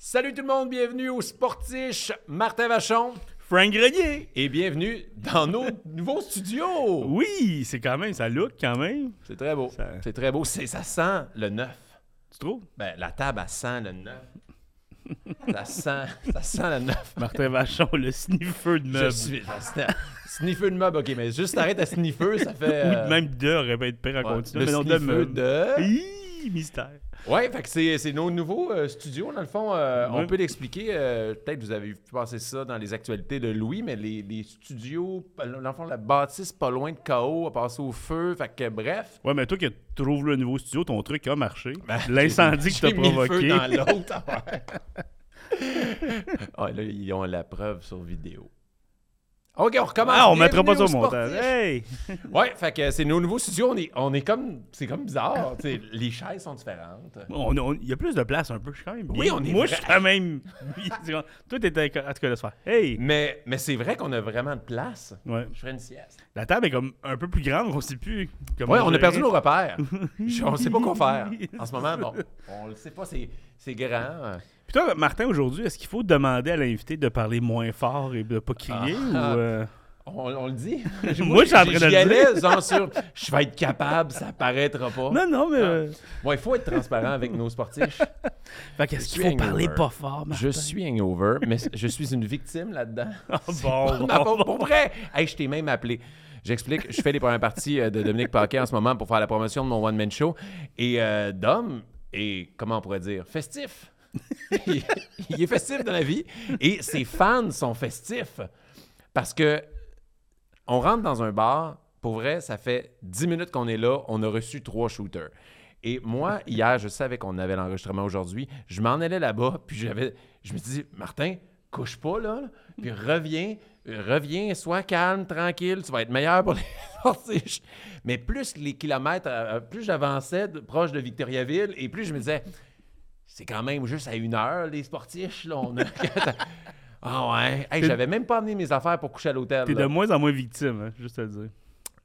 Salut tout le monde, bienvenue au Sportiche Martin Vachon Frank Grenier! et bienvenue dans nos nouveaux studios. Oui, c'est quand même, ça look quand même. C'est très beau. Ça- C'est très beau. C'est, ça sent le neuf. Tu trouves? Ben, la table, elle sent le neuf. ça sent, ça sent le neuf. Martin Vachon, le sniffer de Je meubles. suis. ça- Sniffer de meuble, ok, mais juste arrête à sniffer, ça fait. Ou euh, même de aurait pu être pire à ouais, continuer. le mais non, de meubles. de. Hi, mystère. Ouais, fait que c'est, nos nouveaux euh, studios, dans le fond. euh, On Ouais. peut l'expliquer. euh, peut-être vous avez vu passer ça dans les actualités de Louis, mais les, les studios, dans le fond, la bâtisse pas loin de KO a passé au feu. Fait que bref. Ouais, mais toi qui trouves le nouveau studio, ton truc a marché. Ben, L'incendie que t'as mis le feu provoqué. dans l'autre. Ah, là, ils ont la preuve sur vidéo. OK, on recommence. Ah, on mettra pas ça au montage. Hey! Ouais, fait que c'est nos nouveaux studios. On est, on est comme. C'est comme bizarre. les chaises sont différentes. On- on- Il y a plus de place un peu. Je suis quand même bien. Oui, on est Moi, vrai- je suis quand même. Toi, t'étais. En tout cas, laisse faire. Hey! Mais, mais c'est vrai qu'on a vraiment de place. Ouais. Je ferais une sieste. La table est comme un peu plus grande, on sait plus. comment Ouais, on a perdu nos repères. Je- on sait pas quoi faire. En ce moment, bon, on le sait pas, c'est, c'est grand. Puis toi, Martin, aujourd'hui, est-ce qu'il faut demander à l'invité de parler moins fort et de pas crier Ah. ou. euh, On, on le dit. Moi, je suis en train de le dire. genre sur, je vais être capable, ça paraîtra pas. Non, non, mais. Euh, Bon, il faut être transparent avec nos sportifs. Fait qu'est-ce qu'il faut parler pas fort, Martin? Je suis hangover, mais je suis une victime là-dedans. Ah, bon, bon. Pour vrai, hey, je t'ai même appelé. J'explique, je fais les premières parties euh, de Dominique Paquet en ce moment pour faire la promotion de mon one-man show. Et euh, Dom est, comment on pourrait dire, festif. il, est festif dans la vie. Et ses fans sont festifs. Parce que on rentre dans un bar, pour vrai, ça fait 10 minutes qu'on est là, on a reçu trois shooters. Et moi, hier, je savais qu'on avait l'enregistrement aujourd'hui. Je m'en allais là-bas, puis j'avais, je me dit, Martin, couche pas là, là, puis reviens, reviens, sois calme, tranquille, tu vas être meilleur pour les sorties. Mais plus les kilomètres, euh, plus j'avançais proche de Victoriaville, et plus je me disais, c'est quand même juste à une heure, les sportifs, là. On a... ah ouais. Hey, j'avais même pas amené mes affaires pour coucher à l'hôtel. T'es de moins en moins victime, hein, juste à le dire.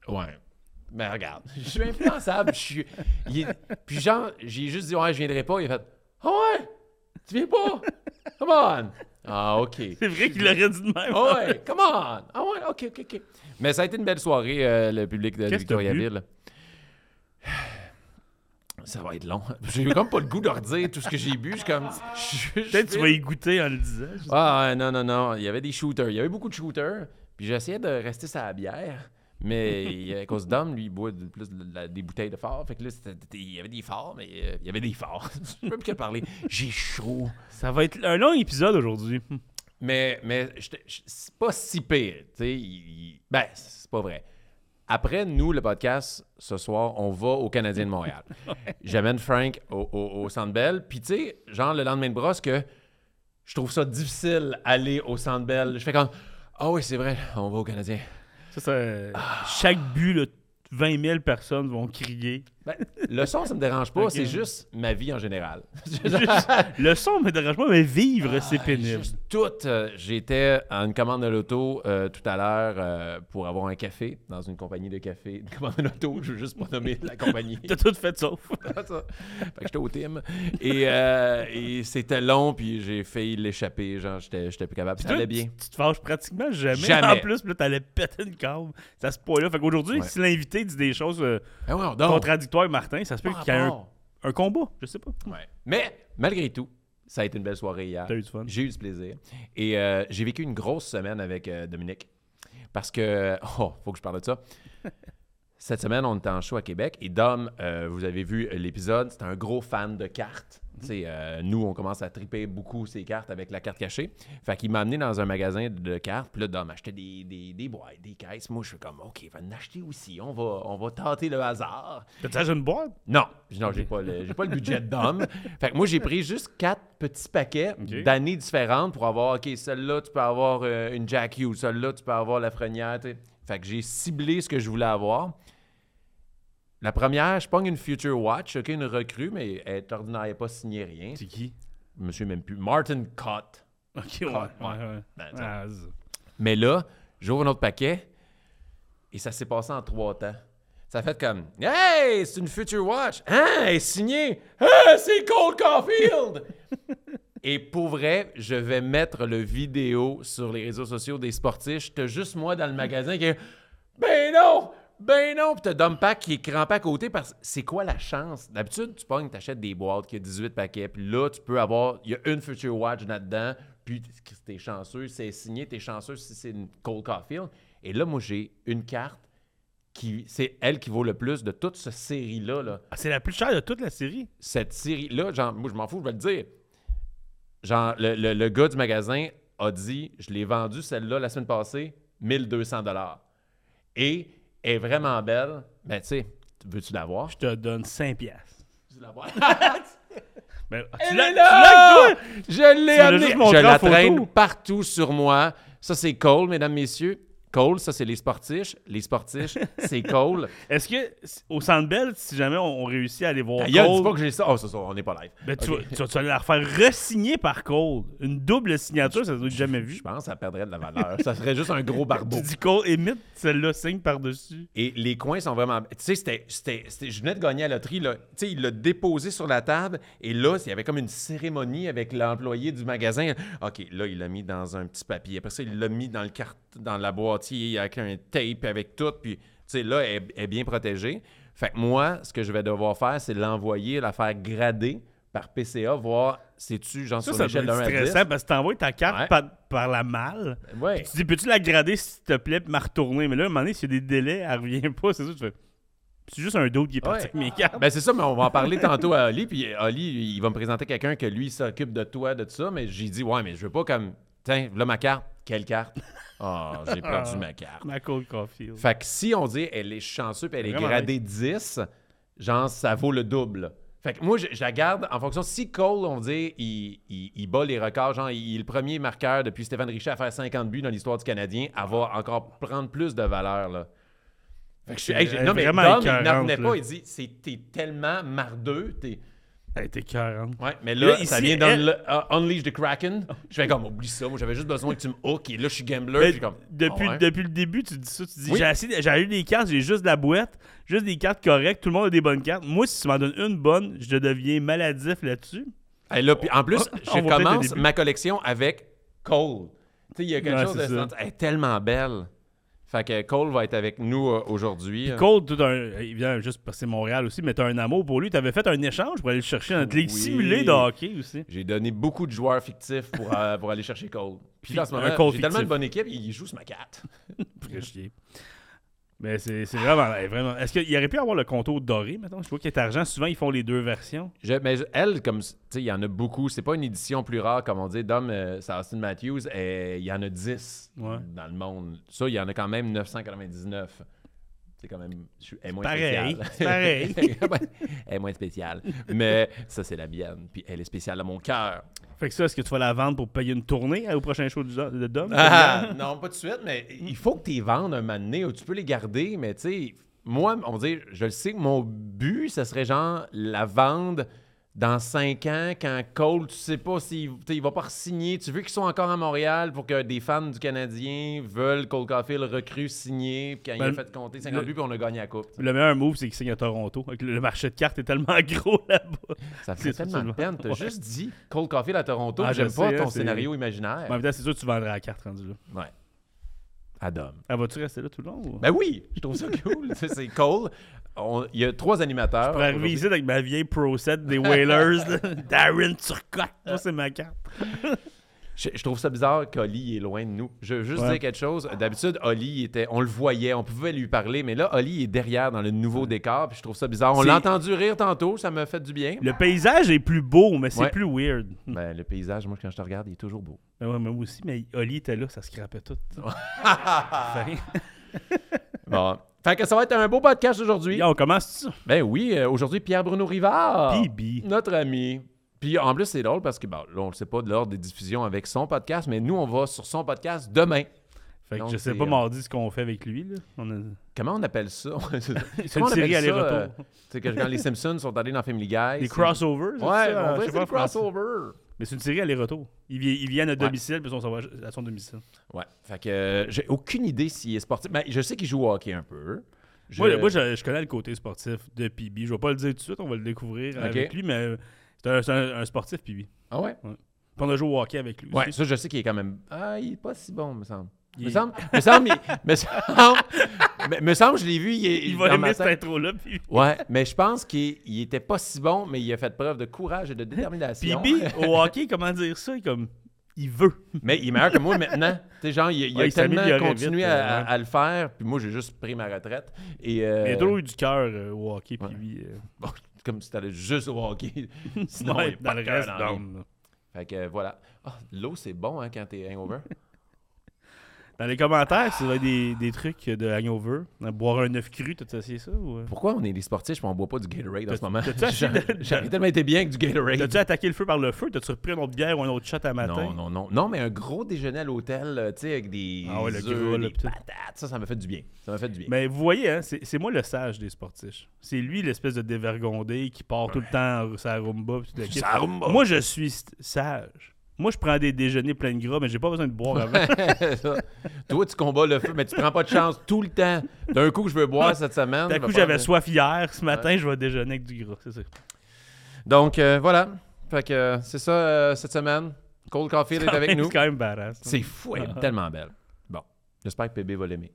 Ouais. Mais regarde, je suis influençable. je suis... il est- Puis genre, j'ai juste dit, ouais, je viendrai pas. Il a fait, ah ouais, tu viens pas? Come on. Ah, OK. C'est vrai qu'il l'aurait dit de même. Ah ouais, come on. Ah ouais, OK, OK, OK. Mais ça a été une belle soirée, euh, le public de Victoriaville. Ça va être long. J'ai comme pas le goût de redire tout ce que j'ai bu. Je suis comme. Peut-être tu vas y goûter en le disant. ah ouais, non, non, non. Il y avait des shooters. Il y avait beaucoup de shooters. Puis j'essayais de rester sur la bière. Mais à cause d'homme, lui, il boit de- plus de des bouteilles de fort. Fait que là, il y avait des forts, mais euh, il y avait des forts. Je peux plus que parler. J'ai chaud. Ça va être un long épisode aujourd'hui. Mais, mais c'est pas si pire. Tu sais, ben, c'est pas vrai. Après, nous, le podcast, ce soir, on va au Canadien de Montréal. J'amène Frank au, au, au Centre Bell. Puis, tu sais, genre le lendemain de brosse, que je trouve ça difficile aller au Centre Bell. Je fais comme, ah oui, c'est vrai, on va au Canadien. Ça, ça- Chaque but, là, 20 000 personnes vont crier. Ben, le son, ça me dérange pas, c'est juste ma vie en général. Le son me dérange pas, mais vivre, c'est Ah, pénible. Juste tout. euh, J'étais à une commande de l'auto euh, tout à l'heure euh, pour avoir un café dans une compagnie de café. Une commande de l'auto, je veux juste pas nommer la compagnie. T'as tout fait sauf. Ça. Fait que j'étais au team. Et, et c'était long, puis j'ai failli l'échapper. Genre, j'étais j'étais plus capable. Ça Toi, allait bien. Tu, tu te fâches pratiquement jamais. Jamais. En plus, là, t'allais péter une câble. Ça se point là. Fait qu'aujourd'hui, Ouais. si l'invité dit des choses Ah ouais, donc. Contradictoires, Martin, ça se peut qu'il y ait un, combat. Je sais pas. Ouais. Mais malgré tout, ça a été une belle soirée hier. T'as eu du fun. J'ai eu du plaisir. Et euh, j'ai vécu une grosse semaine avec euh, Dominique. Parce que, oh, faut que je parle de ça. Cette semaine, on était en show à Québec et Dom, euh, vous avez vu l'épisode, c'est un gros fan de cartes. Euh, nous, on commence à triper beaucoup ces cartes avec la carte cachée. Fait qu'il m'a amené dans un magasin de cartes. Puis là, Dom achetait des, des, des boîtes, des caisses. Moi, je suis comme, OK, va en acheter aussi. On va, on va tenter le hasard. T'as déjà une boîte? Non, non, j'ai pas le, j'ai pas le budget d'homme. Fait que moi, j'ai pris juste quatre petits paquets d'années différentes pour avoir, OK, celle-là, tu peux avoir euh, une Jack Hughes, celle-là, tu peux avoir la Frenière. Fait que j'ai ciblé ce que je voulais avoir. La première, je pogne une Future Watch, OK, une recrue, mais elle est ordinaire, elle pas signé rien. C'est qui? Monsieur même plus. Martin Cott. Ok, ouais. ouais, ouais. Ben, Ah, Mais là, j'ouvre un autre paquet et ça s'est passé en trois temps. Ça fait comme Hey, c'est une Future Watch. Hein, elle est signée. Hein, c'est Cole Caulfield. Et pour vrai, je vais mettre le vidéo sur les réseaux sociaux des sportifs. T'as juste moi dans le magasin qui est Ben non! Ben non! Puis t'as Dumpack qui est crampé à côté parce que c'est quoi la chance? D'habitude, tu pognes, t'achètes des boîtes qui a 18 paquets, puis là, tu peux avoir. Il y a une Future Watch là-dedans, puis t'es chanceux, c'est signé, t'es chanceux si c'est une Cole Caulfield. Et là, moi, j'ai une carte qui. C'est elle qui vaut le plus de toute cette série-là. Là. Ah, c'est la plus chère de toute la série? Cette série-là, genre, moi, je m'en fous, je vais le dire. Genre, le, le- le gars du magasin a dit je l'ai vendu celle-là la semaine passée, 1200 Et est vraiment belle. Mais tu sais, veux-tu la voir? Je te donne 5 piastres. Veux-tu la voir? Ben, tu Elle l'as- tu là! Je l'ai amenée. Je la traîne partout sur moi. Ça, c'est Cole, mesdames, messieurs. Cole, ça, c'est les sportifs. Les sportifs, c'est Cole. Est-ce que, au Centre Bell, si jamais on, on réussit à aller voir D'ailleurs, dis Cole, pas que j'ai ça. Oh, ça, ça, on n'est pas live. ben, tu, vas, tu vas- tu vas la refaire re-signer par Cole. Une double signature, ça doit être jamais vu. Je pense que ça perdrait de la valeur. ça serait juste un gros barbeau. Tu dis Cole, émite celle-là, signe par-dessus. Et les coins sont vraiment. Tu sais, c'était, c'était, c'était- Je venais de gagner à la loterie. Là. Tu sais, il l'a déposé sur la table. Et là, il y avait comme une cérémonie avec l'employé du magasin. OK, là, il l'a mis dans un petit papier. Après ça, il l'a mis dans le cart... dans la boîtier avec un tape, avec tout. Puis, tu sais, là, elle, elle est bien protégée. Fait que moi, ce que je vais devoir faire, c'est l'envoyer, la faire grader par PCA, voir, c'est-tu, genre, Ça, sur l'échelle être de 1 à 10. stressant parce que t'envoies ta carte Ouais. par, par la malle. Ouais. Tu dis, peux-tu la grader s'il te plaît, puis m'a retourner? Mais là, à un moment donné, s'il y a des délais, elle revient pas. C'est ça, tu fais. C'est juste un doute qui est parti Ouais. avec mes cartes. Ben c'est ça, mais on va en parler tantôt à Oli. Puis Oli, il va me présenter quelqu'un que lui s'occupe de toi, de tout ça. Mais j'ai dit, ouais, mais je veux pas comme. Tiens, là ma carte. Quelle carte? Ah, j'ai perdu Ah. ma carte. Ma Cold Caulfield. Fait que si on dit elle est chanceuse puis elle est Vraiment gradée 10, genre ça vaut le double. Fait que moi, je, je la garde en fonction. Si Cole, on dit, il, il, il bat les records, genre, il est le premier marqueur depuis Stéphane Richet à faire 50 buts dans l'histoire du Canadien, elle va encore prendre plus de valeur, là. Fait que je suis. hey, j'ai- non, mais Dom, il n'en revenait pas. Il dit c'est, T'es tellement mardeux. T'es... Elle était 40. Ouais, mais là, Là, ça ici, vient dans elle- le uh, Unleash the Kraken. Je fais comme, oublie ça. Moi, j'avais juste besoin que tu me hook. Et là, je suis gambler. Mais puis je suis comme, depuis, ah ouais? depuis le début, tu dis ça. Tu dis Oui. j'ai, assez- j'ai eu des cartes, j'ai juste de la boîte, juste des cartes correctes. Tout le monde a des bonnes cartes. Moi, si tu m'en donnes une bonne, je deviens maladif là-dessus. Et là, puis en plus, On je commence ma collection avec Cole. Tu sais, il y a quelque Ouais, chose de. Elle est tellement belle. Fait que Cole va être avec nous euh, aujourd'hui. Cole, tout un, évidemment, juste parce que c'est Montréal aussi, mais t'as un amour pour lui. T'avais fait un échange pour aller le chercher dans notre ligue Oui. simulée de hockey aussi. J'ai donné beaucoup de joueurs fictifs pour, euh, pour aller chercher Cole. Puis là, en ce Un moment, Cole j'ai tellement de bonne équipe, il joue sur ma carte. Pour chier. Mais c'est, c'est vraiment, vraiment. Est-ce qu'il aurait pu avoir le contour doré, maintenant? Je vois qu'il est argent. Souvent, ils font les deux versions. Je- mais je- elle, comme tu sais, il y en a beaucoup. C'est pas une édition plus rare, comme on dit. Dom, euh, c'est Austin Matthews, et il y en a 10 Ouais. dans le monde. Ça, il y en a quand même 999. C'est quand même. je suis- Elle est moins Pareil, spéciale. c'est pareil. elle est moins spéciale. Mais ça, c'est la mienne. Puis elle est spéciale à mon cœur. Fait que ça, est-ce que tu vas la vendre pour payer une tournée euh, au prochain show du- de Dom? Ah, non, pas tout de suite, mais il faut que tu les vendes un moment donné, ou tu peux les garder, mais tu sais, moi, on dit, je le sais mon but, ce serait genre la vendre dans cinq ans, quand Cole, tu sais pas s'il il va pas signer. Tu veux qu'ils soient encore à Montréal pour que des fans du Canadien veulent Cole Caulfield recrue signer, puis quand Ben, il a fait compter 50 le- buts, puis on a gagné la coupe. Le meilleur move, c'est qu'il signe à Toronto. Le marché de cartes est tellement gros là-bas. Ça fait tellement de peine. T'as Ouais. juste dit Cole Caulfield à Toronto, Ah, j'aime pas sais, ton scénario imaginaire. En même temps, c'est sûr que tu vendrais la carte rendue là. Ouais. Adam. Ah, vas-tu rester là tout le long? ou- Ben oui, je trouve ça cool. C'est Cole. Il y a trois animateurs. Je pourrais arriver ici avec ma vieille Pro Set des Whalers. Darren Turcotte. Ça, c'est ma carte. Je, je trouve ça bizarre qu'Oli est loin de nous. Je veux juste Ouais. dire quelque chose. D'habitude, Oli était, on le voyait, on pouvait lui parler, mais là, Oli est derrière dans le nouveau décor, puis je trouve ça bizarre. On l'a entendu rire tantôt, ça m'a fait du bien. Le paysage est plus beau, mais c'est Ouais. plus weird. Ben, le paysage, moi, quand je te regarde, il est toujours beau. Ben ouais, mais moi aussi, mais Oli était là, ça scrapait tout. Fait- Bon. Fait que ça va être un beau podcast aujourd'hui. On commence ça? Ben oui, euh, aujourd'hui, Pierre-Bruno Rivard. Bibi. Notre ami. Puis en plus, c'est drôle parce que, bon, là, on ne sait pas de l'ordre des diffusions avec son podcast, mais nous, on va sur son podcast demain. Fait que Donc, je sais c'est, pas euh, mardi ce qu'on fait avec lui. Là. On a- Comment on appelle ça? C'est une série aller-retour. euh, Tu sais, que quand les Simpsons sont allés dans Family Guy. Des c'est- crossovers, c'est Ouais, ça? on Je va sais c'est pas le en français. crossover. Mais c'est une série aller-retour. Ils, ils viennent à domicile, puis ils sont à son domicile. Ouais. Fait que euh, j'ai aucune idée s'il est sportif. Mais je sais qu'il joue au hockey un peu. Je- Moi, moi, je, je connais le côté sportif de Pibi. Je vais pas le dire tout de suite, on va le découvrir avec lui, mais c'est un, c'est un- un sportif, Pibi. Ah ouais? Ouais. Puis on a joué au hockey avec lui. Ouais, aussi. ça, je sais qu'il est quand même. Ah, il est pas si bon, me semble. Il Me semble, me semble, il- me semble, me, me semble, je l'ai vu, il, est- Il va aimer cette intro-là. Puis... Ouais, mais je pense qu'il il était pas si bon, mais il a fait preuve de courage et de détermination. Bibi, au hockey, comment dire ça? Il, comme, il veut. Mais il est meilleur que moi maintenant. Tu sais, genre, il, il Ouais, a tellement continué vite, à, euh, à- à le faire, puis moi, j'ai juste pris ma retraite. Et, euh, Il a toujours eu du cœur euh, au hockey. Puis Ouais. lui, euh, bon, comme si t'allais juste au hockey. Sinon, ouais, il dans le reste, dans. Fait que voilà. Ah, L'eau, c'est bon hein, quand t'es hangover. Dans les commentaires, si vous avez des, des trucs de hangover, boire un œuf cru, t'as essayé ça? Ou... euh? Pourquoi on est des sportifs et on boit pas du Gatorade en ce moment? J'aurais tellement été bien avec du Gatorade. T'as-tu attaqué le feu par le feu? T'as-tu repris une autre bière ou un autre shot à matin? Non, non, non. Non, mais un gros déjeuner à l'hôtel, euh, tu sais, avec des Ah ouais, le des tout. patates. Ça, ça m'a fait du bien. Ça m'a fait du bien. Mais vous voyez, hein, c'est moi le sage des sportifs. C'est lui l'espèce de dévergondé qui part tout le temps sa rumba. Ça rumba. Moi, je suis sage. Moi, je prends des déjeuners pleins de gras, mais j'ai pas besoin de boire avant. Toi, tu combats le feu, mais tu prends pas de chance tout le temps. D'un coup, je veux boire cette semaine. D'un coup, j'avais soif hier. Ce matin, je vais déjeuner avec du gras. C'est ça. Donc, euh, voilà. Fait que euh, c'est ça euh, cette semaine. Cold Coffee est avec nous. C'est quand même badass. C'est fou, elle est Ah. tellement belle. Bon, j'espère que PB va l'aimer.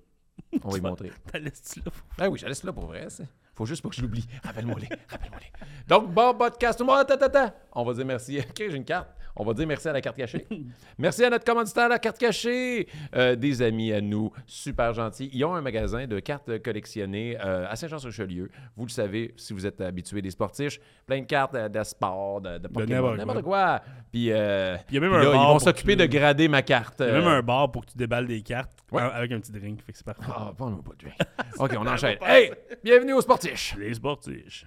On va lui montrer. T'as laissé là. Ah oui, je laisse là pour vrai. Faut juste pas que je l'oublie. Rappelle-moi-les. Rappelle-moi-les. Donc, bon podcast. Attends, attends, attends. On va dire merci. Ok, j'ai une carte. On va dire merci à la carte cachée. merci à notre commanditaire, la carte cachée. Euh, des amis à nous, super gentils. Ils ont un magasin de cartes collectionnées euh, à Saint-Jean-sur-Richelieu. Vous le savez, si vous êtes habitué des sportifs, plein de cartes euh, de sport, de, de Pokémon, n'importe quoi. Puis, euh, Puis il y a même puis un là, bar ils vont s'occuper de grader ma carte. Il y a euh, même un bar pour que tu déballes des cartes Ouais. avec un petit drink. Fait que c'est parfait. Ah, pas de drink. OK, on enchaîne. Hey, bienvenue au Sportiche. Les sportifs.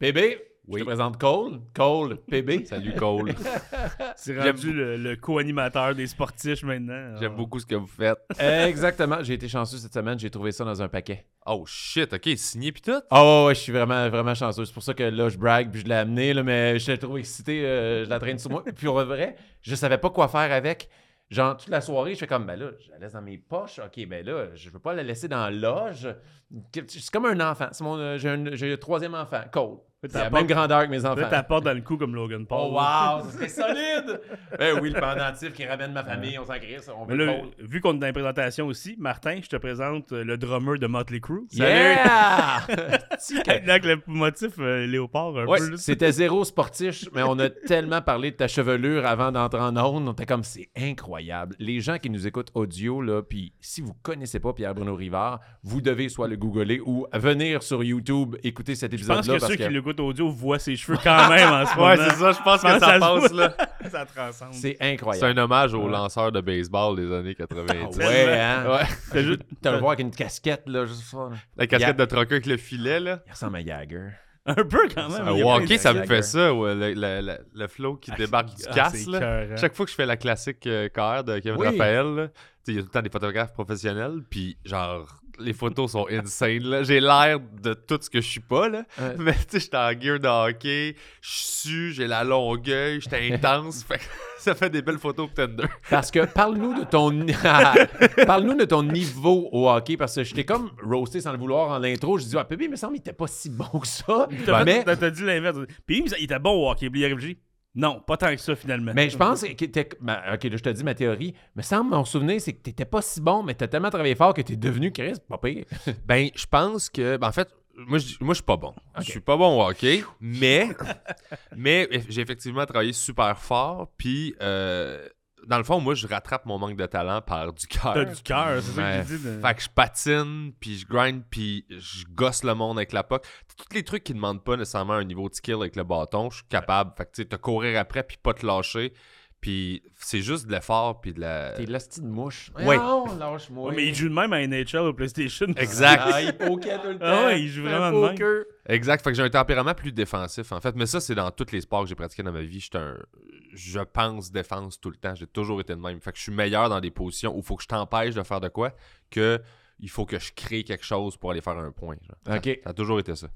PB, je te présente Cole. Cole, PB. Salut Cole. C'est J'aime- rendu le, le co-animateur des sportifs maintenant. J'aime Ah. beaucoup ce que vous faites. Exactement. J'ai été chanceux cette semaine. J'ai trouvé ça dans un paquet. Oh shit, ok, signé pis tout? Ah ouais, je suis vraiment, vraiment chanceux. C'est pour ça que là, je brague puis je l'ai amené, là, mais je l'ai trop excité. euh, je la traîne sur moi. Puis pour vrai, je savais pas quoi faire avec. Genre, toute la soirée, je fais comme, ben là, je la laisse dans mes poches. OK, ben là, je veux pas la laisser dans la loge. C'est comme un enfant. C'est mon, euh, j'ai, un, j'ai le troisième enfant, Cole. C'est la même grandeur que mes enfants. T'apportes dans le cou comme Logan Paul. Oh wow, serait solide! ben oui, le pendentif qui ramène ma famille, on s'en crisse, on veut là, vu qu'on est dans les présentations aussi, Martin, je te présente euh, le drummer de Motley Crue. Yeah! Avec le motif euh, léopard un Ouais, peu. c'était zéro sportif, mais on a tellement parlé de ta chevelure avant d'entrer en onde. On était comme, c'est incroyable. Les gens qui nous écoutent audio, là, puis si vous connaissez pas Pierre-Bruno Rivard, vous devez soit le googler ou venir sur YouTube écouter cet épisode-là. parce ceux que qui audio voient ses cheveux quand même en ce moment. Ouais, c'est ça, je pense que ça ça se passe voit? là. ça transcende. c'est C'est incroyable. un hommage aux lanceurs de baseball des années 90. Ah ouais, hein? Ouais. C'est juste- T'as le voir avec une casquette, là, juste ça. là. La casquette de trucker avec le filet, là. Il ressemble à Jagger. Un peu quand même. Ah, Un walkie, ça me fait ça, ouais, le, le, le- le flow qui débarque du Ah, casse, c'est là. Chaque fois que je fais la classique euh, KR de Kevin Oui. Raphaël, il y a tout le temps des photographes professionnels, puis genre, les photos sont insane, là. J'ai l'air de tout ce que je suis pas, là. Ouais. Mais tu sais, j'étais en gear de hockey, je suis, j'ai la longueuil, j'étais intense, fait que ça fait des belles photos pour Tinder. Parce que parle-nous de ton parle-nous de ton niveau au hockey parce que je t'ai comme roasté sans le vouloir en l'intro. Je dis ah Pépé, il me semble qu'il était pas si bon que ça. Fait- mais t'as- t'as dit l'inverse. Puis il était bon au hockey. Puis il a réfléchi. Non, pas tant que ça finalement. mais je pense que t'es- ben, OK, là, je te dis ma théorie. Me semble mon souvenir c'est que t'étais pas si bon mais t'as tellement travaillé fort que t'es devenu Chris, pas pire. Ben, je pense que. Ben, en fait, moi, je moi, je suis pas bon. Ok. Je suis pas bon au hockey, mais. mais j'ai effectivement travaillé super fort. Puis, euh, dans le fond, moi, je rattrape mon manque de talent par du cœur. T'as du cœur, c'est ça que j'ai dit. de- Fait que je patine, puis je grind, puis je gosse le monde avec la puck. Tous les trucs qui demandent pas nécessairement un niveau de skill avec le bâton, je suis capable. Fait que tu sais, te courir après, puis pas te lâcher. Puis c'est juste de l'effort, puis de la. T'es l'hostie de mouche. Ouais. Non, lâche-moi. Ouais, mais il joue de même à NHL au PlayStation. Exact. Ah, il pokait tout le temps. Ah ouais, il joue vraiment de même. Exact. Fait que j'ai un tempérament plus défensif, en fait. Mais ça, c'est dans tous les sports que j'ai pratiqués dans ma vie. J'étais un... Je pense défense tout le temps. J'ai toujours été de même. Fait que je suis meilleur dans des positions où il faut que je t'empêche de faire de quoi que il faut que je crée quelque chose pour aller faire un point. genre. Ça- Ok. Ça, a toujours été ça.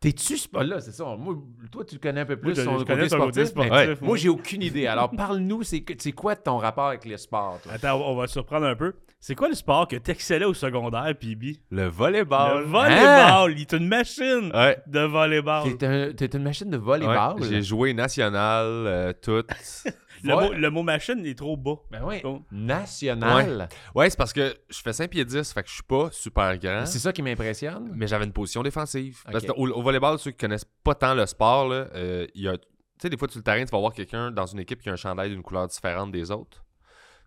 T'es-tu là, c'est ça. Moi, toi, tu le connais un peu plus je- son côté sportif. sportif, ouais. Moi, j'ai aucune idée. Alors, parle-nous, c'est quoi ton rapport avec le sport, toi? Attends, on va te surprendre un peu. C'est quoi le sport que t'excellais au secondaire, Pibi? Le Le volleyball. volleyball. Il est une machine Ouais. de volleyball. T'es un- une machine de Ouais, volleyball. J'ai joué national, euh, tout. Le, mot, le mot machine est trop bas. Ben oui. National. Ouais, c'est parce que je fais 5 pieds 10, fait que je suis pas super grand. C'est ça qui m'impressionne. Mais j'avais une position défensive. Ok. Parce que au, au volleyball, ceux qui connaissent pas tant le sport, là, euh, il y a. Tu sais, des fois, sur le terrain, tu vas voir quelqu'un dans une équipe qui a un chandail d'une couleur différente des autres.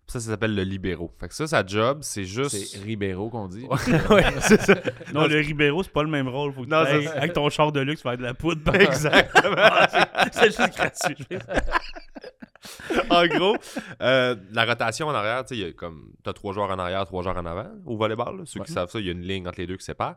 Ça, ça s'appelle le libéraux. Fait que ça, sa job, c'est juste. C'est Ribeiro qu'on dit. ouais, c'est ça. Non, le Ribeiro, c'est pas le même rôle. Faut que Non, avec ton char de luxe, faire de la poudre. par- Exactement. Ah, c'est juste gratuit. en gros, euh, la rotation en arrière, tu sais, comme. T'as trois joueurs en arrière, trois joueurs en avant au volleyball. là. Ceux qui savent ça, il y a une ligne entre les deux qui sépare.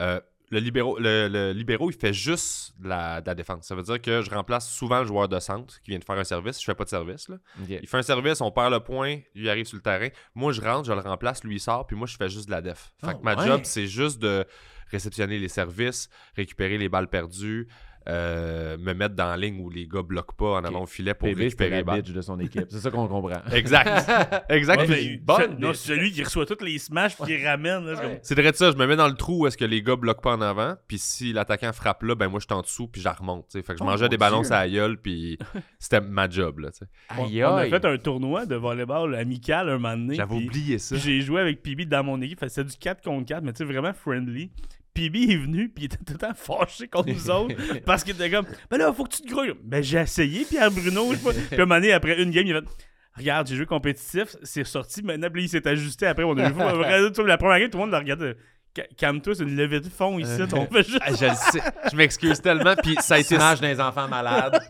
Euh, le libéraux, le, le libéraux, il fait juste de la, de la défense. Ça veut dire que je remplace souvent le joueur de centre qui vient de faire un service. Je fais pas de service. Là. Il fait un service, on perd le point, lui arrive sur le terrain. Moi, je rentre, je le remplace, lui il sort, puis moi, je fais juste de la def. Fait Ah, que ma ouais. job, c'est juste de réceptionner les services, récupérer les balles perdues, euh, me mettre dans la ligne où les gars bloquent pas en avant au filet pour PB, récupérer la bitch de son équipe. C'est ça qu'on comprend. Exact. exact. Ouais, bonne, non, celui qui reçoit tous les smashs puis qui ramène. là, c'est vrai de ça, je me mets dans le trou où est-ce que les gars bloquent pas en avant, puis si l'attaquant frappe là, ben moi je suis en dessous puis je la remonte, tu sais. Fait que je Oh, mangeais des ballons Dieu. sur la gueule puis c'était ma job là. On, Aïe, on a fait un tournoi de volleyball amical un moment donné. J'avais puis- oublié ça. puis J'ai joué avec Pibi dans mon équipe. C'était du 4 contre 4, mais tu sais, vraiment friendly. Pibi est venu, puis il était tout le temps fâché contre nous autres. Parce qu'il était comme, ben là, faut que tu te grouilles. Ben j'ai essayé, Pierre Bruno. je sais pas. Puis un moment donné, après une game, il a fait, regarde, j'ai joué compétitif, c'est sorti. Maintenant, puis il s'est ajusté. Après, on a vu la première game, tout le monde l'a regardé. Ca- Calme-toi, c'est une levée de fond ici. On fait juste. Je le sais. Je m'excuse tellement puis ça a été Smash des enfants malades.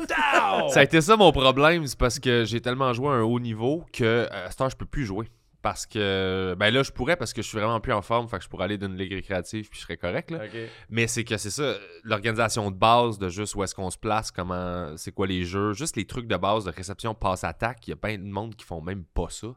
Ça a été ça mon problème, c'est parce que j'ai tellement joué à un haut niveau que à cette heure, je peux plus jouer. Parce que, ben là, je pourrais parce que je suis vraiment plus en forme, fait que je pourrais aller d'une ligue récréative puis je serais correct. Là. Mais c'est que c'est ça, l'organisation de base de juste où est-ce qu'on se place, comment, c'est quoi les jeux, juste les trucs de base de réception, passe-attaque, il y a plein de monde qui font même pas ça.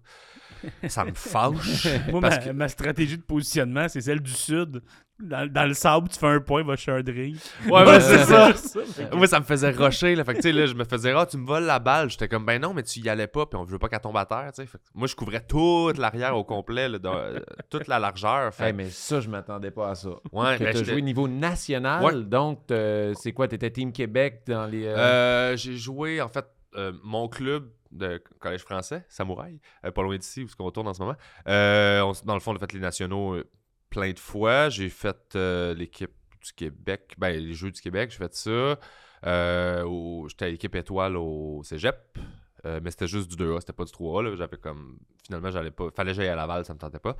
Ça me fâche. Moi, parce ma, que- ma stratégie de positionnement, c'est celle du sud. Dans, dans le sable, tu fais un point, va chercher un drink. Ouais, ouais, c'est ça. ça. Moi, ça me faisait rusher. Là. Fait que, tu sais, là, je me faisais, ah, tu me voles la balle. J'étais comme, ben non, mais tu y allais pas, puis on veut pas qu'elle tombe à terre. Fait que moi, je couvrais toute l'arrière au complet, là, dans- euh, toute la largeur. Fait Hey, mais ça, je m'attendais pas à ça. ouais, que ben, tu as j'étais- joué au niveau national, Ouais. donc euh, c'est quoi? Tu étais Team Québec dans les... euh, Euh, j'ai joué, en fait, euh, mon club de collège français, Samouraï, euh, pas loin d'ici, où on tourne en ce moment. Euh, dans le fond, on a fait les nationaux euh, plein de fois. J'ai fait l'équipe du Québec, ben, les Jeux du Québec, j'ai fait ça. J'étais à l'équipe étoile au cégep. Mais c'était juste du 2A, c'était pas du 3A. là. J'avais comme. Finalement, j'allais pas. Fallait que j'aille à Laval, ça me tentait pas.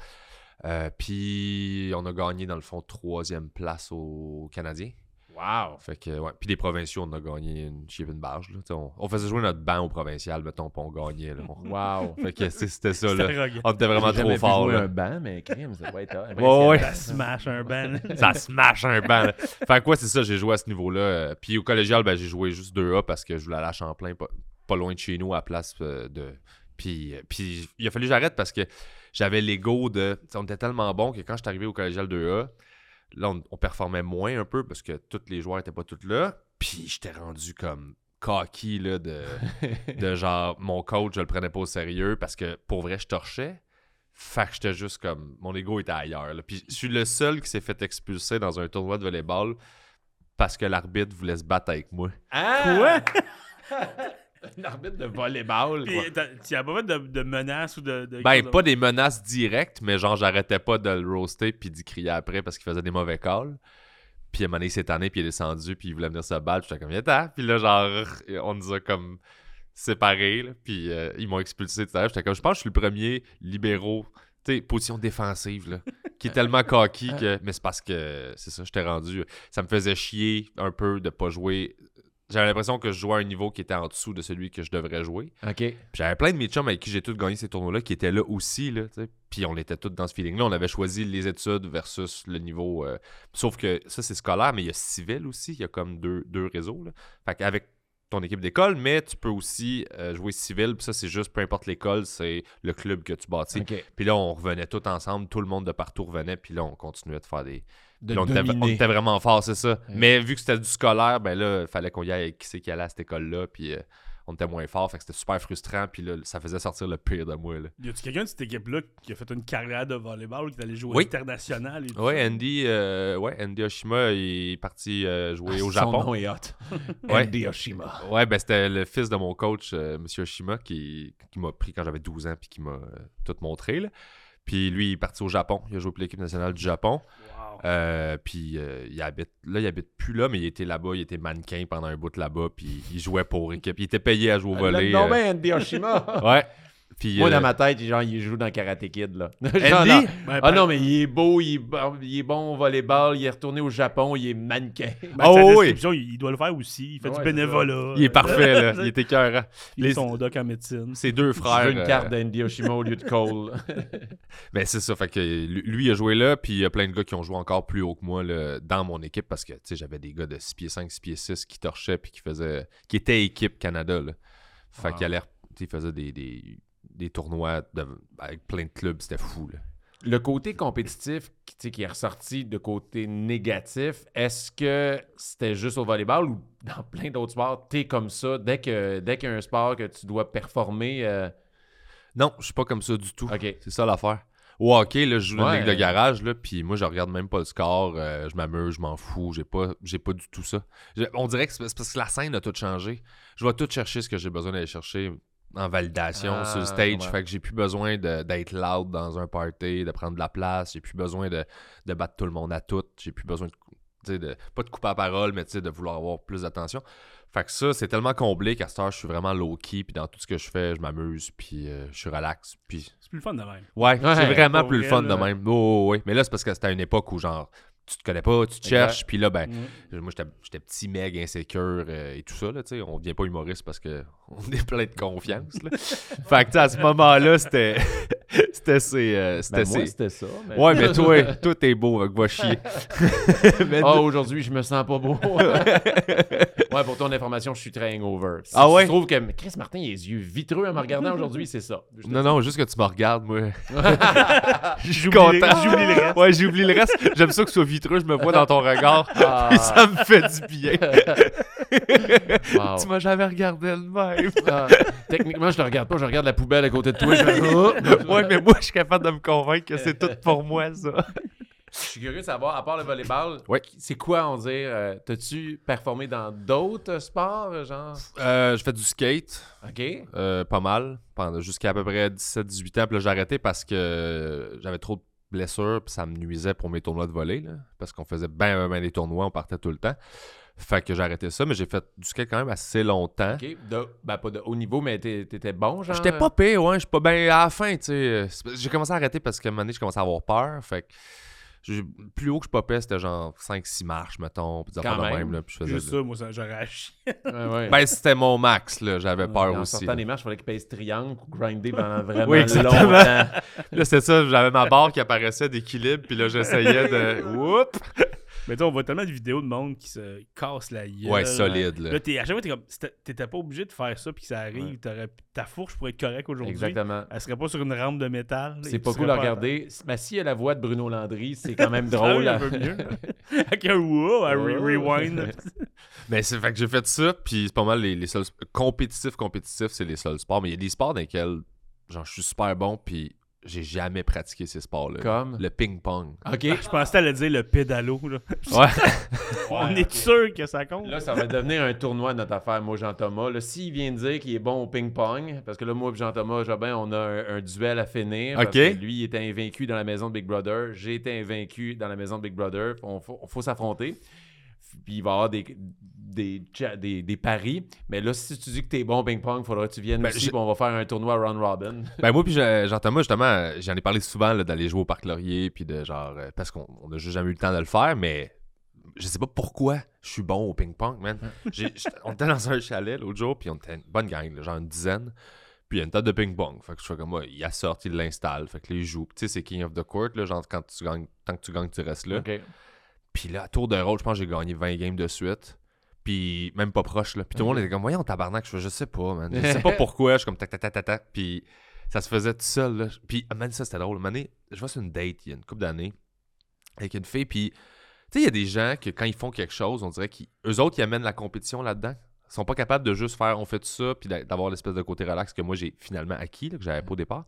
Puis on a gagné dans le fond troisième place au Canadien. Wow! Fait que, ouais. Puis les provinciaux, on a gagné une chip une barge. Là. On, on faisait jouer notre banc au provincial, mettons, puis on gagnait. Là. Wow! Fait que c'était ça. Là. On était vraiment J'ai trop fort. jouer Là. un banc, mais crime, ça doit être Ouais, ouais. Ça smash un ban. Ça smash un banc. là. Fait que quoi, c'est ça, j'ai joué à ce niveau-là. Puis au collégial, ben, j'ai joué juste 2A parce que je voulais aller à Champlain, pas, pas loin de chez nous, à la place euh, de. Puis, euh, puis il a fallu que j'arrête parce que j'avais l'ego de. On était tellement bon que quand je suis arrivé au collégial 2A, là, on, on performait moins un peu parce que tous les joueurs étaient pas tous là. Puis j'étais rendu comme cocky là, de, de genre mon coach, je le prenais pas au sérieux parce que pour vrai, je torchais. Fait que j'étais juste comme. Mon ego était ailleurs. là. Puis je suis le seul qui s'est fait expulser dans un tournoi de volleyball parce que l'arbitre voulait se battre avec moi. Ah! Un arbitre de volleyball. Puis, t'as- tu as pas de, de menaces ou de. de Ben, pas des menaces directes, mais genre, j'arrêtais pas de le roaster puis d'y crier après parce qu'il faisait des mauvais calls. Puis à un moment donné, il s'est tanné, puis il est descendu, puis il voulait venir se battre. Puis j'étais comme, viens Puis là, genre, on nous a comme séparés, là, puis euh, ils m'ont expulsé tout à l'heure. J'étais comme, je pense que je suis le premier libéraux, tu sais, position défensive, là, qui est tellement cocky que. Mais c'est parce que, c'est ça, j'étais rendu. Ça me faisait chier un peu de pas jouer. J'avais l'impression que je jouais à un niveau qui était en dessous de celui que je devrais jouer. OK. Puis j'avais plein de mes chums avec qui j'ai tous gagné ces tournois-là qui étaient là aussi. Là. Puis on était tous dans ce feeling-là. On avait choisi les études versus le niveau. euh, Sauf que ça, c'est scolaire, mais il y a civil aussi. Il y a comme deux, deux réseaux. Là. Fait qu'avec ton équipe d'école, mais tu peux aussi euh, jouer civil. Puis ça, c'est juste peu importe l'école, c'est le club que tu bâtis. Puis là, on revenait tous ensemble. Tout le monde de partout revenait. Puis là, on continuait de faire des, De on, était, on dominer. était vraiment fort, c'est ça. Mais vu que c'était du scolaire, ben là, il fallait qu'on y aille avec qui c'est qui allait à cette école-là. Puis euh, on était moins fort. Fait que c'était super frustrant. Puis là, ça faisait sortir le pire de moi. Là. Y a-tu quelqu'un de cette équipe-là qui a fait une carrière de volleyball, qui est allé jouer Oui. international et tout Ouais, ça? Andy, euh, ouais, Andy Oshima il est parti euh, jouer au Son Japon. nom est hot. Ouais. Andy Oshima. Ouais, ben c'était le fils de mon coach, euh, Monsieur Oshima, qui, qui m'a pris quand j'avais 12 ans puis qui m'a euh, tout montré. Là. Puis lui, il est parti au Japon. Il a joué pour l'équipe nationale du Japon. Wow. Euh, puis euh, il habite là, il habite plus là, mais il était là-bas, il était mannequin pendant un bout là-bas, puis il jouait pour équipe. Il était payé à jouer au volley. Non, mais. Ouais. Puis Moi, euh, dans ma tête, genre, il joue dans Karate Kid, là. Genre, Andy? Ben, Ah non, mais il est beau, il est bon, il est bon au volleyball, il est retourné au Japon, il est mannequin. ben, Oh, sa oui. description, il il doit le faire aussi. Il fait Ouais, du bénévolat. il est parfait là, il est écœurant. Il a Les- son doc en médecine. Ses deux frères. veux une euh, carte d'Andy Oshima au lieu de Cole. Ben c'est ça, fait que lui il a joué là, puis il y a plein de gars qui ont joué encore plus haut que moi là, dans mon équipe parce que tu sais j'avais des gars de 6 pieds 5, 6 pieds 6 qui torchaient puis qui faisaient qui étaient équipe Canada là. Fait Wow. qu'il allait tu sais, il faisait des, des, des tournois de- avec plein de clubs, c'était fou là. Le côté compétitif qui, qui est ressorti de côté négatif, est-ce que c'était juste au volleyball ou dans plein d'autres sports, t'es comme ça, dès que dès qu'il y a un sport que tu dois performer, euh, Non, je suis pas comme ça du tout. C'est ça l'affaire. Au hockey, là, je joue dans Ouais. une ligue de garage, là, puis moi, je regarde même pas le score, euh, je m'amuse, je m'en fous, j'ai pas, j'ai pas du tout ça. Je- on dirait que c'est parce que la scène a tout changé. Je vais tout chercher ce que j'ai besoin d'aller chercher en validation Ah, sur le stage. ouais. Fait que j'ai plus besoin d'être loud dans un party, de prendre de la place, j'ai plus besoin de, de battre tout le monde à tout, j'ai plus besoin de, pas de couper la parole, mais de vouloir avoir plus d'attention. Fait que ça, c'est tellement comblé qu'à cette heure, je suis vraiment low-key, puis dans tout ce que je fais, je m'amuse, puis euh, je suis relax, puis C'est plus le fun de même. Ouais, Ouais, c'est vraiment plus le fun là. de même. Oh, oh, ouais. Mais là, c'est parce que c'était à une époque où, genre, tu te connais pas, tu te cherches, puis là, ben, moi, j'étais petit, meg, insécure euh, et tout ça, là, tu sais. On devient pas humoriste parce que on est plein de confiance, là. fait que, tu sais, à ce moment-là, c'était. c'était euh, c'était ben, c'était ça. mais- Ouais, mais toi, toi, t'es beau, fait que va chier. Mais- Ah, aujourd'hui, je me sens pas beau. ouais, pour ton information, je suis très hangover. Si Ah ouais? tu trouves que Chris Martin, il a les yeux vitreux en me regardant aujourd'hui, c'est ça. Je non, non, juste que tu me regardes, moi. Je suis J'oublie les- content. j'oublie le reste. Ouais, j'oublie le reste. J'aime ça que ce soit vitreux, je me vois dans ton regard. Ah. Puis ça me fait du bien. Wow. Tu m'as jamais regardé le même. Ah, techniquement, je te regarde pas, je regarde la poubelle à côté de toi. Je, fais, Oh! ouais, mais moi, je suis capable de me convaincre que c'est tout pour moi, ça. Je suis curieux de savoir, à part le volleyball, Ouais. c'est quoi, on dirait, euh, t'as-tu performé dans d'autres sports, genre? Euh, je fais du skate, OK. euh, pas mal, pendant jusqu'à à peu près 17-18 ans. Puis là, j'ai arrêté parce que j'avais trop de blessures, puis ça me nuisait pour mes tournois de volley, là, parce qu'on faisait bien, bien des tournois, on partait tout le temps. Fait que j'ai arrêté ça, mais j'ai fait du skate quand même assez longtemps. OK. De, ben, pas de haut niveau, mais t'étais bon, genre? J'étais pas pire, ouais. Je suis pas bien à la fin, tu sais. C'est- J'ai commencé à arrêter parce qu'à un moment donné, je commençais à avoir peur. Fait que plus haut que je popais, c'était genre 5-6 marches, mettons. Puis Quand même. même, là. Puis je faisais Juste ça, moi, ça, j'aurais acheté. Ouais, ouais. Ben, c'était mon max, là. J'avais peur en aussi. sortant là. des marches, il fallait qu'il pèse triangle ou grinder pendant vraiment Oui, exactement. longtemps. Là, c'était ça. J'avais ma barre qui apparaissait d'équilibre. Puis là, j'essayais de. Oups! Mais tu on voit tellement de vidéos de monde qui se casse la gueule. Ouais, solide, là. Là, t'es, à chaque fois, t'es comme, t'étais pas obligé de faire ça, puis que ça arrive, Ouais. t'aurais- ta fourche pourrait être correcte aujourd'hui. Exactement. Elle serait pas sur une rampe de métal. C'est pas cool à regarder. Mais s'il y a la voix de Bruno Landry, c'est quand même drôle. un peu mieux. Avec un wow, un re- rewind. Mais c'est fait que j'ai fait ça. Puis c'est pas mal les, les seuls. Compétitifs, compétitifs, c'est les seuls sports. Mais il y a des sports dans lesquels, genre, je suis super bon. Puis j'ai jamais pratiqué ces sports-là. Comme? Le ping-pong. OK. Je pensais que t'allais dire le pédalo. Là. Ouais. On Ouais, est sûr que ça compte. Là, ça va devenir un tournoi, notre affaire, moi, Jean-Thomas. Là, s'il vient de dire qu'il est bon au ping-pong, parce que là, moi et Jean-Thomas Jobin, on a un, un duel à finir. parce Ok. que lui, il était invaincu dans la maison de Big Brother. J'ai été invaincu dans la maison de Big Brother. On faut, faut s'affronter. Puis il va y avoir des, des, des, des paris. Mais là, si tu dis que t'es bon au ping-pong, il faudra que tu viennes Ben, aussi. puis on va faire un tournoi round-robin. Ben moi puis Jean- Jean-Thomas justement, j'en ai parlé souvent d'aller jouer au parc Laurier puis de genre euh, parce qu'on on a juste jamais eu le temps de le faire mais je sais pas pourquoi je suis bon au ping-pong man. On était dans un chalet l'autre jour puis on était une bonne gang, là, genre une dizaine. Puis il y a une table de ping-pong. Fait que je fais comme moi, il la sorti, il l'installe. Fait que là, il joue. Tu sais, c'est King of the Court, là, genre quand tu gagnes, tant que tu gagnes, tu restes là. Puis là, à tour de rôle, je pense que j'ai gagné 20 games de suite. Puis même pas proche, là. Puis tout le monde était comme, voyons, tabarnak, je fais, je sais pas, man. Je sais pas pourquoi. Je suis comme, tac, tac, tac, tac, tac. Puis ça se faisait tout seul, là. Puis, man, ça, c'était drôle. Man, je vois sur une date il y a une couple d'années avec une fille, puis Tu sais, il y a des gens que quand ils font quelque chose, on dirait qu'eux autres, ils amènent la compétition là-dedans. Ils sont pas capables de juste faire on fait tout ça, puis d'a- d'avoir l'espèce de côté relax que moi j'ai finalement acquis, là, que j'avais pas au départ.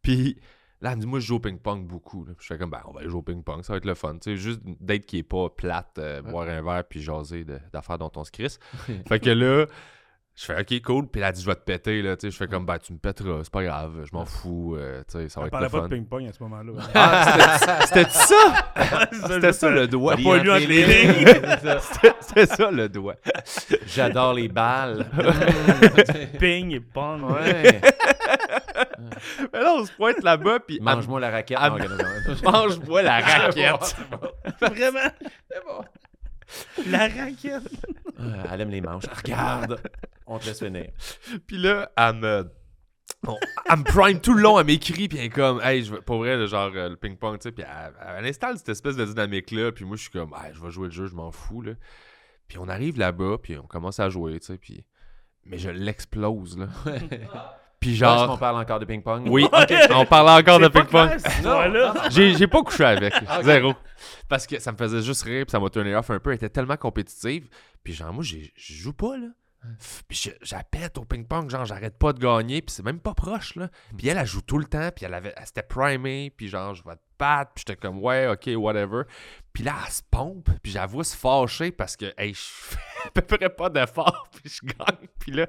Puis là, elle me dit, moi je joue au ping-pong beaucoup. là. Puis je fais comme, ben on va aller jouer au ping-pong, ça va être le fun. Tu sais, juste une date qui est pas plate, euh, boire un verre, puis jaser d'affaires dont on se crisse. fait que là, je fais ok, cool. Puis elle a dit, je vais te péter. Là, tu sais, je fais comme, ben tu me pèteras, c'est pas grave, je m'en fous. euh, tu sais, ça va être parlait le pas fun. de ping-pong à ce moment-là. Ah, c'était- c'était ça? C'était ça le doigt. Pas lu entre les lignes. lignes. C'était ça le doigt. J'adore les balles. Ping et pong. ouais. Mais là, on se pointe là-bas, puis Mange-moi la raquette. Ah, Non, mange-moi la raquette. Vraiment. La raquette. Ah, Elle aime les manches. Regarde. On te laisse finir. Puis là, elle me. bon, elle me prime tout le long, elle m'écrit, puis elle est comme, hey, je veux, pour vrai, le genre, euh, le ping-pong, tu sais, puis elle, elle installe cette espèce de dynamique-là, puis moi, je suis comme, hey, je vais jouer le jeu, je m'en fous, là. Puis on arrive là-bas, puis on commence à jouer, tu sais, puis. Mais je l'explose, là. Puis Genre, genre. on parle encore de ping-pong? Oui, on parlait encore de ping-pong. J'ai j'ai pas couché avec. Zéro. Parce que ça me faisait juste rire, puis ça m'a turné off un peu. Elle était tellement compétitive. Puis genre, moi, j'ai- je joue pas, là. Puis je- j'appète au ping-pong, genre, j'arrête pas de gagner, puis c'est même pas proche, là. Puis elle, elle joue tout le temps, puis elle, avait, elle s'était primée, puis genre, je vais te battre, puis j'étais comme, ouais, ok, whatever. Puis là, elle se pompe, puis j'avoue se fâcher parce que, hey, je fais à peu près pas d'effort, puis je gagne. Puis là,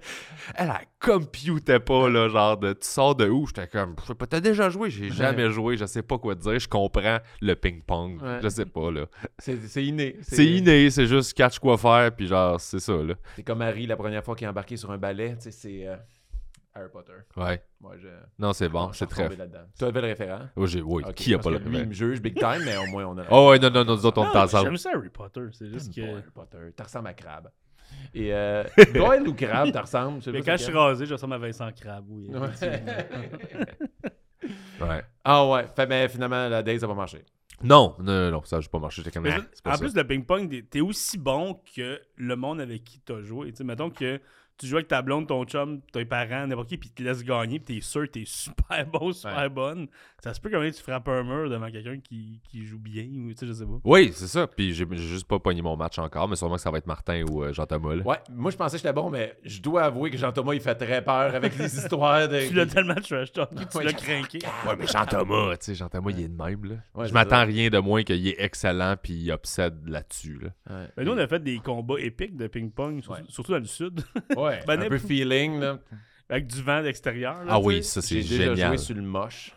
elle, elle computait pas, là, genre, de tu sors de où? J'étais comme, je sais pas, t'as déjà joué? J'ai jamais joué, je sais pas quoi te dire, je comprends le ping-pong, Ouais. je sais pas, là. C'est inné. C'est inné, c'est juste catch quoi faire, puis genre, c'est ça, là. C'est comme Harry la première fois qu'il est embarqué sur un balai. Tu sais, c'est euh, Harry Potter. Ouais. Moi, je. Non, c'est bon, je c'est suis très. Tu avais le référent? Oh, j'ai, oui, qui a pas le que Lui, il me juge big time, mais au moins on a. Oh, ouais, non, non, non, nous autres, on est ensemble. J'aime ça Harry Potter. C'est juste que. Harry Potter. Tu ressembles à Crabbe. Et euh, Doyle ou ressembles? Je sais Mais quand je suis rasé, je ressemble à Vincent Crabbe. Oui, Ouais. Ouais. Ah ouais. Fait, mais finalement, la date, ça va marcher. Non, non, non, non, ça n'a pas marché. Comme, Mais ah, pas en ça. plus, le ping-pong, t'es- t'es aussi bon que le monde avec qui t'as joué. Tu sais, mettons que tu joues avec ta blonde, ton chum, tes parents, n'importe qui, puis ils te laissent gagner, puis t'es sûr que t'es super bon, super Ouais. bonne. Ça se peut quand même que tu frappes un mur devant quelqu'un qui, qui joue bien, ou tu sais, je sais pas. Oui, c'est ça. Puis j'ai juste pas pogné mon match encore, mais sûrement que ça va être Martin ou euh, Jean-Thomas. là. Ouais, moi je pensais que j'étais bon, mais je dois avouer que Jean-Thomas, il fait très peur avec les histoires de. Tu l'as tellement trash talk, tu Ouais. l'as craqué. Ouais, mais Jean-Thomas, tu sais, Jean-Thomas, il est de même, là. Ouais, je m'attends rien de moins qu'il est excellent puis il obsède là-dessus, là. Ouais. Mais nous, on a fait des combats épiques de ping-pong, surtout dans le sud, Ouais, un peu feeling, là. avec du vent d'extérieur. Ah oui, ça, c'est J'ai déjà génial. joué sur le moche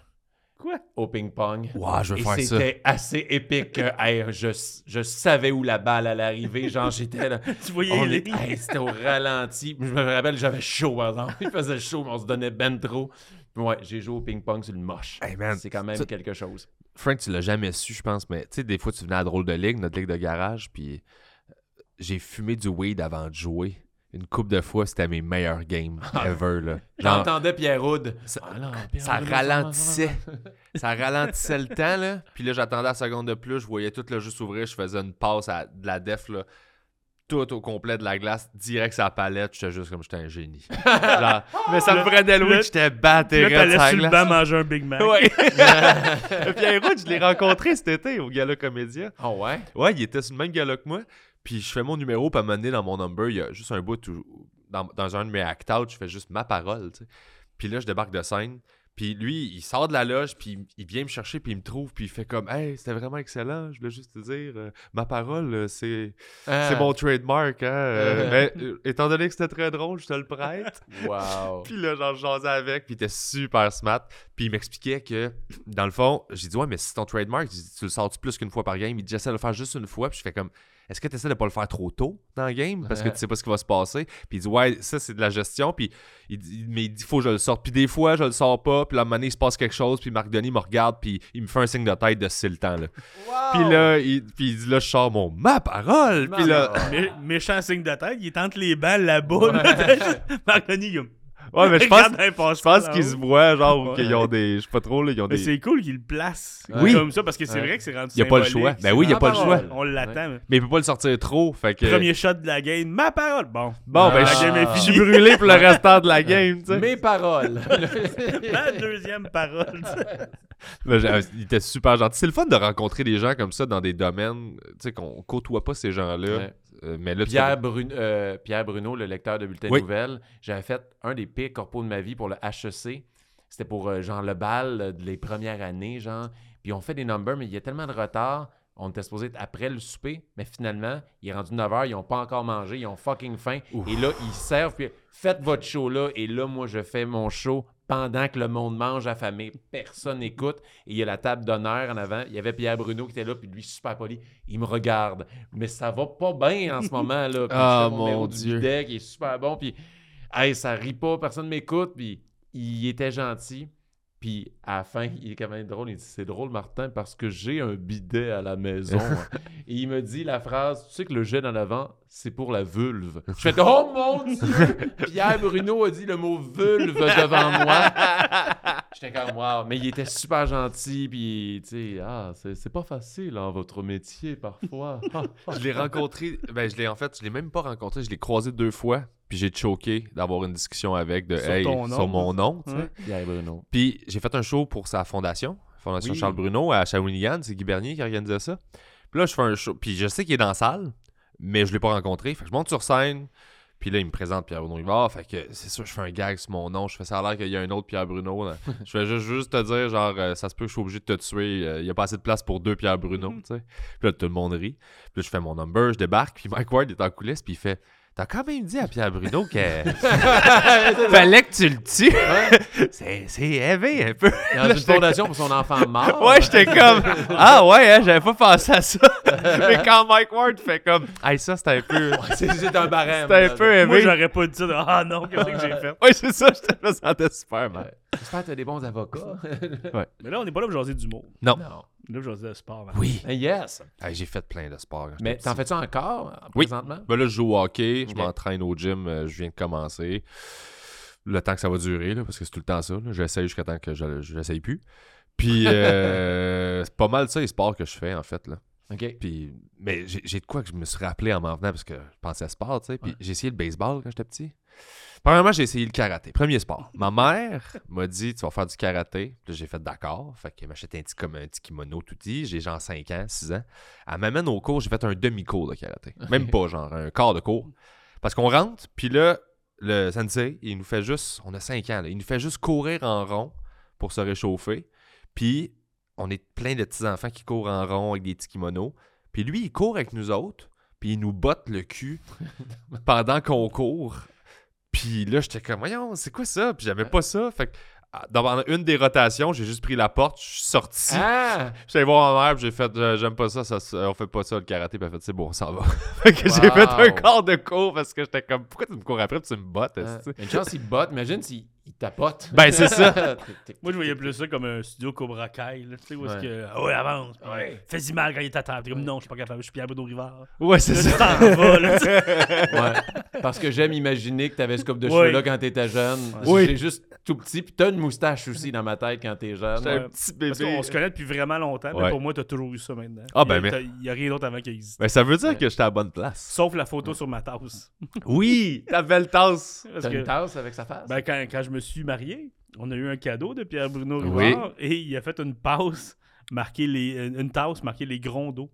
Quoi? au ping-pong. Wow, je veux Et faire ça. c'était assez épique que hey, je, je savais où la balle allait arriver. Genre, j'étais là. Tu voyais On les est- hey, c'était au ralenti. Je me rappelle, j'avais chaud, par exemple. Il faisait chaud, mais on se donnait ben trop. Puis Ouais, j'ai joué au ping-pong sur le moche. Hey, man, C'est quand même ça- quelque chose. Frank, tu l'as jamais su, je pense, mais tu sais, des fois, tu venais à drôle de ligue, notre ligue de garage, puis j'ai fumé du weed avant de jouer. Une coupe de fois, c'était mes meilleurs games ever, là. Genre, J'entendais Pierre Houd. Ça- Ah non, Pierre ça Houd, ralentissait. ça ralentissait le temps, là. Puis là, j'attendais la seconde de plus, je voyais tout le jeu s'ouvrir, je faisais une passe à de la def, là. Tout au complet de la glace, direct sur la palette, j'étais juste comme j'étais un génie. Genre, mais ça me prenait weed, j'étais batté là, t'allais sur le banc manger un Big Mac. Ouais. Pierre Roud, je l'ai rencontré cet été au Gala Comédia. Ah ouais? Ouais, il était sur le même gala que moi. Puis je fais mon numéro, puis à un moment donné, dans mon number, il y a juste un bout où, dans, dans un de mes act-out, je fais juste ma parole, tu sais. Puis là, je débarque de scène. Puis lui, il sort de la loge, puis il- vient me chercher, puis il me trouve, puis il fait comme Hey, c'était vraiment excellent, je voulais juste te dire, euh, ma parole, euh, c'est Ah. c'est mon trademark, hein. euh, Euh. mais euh, étant donné que c'était très drôle, je te le prête. Wow. Puis là, genre, jasais avec, puis il était super smart. Puis il m'expliquait que, dans le fond, j'ai dit, ouais, mais c'est ton trademark, tu le sors-tu plus qu'une fois par game? Il dit, j'essaie de le faire juste une fois. Puis je fais comme, est-ce que tu essaies de pas le faire trop tôt dans le game? Parce que tu sais pas ce qui va se passer. Puis il dit, ouais, ça, c'est de la gestion. Puis il dit, mais il dit, faut que je le sorte. Puis des fois, je le sors pas. Puis un moment donné, il se passe quelque chose. Puis Marc Denis me regarde. Puis il me fait un signe de tête de c'est le temps, là. Puis là, il, puis il dit, là, je sors mon ma parole. Puis là, Mé- méchant signe de tête, il est entre les balles là-bas. là. Marc Denis, il Ouais, mais je pense, je qu'ils se voient, genre, ou Ouais. qu'ils ont des. Je sais pas trop, là, ils ont Mais des. c'est cool qu'il le place Oui. comme ça, parce que c'est Ouais. vrai que c'est rendu Y a pas le choix. Ben oui, y a ma pas le choix. On l'attend. mais- Mais il peut pas le sortir trop, fait que. Premier shot de la game, ma parole. Bon. Bon, ben, Ah. je est je suis brûlé pour le restant de la game, tu sais. Mes paroles. Ma deuxième parole. Mais j'ai- il était super gentil. C'est le fun de rencontrer des gens comme ça dans des domaines, tu sais, qu'on côtoie pas ces gens-là. Euh, mais là, Pierre, euh, Pierre Bruno, le lecteur de bulletin Oui. nouvelles, j'avais fait un des pires corpos de ma vie pour le HEC. C'était pour euh, genre le bal euh, les premières années, genre. Puis on fait des numbers, mais il y a tellement de retard. On était supposé être après le souper, mais finalement, il est rendu 9h, ils n'ont pas encore mangé, ils ont fucking faim. Et là, ils servent, puis faites votre show là. Et là, moi, je fais mon show pendant que le monde mange affamé. Personne n'écoute. Et il y a la table d'honneur en avant. Il y avait Pierre Bruno qui était là, puis lui, super poli. Il me regarde. Mais ça va pas bien en ce moment, là. Puis Ah, fais mon Dieu. bidet qui est super bon. Puis, hey, ça rit pas, personne m'écoute. Puis, il était gentil. Puis, à la fin, il est quand même drôle. Il dit C'est drôle, Martin, parce que j'ai un bidet à la maison. Et il me dit la phrase Tu sais que le jet en avant, c'est pour la vulve. Je fais Oh mon Dieu Pierre Bruno a dit le mot vulve devant moi. J'étais comme Wow. Mais il était super gentil. Puis, tu sais, ah, c'est c'est pas facile, hein, votre métier, parfois. je l'ai rencontré, ben, je l'ai en fait, je l'ai même pas rencontré, je l'ai croisé deux fois, puis j'ai choqué d'avoir une discussion avec de Sur Hey, ton nom. sur mon nom, tu sais. Ouais. Pierre Bruno. Puis j'ai fait un show pour sa fondation, Fondation Oui. Charles Bruno à Shawinigan, c'est Guy Bernier qui organisait ça. Puis là, je fais un show, puis je sais qu'il est dans la salle, mais je l'ai pas rencontré. Fait que je monte sur scène, puis là, il me présente Pierre Bruno Rivard. Fait que c'est sûr, je fais un gag sur mon nom. Je fais ça à l'air qu'il y a un autre Pierre Bruno. là. je fais juste, juste te dire, genre, euh, ça se peut que je suis obligé de te tuer. euh, Il y a pas assez de place pour deux Pierre Bruno, tu sais. Puis là, tout le monde rit. Puis là, je fais mon number, je débarque, puis Mike Ward est en coulisses, puis il fait. T'as quand même dit à Pierre Bruno que fallait que tu le tues. c'est c'est élevé un peu. Dans une fondation pour son enfant mort. Ouais, j'étais comme Ah ouais, hein, j'avais pas pensé à ça. Mais quand Mike Ward fait comme Hey, ça c'était un peu. C'est c'est un barème. C'était un là. peu Moi, élevé. j'aurais pas dit ça. de, Ah non, qu'est-ce que j'ai fait? Ouais, c'est ça, je me sentais super mal. J'espère que t'as des bons avocats. Mais là, on n'est pas là pour jaser d'humour. Non. non. On est là pour jaser de sport. man. Oui. Yes. Hey, j'ai fait plein de sports. Mais t'en fais-tu encore euh, Oui. présentement? Ben là, je joue au hockey, je m'entraîne au gym, euh, je viens de commencer. Le temps que ça va durer, là, parce que c'est tout le temps ça. J'essaye jusqu'à temps que je l'essaye plus. Puis, euh, c'est pas mal ça, les sports que je fais, en fait. Là. OK. Puis, mais j'ai j'ai de quoi que je me suis rappelé en m'en venant parce que je pensais à sport, tu sais. Puis Ouais. j'ai essayé le baseball quand j'étais petit. Premièrement, j'ai essayé le karaté. Premier sport. Ma mère m'a dit Tu vas faire du karaté. Puis là, j'ai fait d'accord. Fait qu'elle m'achète un petit, comme un petit kimono tout dit. J'ai genre 5 ans, 6 ans. Elle m'amène au cours. J'ai fait un demi-cours de karaté. Même pas, genre un quart de cours. Parce qu'on rentre, puis là, le sensei, il nous fait juste. On a 5 ans, là, il nous fait juste courir en rond pour se réchauffer. Puis on est plein de petits enfants qui courent en rond avec des petits kimonos. Puis lui, il court avec nous autres, puis il nous botte le cul pendant qu'on court. Puis là, j'étais comme, voyons, c'est quoi ça? Puis j'avais pas ça. Fait que ah, dans une des rotations, j'ai juste pris la porte, je suis sorti. Ah! J'étais voir ma mère, j'ai fait, euh, j'aime pas ça, on fait pas ça le karaté. Puis elle fait, c'est bon, on s'en va. fait que j'ai fait un quart de cours parce que j'étais comme, pourquoi tu me cours après, puis tu me bottes? Ah. Une chance, il botte. Imagine s'il il tapote. Ben, c'est ça. Moi, je voyais plus ça comme un studio Cobra Kai. Là, tu sais, où est-ce que. Ah ouais, avance. Ouais. Fais-y mal quand il est à terre. T'es comme, non, je suis pas capable. Je suis Pierre Bruno Rivard. Ouais, c'est ça. t'en vas, là. Ouais. Parce que j'aime imaginer que t'avais ce coupe de cheveux-là quand t'étais jeune. Oui. J'ai juste tout petit. Puis t'as une moustache aussi dans ma tête quand t'es jeune. J'étais un petit Parce bébé. qu'on se connaît depuis vraiment longtemps. Mais pour moi, t'as toujours eu ça maintenant. Ah, ben, Il y a- mais- Il y a rien d'autre avant qui existe. Ben, ça veut dire que j'étais à la bonne place. Sauf la photo sur ma tasse. Oui, ta belle tasse. Parce T'as une tasse avec sa face? Ben, quand, quand je me suis marié, on a eu un cadeau de Pierre Bruno Oui. Rivard et il a fait une passe les, euh, une tasse marquée les grondos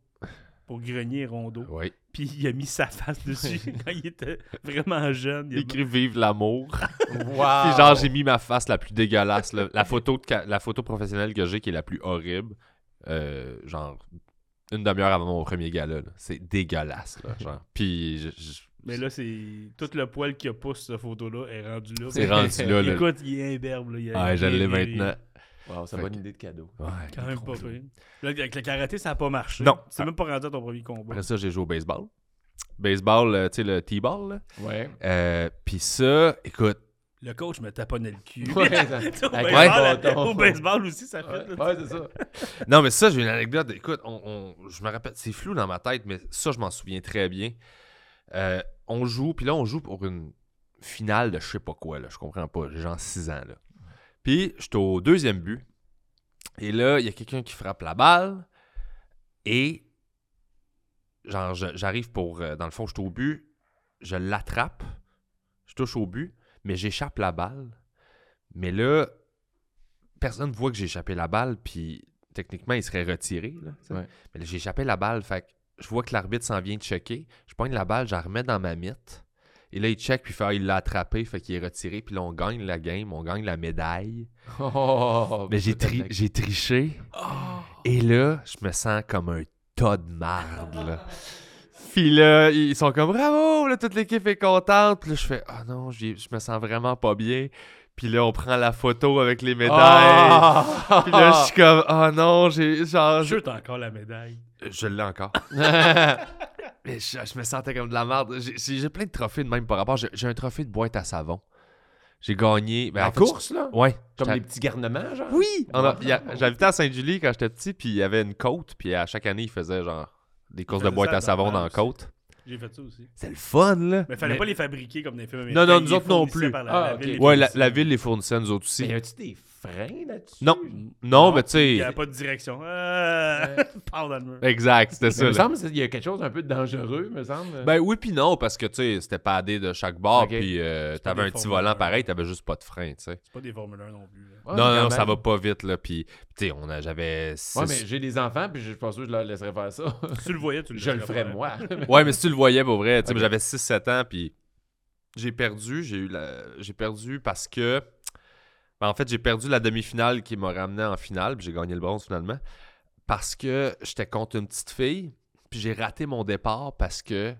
pour grenier rondeau. Oui. Puis il a mis sa face dessus quand il était vraiment jeune. Il a- Écrit Vive l'amour. wow. Puis genre, j'ai mis ma face la plus dégueulasse. là. La, photo de la photo professionnelle que j'ai qui est la plus horrible. euh, genre, une demi-heure avant mon premier gala. là. C'est dégueulasse. Là, genre. Puis, je- je- Mais là, c'est tout le poil qu'il a pousse cette photo-là est rendu là. c'est rendu là. là. Écoute, il est imberbe. Là. Il a- Ouais, je l'ai maintenant. Wow, c'est Fait une bonne idée de cadeau. Ouais, Quand même pas pire. Là, avec le karaté, ça n'a pas marché. Non. C'est même pas rendu à ton premier combat. Après ça, j'ai joué au baseball. Baseball, euh, tu sais, le T-ball. là. Ouais. Euh, Puis ça, écoute, Le coach me taponnait le cul. Ouais, au, baseball, bâton. au baseball aussi, ça fait. Ouais, ouais, c'est ça. Non, mais ça, j'ai une anecdote. Écoute, on, on- je me rappelle, c'est flou dans ma tête, mais ça, je m'en souviens très bien. Euh, on joue, puis là, on joue pour une finale de je sais pas quoi, là. Je comprends pas. J'ai genre 6 ans, là. Puis, j'étais au deuxième but. Et là, il y a quelqu'un qui frappe la balle. Et, genre, j'arrive pour. euh, dans le fond, je suis au but. Je l'attrape. Je touche au but. Mais j'échappe la balle. Mais là, personne voit que j'ai échappé la balle. Puis, techniquement, il serait retiré. Là. Ouais. Mais là, j'ai échappé la balle. Fait que je vois que l'arbitre s'en vient de checker. Je pogne la balle, je la remets dans ma mythe. Et là, il check, puis il fait, ah, il l'a attrapé, fait qu'il est retiré. Puis là, on gagne la game, on gagne la médaille. Oh, Mais j'ai, tri- j'ai triché. Et là, je me sens comme un tas de marde, là. Puis là, ils sont comme bravo, là, toute l'équipe est contente. Puis là, je fais, ah non, j'ai- je me sens vraiment pas bien. Puis là, on prend la photo avec les médailles. Ah! Puis là, je suis comme, oh non, j'ai genre. Je encore la médaille. Je l'ai encore. Mais je, je me sentais comme de la merde. J'ai- plein de trophées de même par rapport. J'ai j'ai un trophée de boîte à savon. J'ai gagné. ben, La en fait, course, là? Ouais. Comme les petits garnements, genre? Oui! A- il. J'habitais à Saint-Julie quand j'étais petit, puis il y avait une côte, puis à chaque année, ils faisaient genre des courses de boîte à savon dans la côte. J'ai fait ça aussi. C'est le fun, là! Mais fallait Mais- pas les fabriquer comme des films Non, américains. non, nous autres non plus. la- Ah, la ville les Ouais, la, ville les fournissait, nous autres aussi. Mais y a-tu des freins là-dessus? Non. Non, mais tu Il n'y sais. avait pas de direction. Euh, Pars dans le mur. Exact, c'était ça. il me là. semble qu'il y a quelque chose d'un peu dangereux, me semble. Ben oui, puis non, parce que tu sais, c'était padé de chaque bord, puis euh, t'avais un petit volant un. pareil, t'avais juste pas de frein, tu sais. C'est pas des Formule 1 non plus. Ouais, non, non, ça même. va pas vite, là. Puis, tu sais, on a- j'avais six- Ouais, mais j'ai des enfants, puis je suis pas sûr que je leur laisserais faire ça. Si tu le voyais, tu le je le ferais moi. Ouais, mais si tu le voyais, pour vrai, tu sais, j'avais 6-7 ans, puis j'ai perdu. J'ai eu la... j'ai perdu parce que. Ben, en fait, j'ai perdu la demi-finale qui m'a ramené en finale, puis j'ai gagné le bronze finalement. Parce que j'étais contre une petite fille, puis j'ai raté mon départ parce que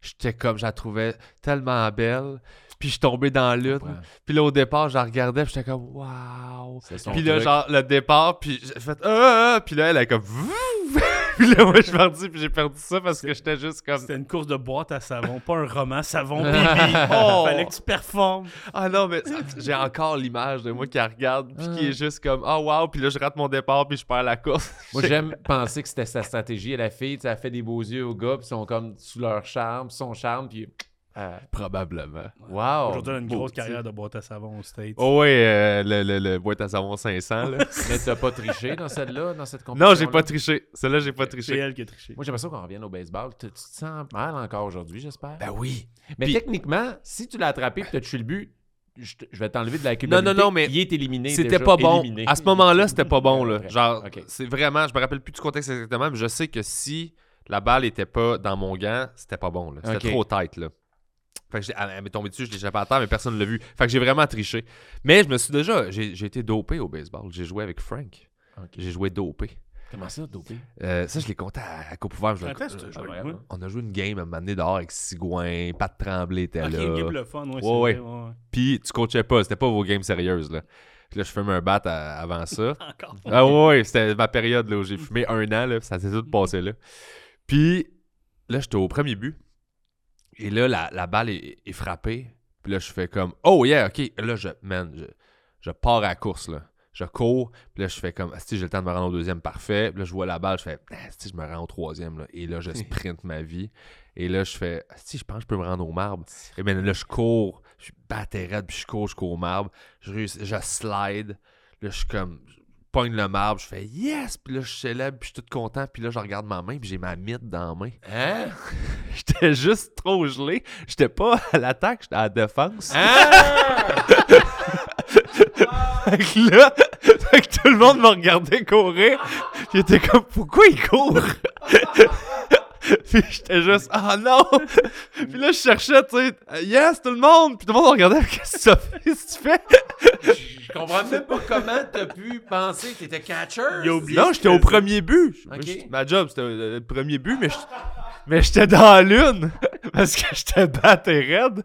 j'étais comme, je la trouvais tellement belle, puis je suis tombé dans l'une. Puis là, au départ, je la regardais, puis j'étais comme, waouh! Puis là, truc. genre, le départ, puis j'ai fait ah, ah, ah puis là, elle est comme puis là, moi, je suis parti, puis j'ai perdu ça parce que j'étais juste comme C'était une course de boîte à savon, pas un roman savon pipi. Oh! Fallait que tu performes. ah non, mais j'ai encore l'image de moi qui la regarde, puis qui est juste comme ah wow, puis là, je rate mon départ, puis je perds la course. Moi, j'aime penser que c'était sa stratégie. La fille, tu sais, elle fait des beaux yeux aux gars, puis ils sont comme sous leur charme, son charme, puis. Euh, Probablement. wow! Aujourd'hui, elle a une grosse carrière de boîte à savon aux States. Oh ouais, euh, le, le, le boîte à savon 500, là. Mais t'as pas triché dans celle-là, dans cette compétition non, j'ai pas triché. Celle-là, j'ai pas C'est triché. elle qui a triché. Moi, j'aimerais ça qu'on revienne au baseball. Tu te sens mal encore aujourd'hui, j'espère? Ben oui. Mais puis- techniquement, si tu l'as attrapé et tu as tué le but, je, te- je vais t'enlever de la Non, culpabilité. non, non, mais Il est éliminé. C'était pas bon. éliminé. À ce moment-là, c'était pas bon. Là. Genre, c'est vraiment, je me rappelle plus du contexte exactement, mais je sais que si la balle était pas dans mon gant, c'était pas bon. C'était Ok. trop tight. Là. Fait que j'ai- elle m'est tombée dessus, je l'ai échappé à terre, mais personne ne l'a vu. Fait que j'ai vraiment triché. Mais je me suis déjà. J'ai j'ai été dopé au baseball. J'ai joué avec Frank. J'ai joué dopé. Comment ça, dopé? Euh, ça, je l'ai compté à, à Coupe ouverte. Euh. On a joué une game à un moment donné dehors avec Sigouin, Pat Tremblay était Ok, là. une game le fun, ouais, Ouais, vrai, ouais. Puis tu coachais pas, c'était pas vos games sérieuses. Là. Puis là, je fumais un bat à- avant ça. Encore. Ah ouais, ouais, c'était ma période là, où j'ai fumé un an, là, ça s'est tout passé là. Puis là, j'étais au premier but. Et là, la, la balle est, est frappée. Puis là, je fais comme Oh yeah, ok. Là, je, man, je, je pars à la course là. Je cours, puis là, je fais comme, si j'ai le temps de me rendre au deuxième, parfait. Puis là, je vois la balle, je fais, si je me rends au troisième, là. Et là, je sprint ma vie. Et là, je fais, si je pense que je peux me rendre au marbre. Et bien là, je cours, je suis batté raide, puis je cours jusqu'au marbre. Je, je slide. Là, je suis comme, je pogne le marbre, je fais yes! Puis là, je célèbre, puis je suis tout content. Puis là, je regarde ma main, puis j'ai ma mythe dans la main. Hein? J'étais juste trop gelé. J'étais pas à l'attaque, j'étais à la défense. Hein? Fait que là, fait que tout le monde me regardait courir. Était comme, pourquoi il court? Puis j'étais juste, ah non! Puis là, je cherchais, tu sais, yes, tout le monde! Puis tout le monde regardait, qu'est-ce que ça fait? Qu'est-ce que tu fais? Je comprends même pas comment t'as pu penser que t'étais catcher. Non, j'étais au premier but. Ok. Ma job, c'était le le premier but, mais je- mais j'étais dans la lune parce que j'étais batté raide.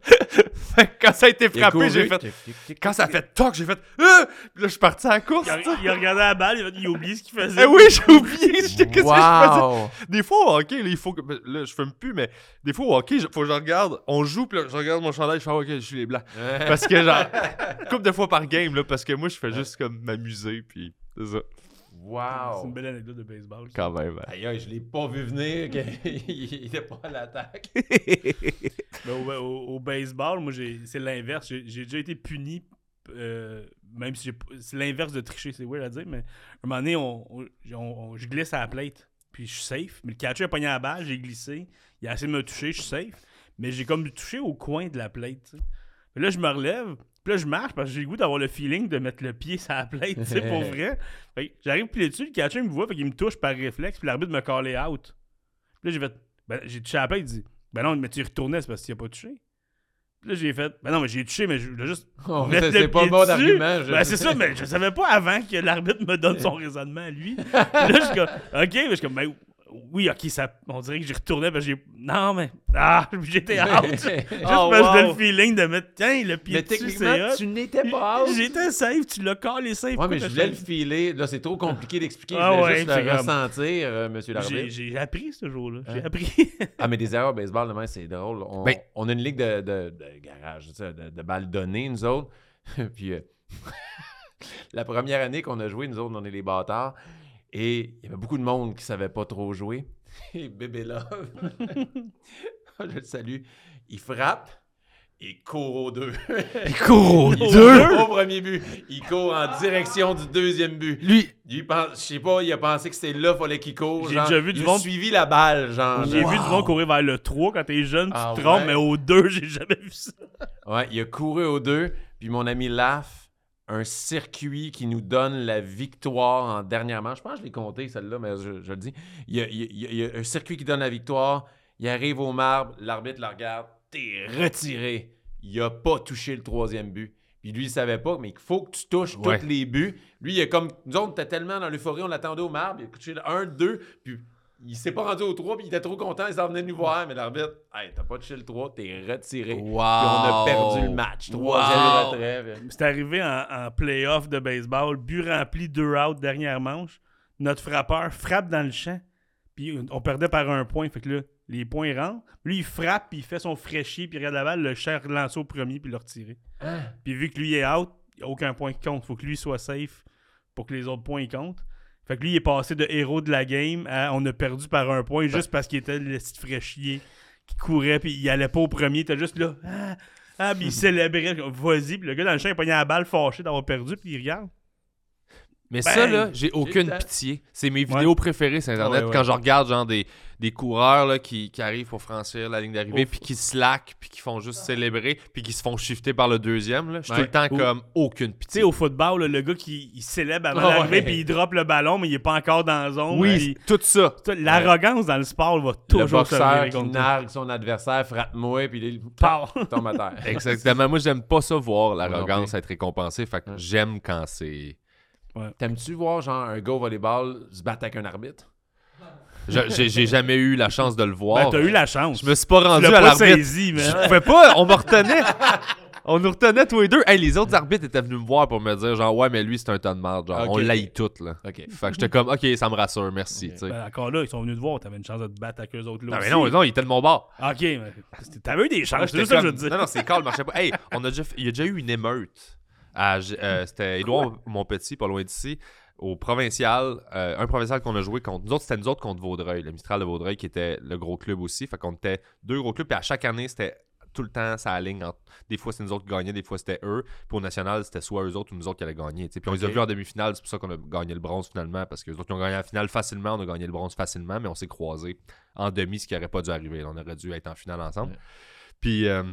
fait que quand ça a été frappé, j'ai fait. Quand ça a fait toc, j'ai fait. Ah! Puis là, je suis parti à la course. Il a, il regardé la balle, il a, il a oublié ce qu'il faisait. Eh oui, j'ai oublié. Qu'est-ce que je faisais? Wow! Des fois hockey, là, il faut que. Là, je fume plus, mais des fois au hockey, il faut que je regarde. On joue, puis là, je regarde mon chandail, je fais, Ah, ok, je suis les blancs. Parce que, genre, couple de fois par game, là, parce que moi, je fais juste comme m'amuser, puis c'est ça. Wow! C'est une belle anecdote de baseball. ça. Quand même. hein. Aïe, aïe, je l'ai pas vu venir qu'il était pas à l'attaque. Mais au, au- au baseball, moi, j'ai- c'est l'inverse. J'ai déjà été puni, euh, même si c'est l'inverse de tricher, c'est weird à dire, mais un moment donné, on, on- on- on- je glisse à la plate, puis je suis safe. Mais le catcher a pogné la balle, j'ai glissé, il a essayé de me toucher, je suis safe. Mais j'ai comme touché au coin de la plate. Puis là, je me relève, puis là, je marche parce que j'ai le goût d'avoir le feeling de mettre le pied sur la plate, tu sais, pour vrai. J'arrive pied dessus, le catcher me voit, fait qu'il me touche par réflexe, puis l'arbitre me callait out. Puis là, j'ai fait, ben, j'ai touché à la plate, il dit, ben non, mais tu retournais, c'est parce qu'il a pas touché. Là, j'ai fait, ben non, mais j'ai touché, mais je voulais juste. Oh, mettre c'est pas bon dessus. d'argument. je- Ben c'est ça, mais je savais pas avant que l'arbitre me donne son raisonnement à lui. Là, je suis comme, ok, mais je suis comme, ben oui, ok, ça, on dirait que j'y retournais, parce que j'ai. Non, mais. Ah, j'étais out. Juste Oh, parce que wow. le feeling de mettre, tiens, le pied Mais dessus, techniquement, c'est hot. tu n'étais pas out. J'étais safe, tu l'as collé safe. Ouais, mais je voulais le filer. Là, c'est trop compliqué d'expliquer. Ah je voulais ouais, juste le comme- ressentir, euh, monsieur J'ai l'arbitre. j'ai appris ce jour-là. J'ai Hein? appris. Ah, mais des erreurs au baseball, demain, c'est drôle. On, Ben- on a une ligue de, de, de garage, de balles données, nous autres. Puis, euh, la première année qu'on a joué, nous autres, on est les bâtards. Et il y avait beaucoup de monde qui savait pas trop jouer. Et bébé Love, je le salue, il frappe. Il court aux deux. Il court aux Au deux? Au premier but. Il court en direction du deuxième but. Lui, Lui, pense, je sais pas, il a pensé que c'était là, fallait qu'il court. J'ai déjà vu du il a monde- suivi la balle, genre. J'ai vu du monde courir vers le 3 quand t'es jeune, tu Ah te trompes, ouais? mais au 2, j'ai jamais vu ça. Ouais, il a couru aux deux. Puis mon ami Laf, un circuit qui nous donne la victoire en dernière manche. Je pense que je l'ai compté, celle-là, mais je, je le dis. Il y, a, il y a- il y a un circuit qui donne la victoire. Il arrive au marbre, l'arbitre le regarde. T'es retiré. Il a pas touché le troisième but. Puis lui, il savait pas, mais il faut que tu touches Ouais. tous les buts. Lui, il est comme. Nous autres, était tellement dans l'euphorie, on l'attendait au marbre. Il a touché le 1, 2, puis il s'est pas rendu au 3, puis il était trop content, il s'en venait nous voir. Mais l'arbitre, hey, t'as pas touché le 3, t'es retiré. wow. Puis on a perdu le match. Troisième Wow. retrait. C'est arrivé en, en playoff de baseball, but rempli, deux out, dernière manche. Notre frappeur frappe dans le champ, puis on perdait par un point. Fait que là, les points rentrent. Lui, il frappe, puis il fait son fraîchier, puis il regarde la balle, le champ relance au premier, puis le retirer. Hein? Puis vu que lui est out, il n'y a aucun point qui compte. faut que lui soit safe pour que les autres points comptent. Fait que lui, il est passé de héros de la game à on a perdu par un point juste parce qu'il était le petit fraîchier qui courait, puis il allait pas au premier. T'as juste là, ah, ah, puis il célébrait. Vas-y, puis le gars dans le champ, il pognait la balle fâché d'avoir perdu, puis il regarde. Mais Bang! ça, là, j'ai aucune pitié. C'est mes vidéos préférées sur Internet. Ouais, ouais. Quand je regarde, genre, des, des coureurs là, qui, qui arrivent pour franchir la ligne d'arrivée, puis qui slack, puis qui font juste célébrer, puis qui se font shifter par le deuxième. là. Je suis Ouais. tout le temps comme aucune Tu sais, pitié. au football, là, le gars qui il célèbre avant d'arriver, ouais. puis il drop le ballon, mais il est pas encore dans la zone. Oui, tout ça. L'arrogance dans le sport va toujours Le boxeur qui nargue son adversaire, frappe-moi, puis il tombe à terre. Exactement. Moi, j'aime pas ça voir l'arrogance être récompensée. Fait que j'aime quand c'est. T'aimes-tu voir genre un gars au volleyball se battre avec un arbitre? J'ai jamais eu la chance de le voir. Ben, t'as eu la chance. Je me suis pas rendu à l'arbitre. Je pouvais pas, on me retenait. On nous retenait tous les deux. Hey, les autres arbitres étaient venus me voir pour me dire genre ouais mais lui c'est un ton de marde genre on l'aille tout là. OK. Fait que j'étais comme ok ça me rassure merci. Ben, encore là, ils sont venus te voir, t'avais une chance de te battre avec eux autres là Non mais non non il était de mon bord. Ok, mais t'avais eu des chances, c'est ça que je veux dire. Non non c'est calme marchait pas. Hey on a déjà il y a déjà eu une émeute. euh, C'était Édouard Montpetit pas loin d'ici au provincial euh, un provincial qu'on a joué contre nous autres c'était nous autres contre Vaudreuil le Mistral de Vaudreuil qui était le gros club aussi. Fait qu'on était deux gros clubs puis à chaque année c'était tout le temps ça aligne entre- des fois c'était nous autres qui gagnaient des fois c'était eux. Puis au national c'était soit eux autres ou nous autres qui allaient gagner puis on les a vus en demi-finale c'est pour ça qu'on a gagné le bronze finalement parce que les autres ils ont gagné la finale facilement on a gagné le bronze facilement mais on s'est croisés en demi ce qui aurait pas dû arriver. On aurait dû être en finale ensemble. Ouais. puis euh,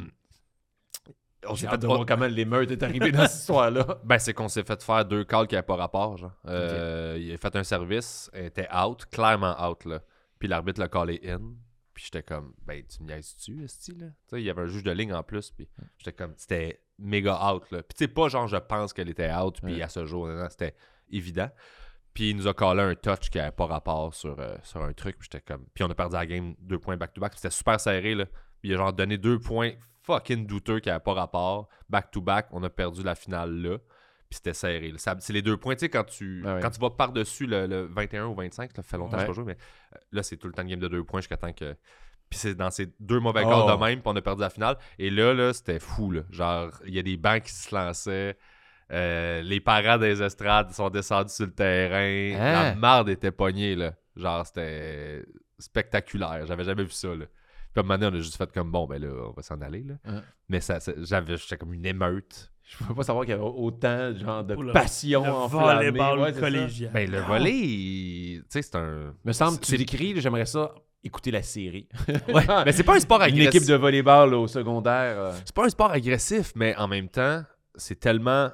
on s'est fait de voir comment l'émeute est arrivée dans cette histoire-là. ben, c'est qu'on s'est fait faire deux calls qui n'avaient pas rapport. Genre. Euh, Il a fait un service, elle était out, clairement out. Là. Puis l'arbitre l'a callé in. Puis j'étais comme, ben, tu me niaises-tu, esti, là? Tu sais, il y avait un juge de ligne en plus. Puis j'étais comme, c'était méga out, là. Puis tu sais, pas genre, je pense qu'elle était out, puis Ouais. à ce jour, c'était évident. Puis il nous a callé un touch qui n'avait pas rapport sur, euh, sur un truc. Puis j'étais comme, puis on a perdu la game deux points back-to-back. Puis C'était super serré, là. Puis il a genre donné deux points fucking douteux qui n'avaient pas rapport. Back-to-back, on a perdu la finale là. Puis c'était serré. C'est les deux points. Tu sais, quand tu, Ah ouais. quand tu vas par-dessus le, le 21 ou 25, ça fait longtemps que je pas joué, mais euh, là, c'est tout le temps une game de deux points jusqu'à temps que. Puis c'est dans ces deux mauvais Oh. de même, puis on a perdu la finale. Et là, là, c'était fou. Là. Genre, il y a des bancs qui se lançaient. Euh, les parents des estrades sont descendus sur le terrain. Hein? La marde était pognée, là. Genre, c'était spectaculaire. J'avais jamais vu ça, là. Puis à un moment donné, on a juste fait comme, bon, ben là, on va s'en aller, là. Hein? Mais ça, ça- j'avais, j'étais comme une émeute. Je peux pas savoir qu'il y avait autant genre, de le- passion Le enflammée. volleyball Ouais, collégial. Ben, le il- tu sais, c'est un... Me semble, tu là, j'aimerais ça écouter la série. Ouais, mais c'est pas un sport Une agressif. équipe de volleyball au secondaire. euh, C'est pas un sport agressif, mais en même temps, c'est tellement.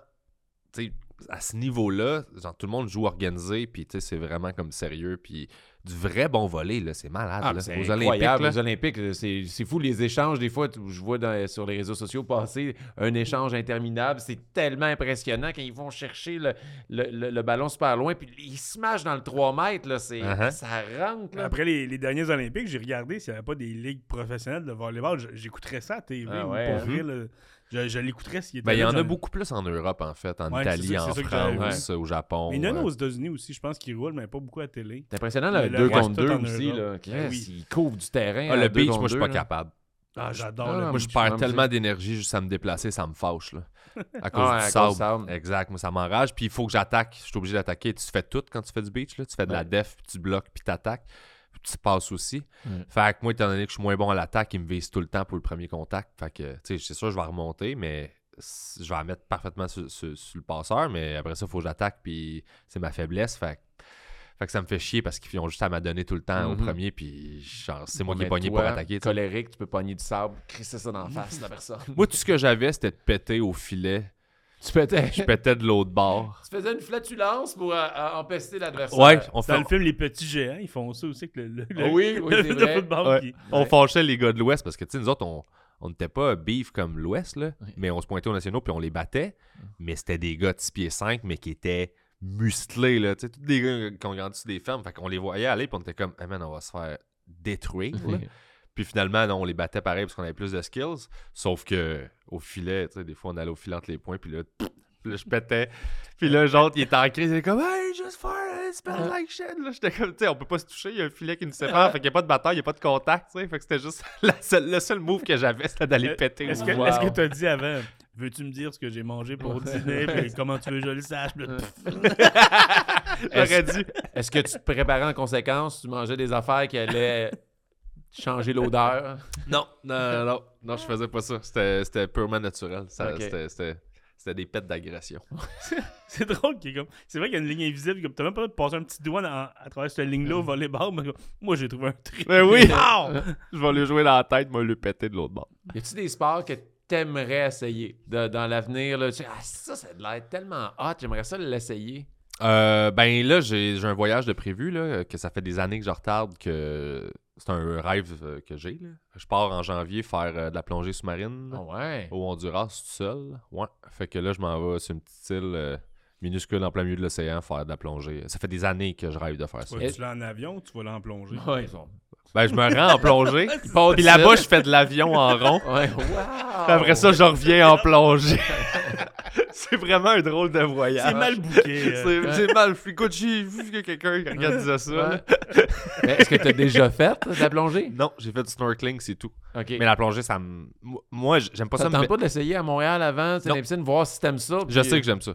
Tu sais, à ce niveau-là, genre tout le monde joue organisé, puis tu sais, c'est vraiment comme sérieux, puis du vrai bon volet, là, c'est malade. Ah, là. c'est Aux incroyable. Olympiques, Aux Olympiques, c'est c'est fou les échanges. Des fois, je vois dans- sur les réseaux sociaux passer un échange interminable. C'est tellement impressionnant quand ils vont chercher le, le- le- le ballon super loin. Puis ils se mâchent dans le 3 mètres. Là, c'est- Uh-huh. Ça rentre. Là. Après les, les derniers Olympiques, j'ai regardé s'il n'y avait pas des ligues professionnelles de volleyball. J'écouterais ça à TV. Ah ouais, pour hein? vrai, là. Je je l'écouterais s'il était Ben, il y là, en a beaucoup plus en Europe, en fait, en Ouais, Italie, c'est ça- en c'est ça que j'avais France, au Japon. Mais il y en a euh, aux États-Unis aussi, je pense qu'ils roulent, mais pas beaucoup à télé. C'est impressionnant, Le- le le 2 reste, contre tout 2 en aussi. Europe. Là. Yes, oui. Ils couvrent du terrain. Ah, le beach, moi, je suis pas là. capable. Ah, j'adore Ah, le moi, Moi, je beach. perds tellement d'énergie juste à me déplacer, ça me fâche, là. À cause Ah, du à sable. cause du sable. Exact, moi, ça m'enrage. Puis il faut que j'attaque. Je suis obligé d'attaquer. Tu fais tout quand tu fais du beach, là. Tu fais de la Ouais. def, puis tu bloques, puis t'attaques. Tu passes aussi. Fait que moi, étant donné que je suis moins bon à l'attaque, il me vise tout le temps pour le premier contact. Fait que, tu sais, c'est sûr, je vais remonter, mais je vais la mettre parfaitement sur, sur- sur le passeur. Mais après ça, il faut que j'attaque, puis c'est ma faiblesse. Fait que, fait que ça me fait chier parce qu'ils ont juste à m'adonner tout le temps au Mhm. premier, puis genre, c'est moi qui ai pogné pour attaquer. Colérique, tu peux pogner du sable, crisser ça dans la face de la personne. Moi, tout ce que j'avais, c'était de péter au filet. Tu pétais. Je pétais de l'autre bord. Tu faisais une flatulence pour euh, euh, empester l'adversaire. Ouais, on Dans fait. le film Les Petits Géants, ils font ça aussi avec le, le, Ah oui, oui, le c'est film de vrai. football. Ouais. qui- On fâchait les gars de l'Ouest parce que, tu sais, nous autres, on on n'était pas beef comme l'Ouest, là, Oui. mais on se pointait aux nationaux puis on les battait. Mais c'était des gars de 6 pieds 5, mais qui étaient musclés, là. Tu sais, tous des gars qui ont grandi sur des fermes. Fait qu'on les voyait aller puis on était comme, hey man, on va se faire détruire. là. Puis finalement, non, on les battait pareil parce qu'on avait plus de skills. Sauf que au filet, tu sais, des fois, on allait au filet entre les points, puis là, pff, puis là, je pétais. Puis là, genre, il était en crise, il était comme, hey, just fire, it smells like shit. Là, j'étais comme, tu sais, on peut pas se toucher, il y a un filet qui nous sépare, fait qu'il y a pas de bataille, il y a pas de contact, tu sais. Fait que c'était juste la seule- le seul move que j'avais, c'était d'aller Euh, péter. Est-ce que Wow. est-ce que tu as dit avant Veux-tu me dire ce que j'ai mangé pour dîner puis Comment tu veux que je le sache Puis là, pff, J'aurais dû. Est-ce que tu te préparais en conséquence? Tu mangeais des affaires qui allaient changer l'odeur? Non, non, non, non, je faisais pas ça. C'était c'était purement naturel. Ça- Ok. C'était- C'était c'était des pets d'agression. C'est drôle qu'il comme. C'est vrai qu'il y a une ligne invisible, comme t'as même pas de passer un petit doigt dans- à travers cette ligne-là au volleyball, mais moi j'ai trouvé un truc. Ben oui! Wow! Je vais le jouer dans la tête, moi, le péter de l'autre bord. Y a-tu des sports que t'aimerais essayer de- dans l'avenir? là? Tu sais, Ah, ça, ça a l'air tellement hot, j'aimerais ça l'essayer. Euh, ben là, j'ai j'ai un voyage de prévu, là, que ça fait des années que je retarde, que c'est un rêve euh, que j'ai. là. Je pars en janvier faire euh, de la plongée sous-marine Ah ouais? au Honduras tout seul. Ouais. Fait que là, je m'en vais sur une petite île euh, minuscule en plein milieu de l'océan faire de la plongée. Ça fait des années que je rêve de faire ça. Tu vas en avion ou tu vas là en plongée? Ouais, ils sont- Ben, je me rends en plongée. Puis là-bas, je fais de l'avion en rond. Ouais, wow! Puis après ça, je reviens en plongée. c'est vraiment un drôle de voyage. C'est mal bouqué. euh. C'est c'est mal. Écoute, j'ai vu que quelqu'un qui organisait ça. là. Ouais. Mais est-ce que t'as déjà fait de la plongée? Non, j'ai fait du snorkeling, c'est tout. Mais la plongée, ça me. Moi- j'aime pas ça tente me- pas de l'essayer à Montréal avant, c'est Non. les piscines, voir si t'aimes ça? Je sais que j'aime ça.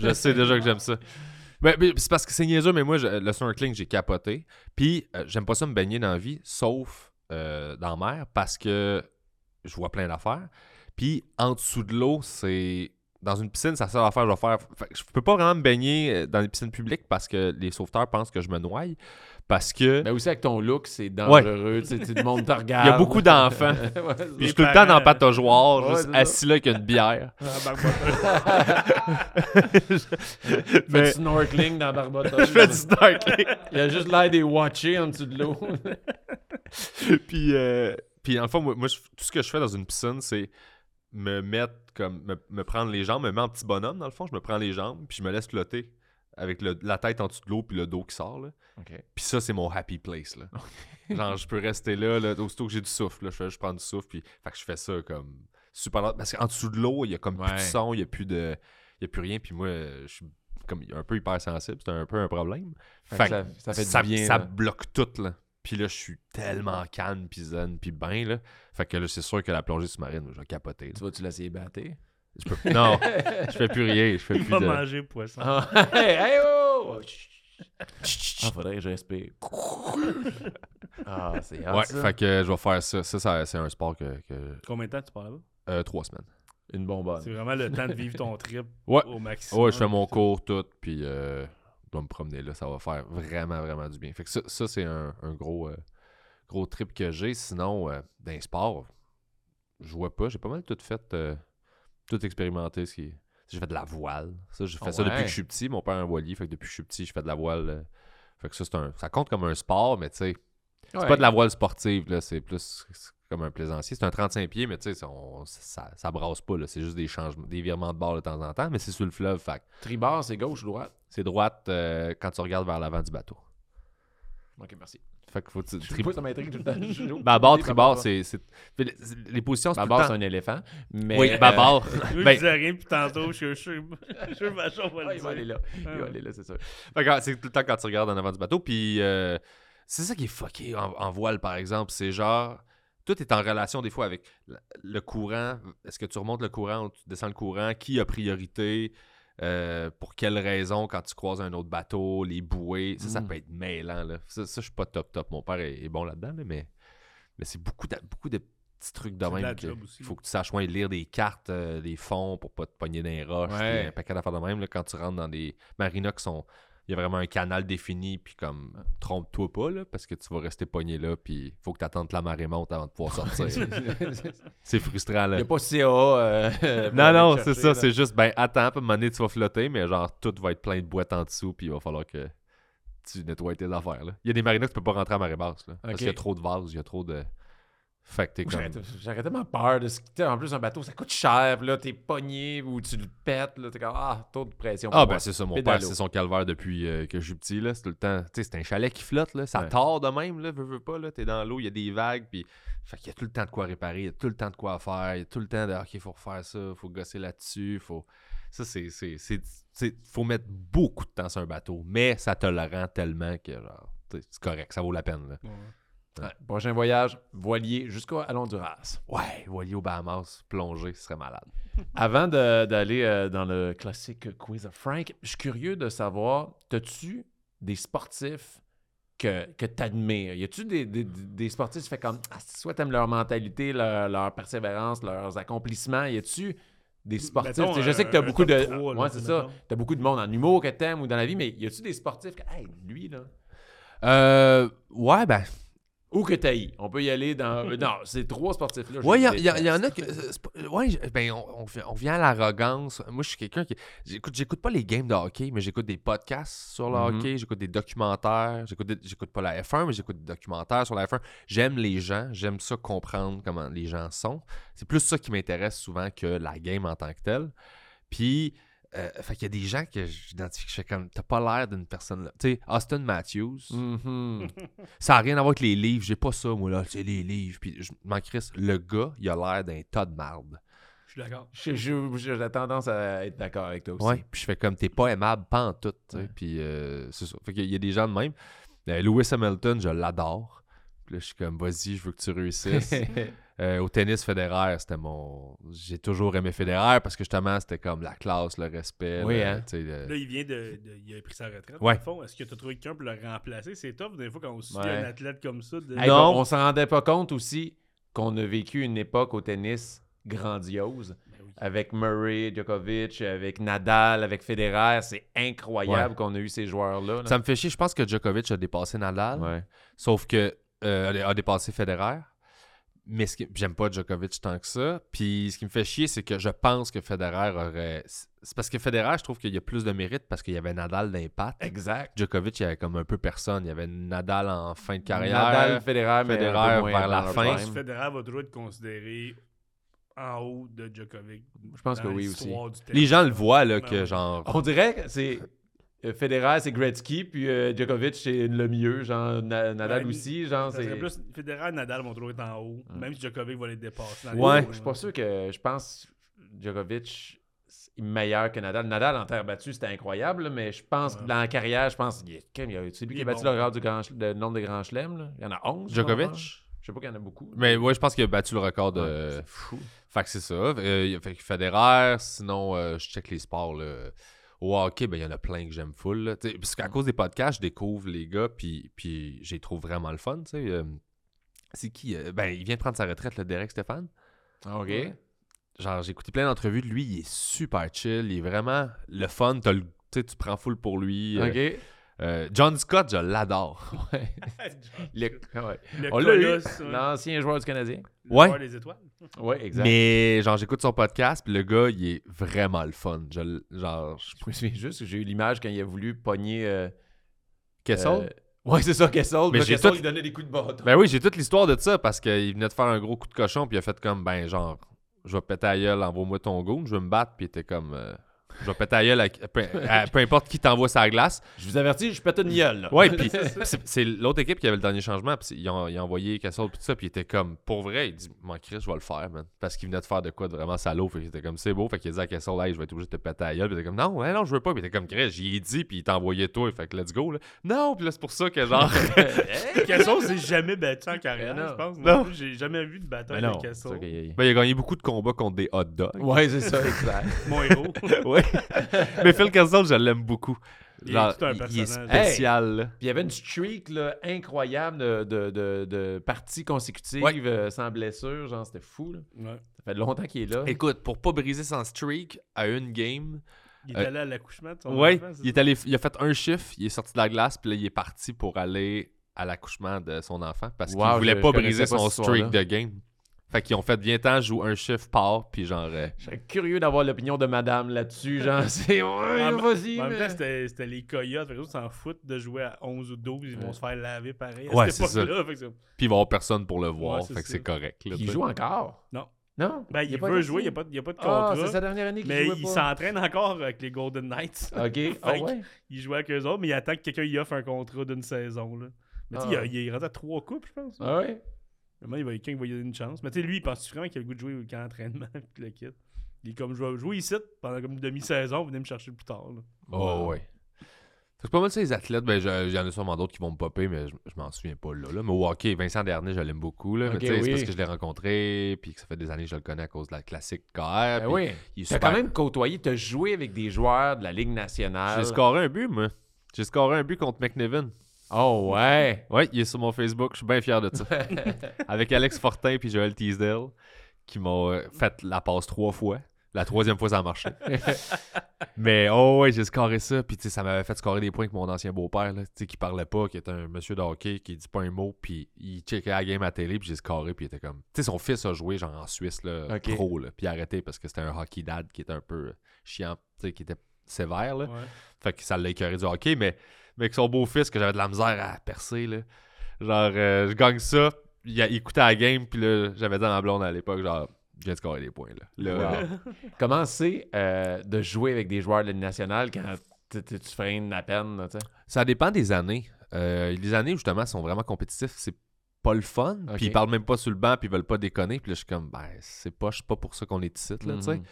Je sais déjà que j'aime ça. Mais, mais c'est parce que c'est niaiseux, mais moi, je- le snorkeling, j'ai capoté. Puis, euh, j'aime pas ça me baigner dans la vie, sauf euh, dans la mer, parce que je vois plein d'affaires. Puis, en dessous de l'eau, c'est. Dans une piscine, ça sert à faire, je vais faire. Fait je peux pas vraiment me baigner euh, dans les piscines publiques parce que les sauveteurs pensent que je me noie. Parce que. Mais aussi avec ton look, c'est dangereux. Tu sais, tout le monde te regarde. Il y a beaucoup d'enfants. Ouais, je suis tout le temps dans le pataugeoire, Ouais, juste assis là avec une bière. Barboteuse. Fais du snorkeling dans Barbados. je fais du snorkeling. Il y a juste l'air des watchés en dessous de l'eau. puis, euh, puis en fond, moi, moi, je- tout ce que je fais dans une piscine, c'est me mettre comme me, me prendre les jambes, me mettre en petit bonhomme dans le fond, je me prends les jambes, puis je me laisse flotter avec le- la tête en dessous de l'eau puis le dos qui sort là. Puis ça c'est mon happy place là. Genre je peux rester là, là aussitôt que j'ai du souffle, là, je, fais- je prends du souffle puis fait que je fais ça comme super parce qu'en dessous de l'eau, il y a comme plus de son, il y a plus de il y a plus rien puis moi je suis comme un peu hypersensible, c'est un peu un problème. Fait Fait que ça, ça fait ça, du bien. ça là. bloque tout, là. Puis là, je suis tellement calme, puis zen, puis bien, là. Fait que là, c'est sûr que la plongée sous-marine, je vais capoter. Tu vas-tu l'essayer battre? Je peux... Non, je fais plus rien. Je fais Il plus va de... manger le poisson. Ah, hey, hey, oh! Ah, faudrait que je respire. Ah, c'est Ouais, ça. fait que je vais faire ça. Ça, ça, c'est un sport que... que- Combien de temps tu parles là euh, trois semaines. Une bonbonne. C'est vraiment le temps de vivre ton trip Ouais. au maximum. Ouais, je fais mon cours, tout, puis euh, je dois me promener là. Ça va faire vraiment, vraiment du bien. Fait que ça, ça, c'est un, un gros, euh, gros trip que j'ai. Sinon, euh, les sports, je vois pas. J'ai pas mal tout fait, euh, tout expérimenté. Ce qui... J'ai fait de la voile. Ça, j'ai fait Ah ça depuis que je suis petit. Mon père est un voilier. Fait que depuis que je suis petit, je fais de la voile. euh. Fait que ça, c'est un... ça compte comme un sport, mais tu sais, c'est pas de la voile sportive, là. C'est plus comme un plaisancier. C'est un 35 pieds, mais tu sais, on- ça, ça brasse pas. C'est juste des changements, des virements de bord de temps en temps, mais c'est sur le fleuve. Fait Tribord, c'est gauche ou droite? c'est droite euh, quand tu regardes vers l'avant du bateau. Ok, merci. Fait que faut que tu- Je sais tri- pas, ça m'intrigue tout le temps. Je- Babord, je- tribord, c'est. Les, positions, c'est c'est un éléphant. Mais, Oui, euh, babord. Lui, Ben- je disais rien, puis tantôt, je suis sûr je suis vachon, on va ah, le il va aller dire. là. Il Ah va ouais. aller là, c'est sûr. Fait que, c'est tout le temps quand tu regardes en avant du bateau. Puis euh, c'est ça qui est fucké en, en voile, par exemple. C'est genre. Tout est en relation des fois avec le- le courant. Est-ce que tu remontes le courant ou tu descends le courant? Qui a priorité? Euh, pour quelles raisons quand tu croises un autre bateau? Les bouées? Ça, ça Mm. peut être mêlant. Là. Ça, ça, je suis pas top top. Mon père est, est bon là-dedans, là, mais, mais c'est beaucoup de, beaucoup de petits trucs de même. Il faut que tu saches moins lire des cartes, euh, des fonds pour pas te pogner dans les roches. Ouais. un paquet d'affaires de même. là, quand tu rentres dans des marinas qui sont. Il y a vraiment un canal défini, puis comme, trompe-toi pas, là, parce que tu vas rester pogné là, puis il faut que tu attendes que la marée monte avant de pouvoir sortir. c'est frustrant, Il là. n'y a pas CA. euh, Non, non, c'est ça, c'est juste, ben, attends, puis à un moment donné, tu vas flotter, mais genre, tout va être plein de boîtes en dessous, puis il va falloir que tu nettoies tes affaires, là. Il y a des marinas que tu peux pas rentrer à marée basse, là, parce qu'il y a trop de vases, il y a trop de... Fait que t'es comme... J'aurais tellement peur de ce qui En plus, un bateau, ça coûte cher. Puis là, t'es pogné ou tu le pètes. Là, t'es comme, ah, trop de pression. Ah, ben c'est ça, mon Pédalo. père, c'est son calvaire depuis euh, que je suis petit, là. C'est tout le temps. Tu sais, c'est un chalet qui flotte, là. Ça Ouais. tord de même, là. Veux, veux pas, là. T'es dans l'eau, il y a des vagues, puis. Fait qu'il y a tout le temps de quoi réparer, il y a tout le temps de quoi faire, il y a tout le temps de, OK, faut refaire ça, faut gosser là-dessus, faut. Ça, c'est. c'est, c'est, c'est- Faut mettre beaucoup de temps sur un bateau, mais ça te le rend tellement que, genre, c'est correct, ça vaut la peine, là. Ouais. Ouais. Prochain voyage, voilier jusqu'à Honduras. Ouais, voilier aux Bahamas, plonger, ce serait malade. Avant de- d'aller euh, dans le classique quiz of Frank, je suis curieux de savoir, as-tu des sportifs que, que tu admires? Y a-tu des, des, des sportifs qui fait comme, ah, soit t'aimes leur mentalité, leur, leur persévérance, leurs accomplissements, y a-tu des sportifs? Mettons, je sais que tu as beaucoup de. là, ouais, c'est ça. Tu as beaucoup de monde en humour que t'aimes ou dans la vie, mais y a-tu des sportifs que, hey, lui, là? Euh. Ouais, ben. Ou que t'haïs. On peut y aller dans. euh, non, ces trois sportifs-là. Ouais, il y, en a que. pas- Ouais, j- ben, on, vient à l'arrogance. Moi, je suis quelqu'un qui. J'écoute, j'écoute pas les games de hockey, mais j'écoute des podcasts sur le Mhm. hockey, j'écoute des documentaires. J'écoute, des- j'écoute pas la F1, mais j'écoute des documentaires sur la F1. J'aime les gens, j'aime ça comprendre comment les gens sont. C'est plus ça qui m'intéresse souvent que la game en tant que telle. Puis. Euh, fait qu'il y a des gens que j'identifie, que je fais comme, t'as pas l'air d'une personne là. Tu sais, Austin Matthews, Mhm. ça n'a rien à voir avec les livres. J'ai pas ça, moi, là. C'est les livres. Puis je m'en crisse. Le gars, il a l'air d'un tas de marde. Je suis d'accord. J'ai tendance à être d'accord avec toi aussi. Ouais. Puis je fais comme, t'es pas aimable, pas en tout. Ouais. Puis euh, c'est ça. Fait qu'il y a des gens de même. Euh, Lewis Hamilton, je l'adore. Puis là, je suis comme, vas-y, je veux que tu réussisses. Euh, au tennis, Federer, c'était mon. J'ai toujours aimé Federer parce que justement, c'était comme la classe, le respect. Oui, le- hein. tu sais, le- Là, il vient de, de- Il a pris sa retraite. Ouais. fond. Est-ce que tu as trouvé quelqu'un pour le remplacer? C'est tough, des fois, quand on suit Ouais. un athlète comme ça. De... Hey, Non. on s'en rendait pas compte aussi qu'on a vécu une époque au tennis grandiose Ben oui. avec Murray, Djokovic, avec Nadal, avec Federer. C'est incroyable Ouais. qu'on a eu ces joueurs-là. là. Ça me fait chier. Je pense que Djokovic a dépassé Nadal. Ouais. Sauf que euh, a dépassé Federer. Mais ce qui... j'aime pas Djokovic tant que ça. Puis ce qui me fait chier, c'est que je pense que Federer aurait. C'est parce que Federer, je trouve qu'il y a plus de mérite parce qu'il y avait Nadal d'impact. Exact. Djokovic, il y avait comme un peu personne. Il y avait Nadal en fin de carrière. Nadal, Federer, Federer vers la fin. Je pense que Federer va toujours être considéré en haut de Djokovic. Je pense que oui tennis. Les gens le voient, là, Ben que oui. genre. On dirait que c'est... euh, Federer, c'est Gretzky, puis euh, Djokovic, c'est le mieux. Genre, Na- Nadal Ouais, aussi, genre, Ça c'est... plus Federer et Nadal vont toujours être en haut, même si Djokovic va les dépasser. Ouais. Je suis pas sûr que... Je pense Djokovic est meilleur que Nadal. Nadal, en terre battue, c'était incroyable, mais je pense que Ouais. dans la carrière, je pense... Il y a, il y a- lui Il qui a battu bon. le record du grand, de nombre de grands chelems. là? Il y en a 11. je Djokovic? pense. Je sais pas qu'il y en a beaucoup. Mais ouais, je pense qu'il a battu le record de. Ouais, c'est fou. Fait que c'est ça. Euh, fait que Federer, sinon, euh, je check les sports. Là. Au hockey, ben, il y en a plein que j'aime full. là. Parce qu'à cause des podcasts, je découvre les gars, puis, puis je les trouve vraiment le fun. tu sais. Euh, c'est qui euh, Ben, il vient de prendre sa retraite, le Derek Stéphane. OK. Genre, j'ai écouté plein d'entrevues de lui. Il est super chill. Il est vraiment le fun. Le- tu prends full pour lui. Euh, OK. Euh, John Scott, je l'adore. Ouais. Le, ouais. Le On l'a eu, colosse, ouais. l'ancien joueur du Canadien. Le Ouais. joueur des étoiles. Oui, exact. Mais genre, j'écoute son podcast, puis le gars, il est vraiment le fun. Je, l- genre, je- me souviens juste que j'ai eu l'image quand il a voulu pogner. Euh, Kessel? euh, Ouais, c'est ça, Kessel. Mais j'ai Kessel, tout- il donnait des coups de bâton. Ben oui, j'ai toute l'histoire de ça parce qu'il venait de faire un gros coup de cochon, puis il a fait comme, ben genre, je vais péter à gueule, envoie-moi ton goon, je vais me battre, puis il était comme, euh, je vais péter à gueule à, peu, à- peu importe qui t'envoie sa glace. Je vous avertis, je pète une gueule. là. Ouais, puis c'est l'autre équipe qui avait le dernier changement, puis ils ont, ils ont envoyé Castle, puis tout ça, puis il était comme, pour vrai, il dit, mon Chris, je vais le faire, man. Parce qu'il venait de faire de quoi de vraiment salaud, fait qu'il était comme, c'est beau, fait qu'il dit à Castle, hey, je vais être obligé de te péter à gueule, puis il était comme, non, ouais, non, je veux pas, puis il était comme, Chris, j'y ai dit, puis il t'a envoyé toi, fait que let's go, là. Non, puis là, c'est pour ça que genre. Castle s'est jamais battu en carrière, je pense. Non. Non. J'ai jamais vu de bataille de Castle. ben, il a gagné beaucoup de combats contre des hot dogs. Ouais, c'est ça, exact. Mon héros. ouais. Mais Phil Castle, je l'aime beaucoup. Il est Genre, tout un il, il est personnage. spécial. là. Puis il y avait une streak là, incroyable de, de, de, de parties consécutives Ouais. euh, sans blessure. Genre, c'était fou. Là. Ouais. Ça fait longtemps qu'il est là. Écoute, pour pas briser son streak à une game, Il est Euh, allé à l'accouchement de son ouais, enfant, il, est allé, il a fait un chiffre, il est sorti de la glace, puis là, il est parti pour aller à l'accouchement de son enfant parce qu'il Wow, voulait je- pas je briser pas son streak de game. Fait qu'ils ont fait bien temps, joue un chiffre part, puis genre. euh, Je serais curieux d'avoir l'opinion de madame là-dessus. Genre, c'est. Ouais, En- vas-y. En même temps, c'était les coyotes. Fait que eux autres s'en foutent de jouer à 11 ou 12. Ils vont se faire laver pareil. À Ouais, cette c'est ça. époque-là. Fait que c'est- Puis il va y avoir personne pour le voir, Ouais, fait que c'est correct. là, Il joue encore. Non. Non? Ben, il, a pas veut jouer, il n'y a, pas de Ah, contrat. c'est sa dernière année qu'il mais il s'entraîne encore avec les Golden Knights. OK. Ah Fait que- ouais? Il joue avec eux autres, mais il attend que quelqu'un lui offre un contrat d'une saison. Là. Mais tu sais, Ah. il, a- il est rendu à trois coupes, je pense. Ah ouais? Il va quelqu'un qui va lui donner une chance. Mais tu sais, lui, il pense vraiment qu'il a le goût de jouer au camp d'entraînement puis le kit. Il est comme, je vais jouer ici pendant comme une demi-saison, venez me chercher plus tard. là. Oh, ouais. C'est pas mal ça, les athlètes. Ben, je- il y en a sûrement d'autres qui vont me popper, mais je, je m'en souviens pas là, là. Mais au hockey, Vincent Dernier, je l'aime beaucoup. Là, mais tu c'est parce que je l'ai rencontré, puis que ça fait des années que je le connais à cause de la classique KR. Ben oui. T'as super- quand même côtoyé, t'as joué avec des joueurs de la Ligue nationale. J'ai scoré un but, moi. J'ai scoré un but contre McNevin. Oh ouais. Ouais, il est sur mon Facebook. Je suis bien fier de ça. Avec Alex Fortin puis Joël Teasdale, qui m'ont euh, fait la passe trois fois. La troisième fois, ça a marché. Mais oh ouais, j'ai scoré ça. Puis tu sais, ça m'avait fait scorer des points avec mon ancien beau-père, là, tu sais, qui parlait pas, qui était un monsieur de hockey, qui dit pas un mot. Puis il checkait la game à la télé, puis j'ai scoré, puis il était comme. Tu sais, son fils a joué genre en Suisse, là, Ok. pro, là, puis arrêté parce que c'était un hockey dad qui était un peu chiant, tu sais, qui était sévère, là. Ouais. Fait que ça l'a écœuré du hockey, mais, mais avec son beau-fils, que j'avais de la misère à percer, là. Genre, euh, je gagne ça, il, il écoutait la game, puis là, j'avais dit à ma blonde à l'époque, genre, je viens de scorer des points, là. Là, Wow. Comment c'est euh, de jouer avec des joueurs de la nationale quand tu freines à peine, là, tu sais? Ça dépend des années. Euh, les années, justement, sont vraiment compétitifs. C'est pas le fun. Ok. Puis ils parlent même pas sur le banc, puis ils veulent pas déconner. Puis là, je suis comme, ben, c'est pas, c'est pas pour ça qu'on est ici, là, tu sais.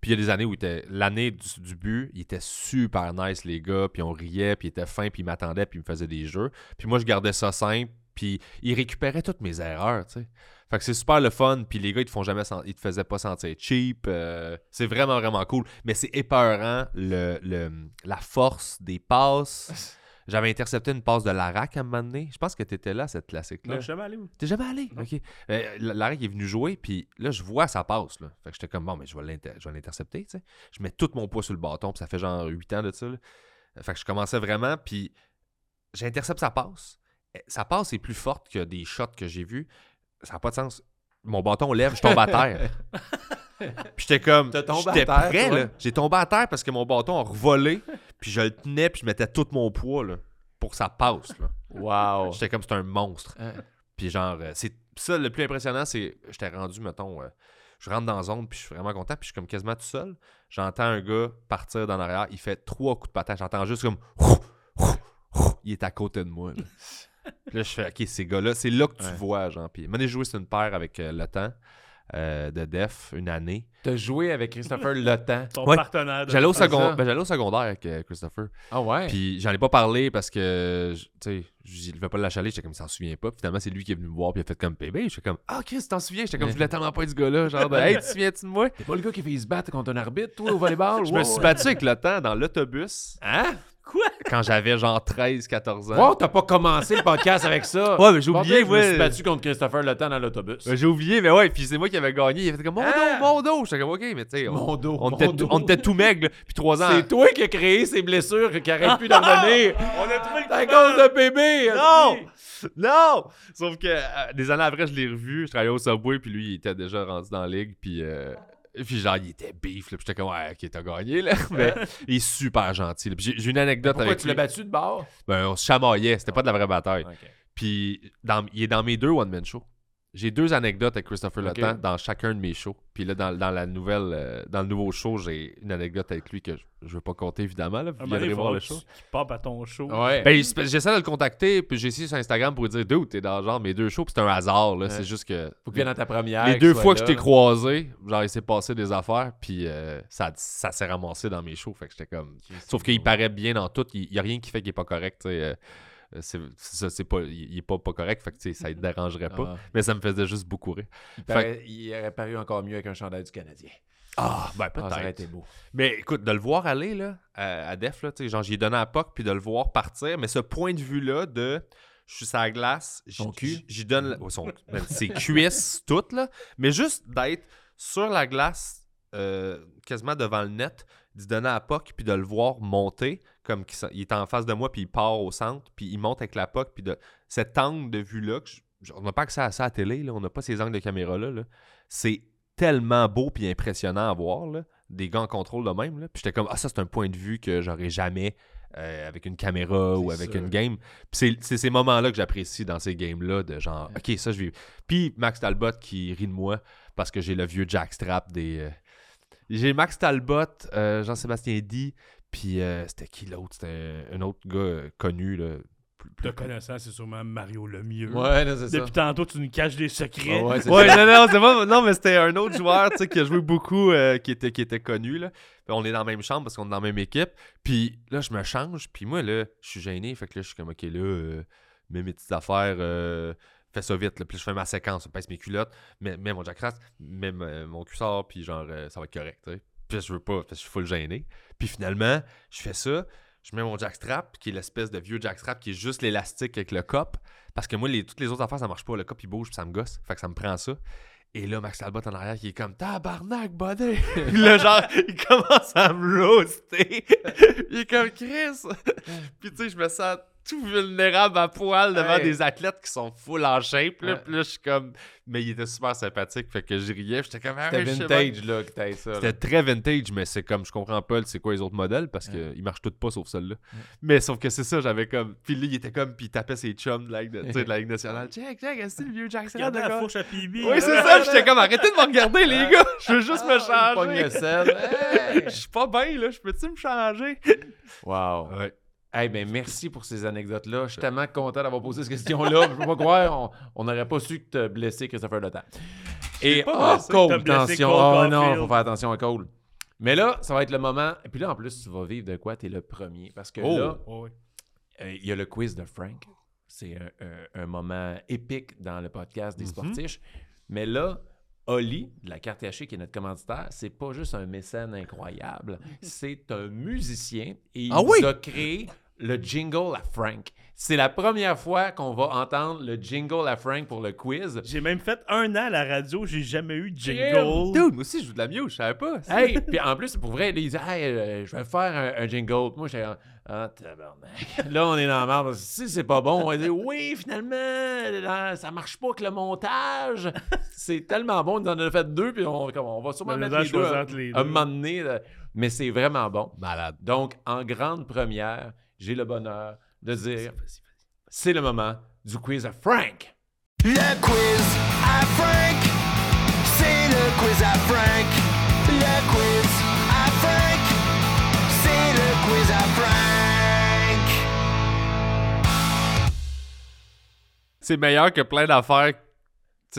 Puis il y a des années où il était- l'année du, du but, il était super nice, les gars, puis on riait, puis il était fin, puis il m'attendait, puis il me faisait des jeux. Puis moi, je gardais ça simple, puis il récupérait toutes mes erreurs, tu sais. Fait que c'est super le fun, puis les gars, ils te font jamais ils te faisaient pas sentir cheap. euh, c'est vraiment, vraiment cool. Mais c'est épeurant, le- la force des passes. J'avais intercepté une passe de Larac à un moment donné. Je pense que t'étais là, cette classique-là. Non, je suis jamais allé? T'es jamais allé? Non. OK. Euh, Larac est venu jouer, puis là, je vois sa passe. Là. Fait que j'étais comme, bon, mais je vais l'intercepter, tu sais. Je mets tout mon poids sur le bâton, puis ça fait genre 8 ans de ça. là. Fait que je commençais vraiment, puis j'intercepte sa passe. Eh, Sa passe est plus forte que des shots que j'ai vus. Ça n'a pas de sens. Mon bâton lève, je tombe à terre. Puis j'étais comme, j'étais prêt, là. J'ai tombé à terre parce que mon bâton a revolé, puis je le tenais, puis je mettais tout mon poids, là, pour sa passe, là. Wow. J'étais comme, c'est un monstre. Hein. Puis genre, euh, c'est ça le plus impressionnant, c'est j'étais rendu, mettons, euh, je rentre dans la zone, puis je suis vraiment content, puis je suis comme quasiment tout seul. J'entends un gars partir dans l'arrière, il fait trois coups de patin, j'entends juste comme il est à côté de moi. là. Puis là, je fais, ok, ces gars-là, c'est là que tu Ouais. vois. Puis, moi, j'ai joué sur une paire avec euh, le temps. Euh, de Def une année. T'as joué avec Christopher Le Temps. Ton Ouais. partenaire. J'allais au, second... ben, j'allais au secondaire avec euh, Christopher. Ah ouais? Puis j'en ai pas parlé parce que, je- tu sais, je ne vais pas le lâcher aller. J'étais comme, il s'en souvient pas. Puis finalement, c'est lui qui est venu me voir. Puis il a fait comme, bébé. J'étais comme, ah, Chris, t'en souviens? J'étais comme, je voulais tellement pas être ce gars-là. Genre, de, hey, tu te souviens-tu de moi? T'es pas le gars qui fait se battre contre un arbitre, toi, au volleyball? Je me suis battu avec le temps dans l'autobus Hein? Quoi? quand j'avais genre 13-14 ans. Wow, t'as pas commencé le podcast avec ça? Ouais, mais j'ai oublié, Pourtant, Je me ouais. suis battu contre Christopher Le Temps dans l'autobus. J'ai oublié, mais ouais, puis c'est moi qui avais gagné. Il a fait comme mon Ah! dos, mon dos. J'étais comme ok, mais tu sais, on, Mon dos, on mon était, dos. tout- on était tout maigre, là. Puis trois ans. C'est toi qui as créé ces blessures qui arrêtent plus de revenir. On a trouvé le à cause de bébé. Non! Non! Sauf que euh, des années après, je l'ai revu. Je travaillais au Subway, puis lui, il était déjà rendu dans la ligue. Puis, euh, puis genre, il était beef. Là, puis j'étais comme, ouais, ok, t'as gagné. Là. Mais il est super gentil. là. Puis j'ai, une anecdote Pourquoi avec tu l'as battu de bord? Ben, on se chamaillait. C'était pas de la vraie bataille. Puis dans- il est dans mes deux one-man shows. J'ai deux anecdotes avec Christopher Ok. Le Temps dans chacun de mes shows. Puis là, dans, dans la nouvelle, euh, dans le nouveau show, j'ai une anecdote avec lui que je, je veux pas compter évidemment. Là, vous donné, viendrez voir le que show. tu- tu pop à ton show. Ouais. Ben, il- j'essaie de le contacter, puis j'ai essayé sur Instagram pour lui dire Dude, t'es dans genre mes deux shows, puis c'est un hasard. Là, Ouais. C'est juste que. Faut qu'il vienne dans ta première. les deux fois que je t'ai croisé, genre il s'est passé des affaires, puis euh, ça, ça s'est ramassé dans mes shows. Fait que j'étais comme. Sauf qu'il paraît bien dans tout, il n'y a rien qui fait qu'il est pas correct. tu sais, euh, c'est c'est ça, c'est pas, il il est pas, pas correct, fait que ça ne dérangerait pas. Ah. Mais ça me faisait juste beaucoup rire. Il, paraît- il aurait paru encore mieux avec un chandail du Canadien. Ah, ben Ah, ça aurait peut-être. été beau. mais écoute, de le voir aller là, à, à Def, là, genre j'y ai donné à POC, puis de le voir partir, mais ce point de vue-là de je suis sur la glace, j'y donne son- ben, ses cuisses toutes, là, mais juste d'être sur la glace, euh, quasiment devant le net, d'y donner à POC, puis de le voir monter, comme il est en face de moi, puis il part au centre, puis il monte avec la POC, puis de cet angle de vue-là, on n'a pas accès à ça à la télé, là, on n'a pas ces angles de caméra-là, là. c'est tellement beau puis impressionnant à voir, là, des gars en contrôle de même. Là. Puis j'étais comme, ah, ça, c'est un point de vue que j'aurais jamais euh, avec une caméra ou avec sûr. une game. Puis c'est- ces moments-là que j'apprécie dans ces games-là, de genre, ok, ça, je vais. Puis Max Talbot qui rit de moi parce que j'ai le vieux jackstrap des. euh, J'ai Max Talbot, euh, Jean-Sébastien D, puis euh, c'était qui l'autre? C'était un, un autre gars euh, connu, là. plus- connaissant, c'est sûrement Mario le mieux. Ouais, là, c'est ça. Depuis tantôt, tu nous caches des secrets. Ah ouais, c'est Ouais, ça. non, non, c'est pas. Non, mais c'était un autre joueur, tu sais, qui a joué beaucoup, euh, qui, était, qui était connu, là. Puis on est dans la même chambre parce qu'on est dans la même équipe. Puis là, je me change. Puis moi, là, je suis gêné. Fait que là, je suis comme, OK, là, euh, mets mes petites affaires, euh, fais ça vite. Là. Puis je fais ma séquence, je pèse mes culottes, mets, mets mon jackras, mets mon cuissard, puis genre, euh, ça va être correct, tu sais. Puis je veux pas, je suis full gêné. Puis finalement, je fais ça. Je mets mon jackstrap, qui est l'espèce de vieux jackstrap qui est juste l'élastique avec le cop. Parce que moi, les, toutes les autres affaires, ça marche pas. Le cop, il bouge, puis ça me gosse. Fait que ça me prend ça. Et là, Max Talbot en arrière, qui est comme tabarnak, buddy. Puis là, genre, il commence à me roaster. il est comme Chris. Puis tu sais, je me sens tout vulnérable à poil devant Hey. des athlètes qui sont full en shape. Là. Ouais. Puis là, je suis comme. Mais il était super sympathique. Fait que je riais. J'étais comme. Ah, C'était vintage, là, que t'as ça. c'était très vintage, mais c'est comme, je comprends pas c'est quoi les autres modèles parce qu'ils marchent tous pas sauf celle-là. Mais sauf que c'est ça, j'avais comme. Puis là, il était comme, puis il tapait ses chums de la Ligue, de, tu sais, de la Ligue nationale. Check, check, est-ce que le vieux Jackson? Regarde la fourche à PB. Oui, c'est ça, j'étais comme, arrêtez de me regarder, les gars, je veux juste me Ah, changer. Hey! Je suis pas bien, là, je peux-tu me changer? Wow. Ouais. Hey, ben merci pour ces anecdotes-là. Je suis tellement content d'avoir posé cette question-là. Je peux pas croire, on- n'aurait pas su que t'as blessé Christopher Temps. Et pas oh, Cole, attention. Oh non, Caulfield. faut faire attention à Cole. Mais là, ça va être le moment. Et puis là, en plus, tu vas vivre de quoi? T'es le premier. Parce que Oh. là, Oh, oui. euh, il y a le quiz de Frank. C'est un, un- un moment épique dans le podcast des Mhm. sportifs. Mais là, Oli, de la carte cachée, qui est notre commanditaire, c'est pas juste un mécène incroyable. C'est un musicien et il Ah oui? nous a créé le jingle à Frank. C'est la première fois qu'on va entendre le jingle à Frank pour le quiz. J'ai même fait un an à la radio, j'ai jamais eu de Damn, jingle. Dude, moi aussi, je joue de la muse, je savais pas. Hey, puis en plus, pour vrai, là, il dit Hey, euh, je vais faire un, un jingle. Moi, j'étais Ah, tabarnak. Là, on est dans la merde. Si c'est pas bon, on va dire Oui, finalement, là, ça marche pas que le montage. C'est tellement bon, on en a fait deux, puis on, comme, on va sûrement On les mettre a les deux, choisis un, deux. moment donné. là. Mais c'est vraiment bon. Malade. Donc, en grande première, j'ai le bonheur de dire C'est le moment du quiz à Frank. Le quiz à Frank, c'est le quiz à Frank. Le quiz à Frank, c'est le quiz à Frank. C'est meilleur que plein d'affaires,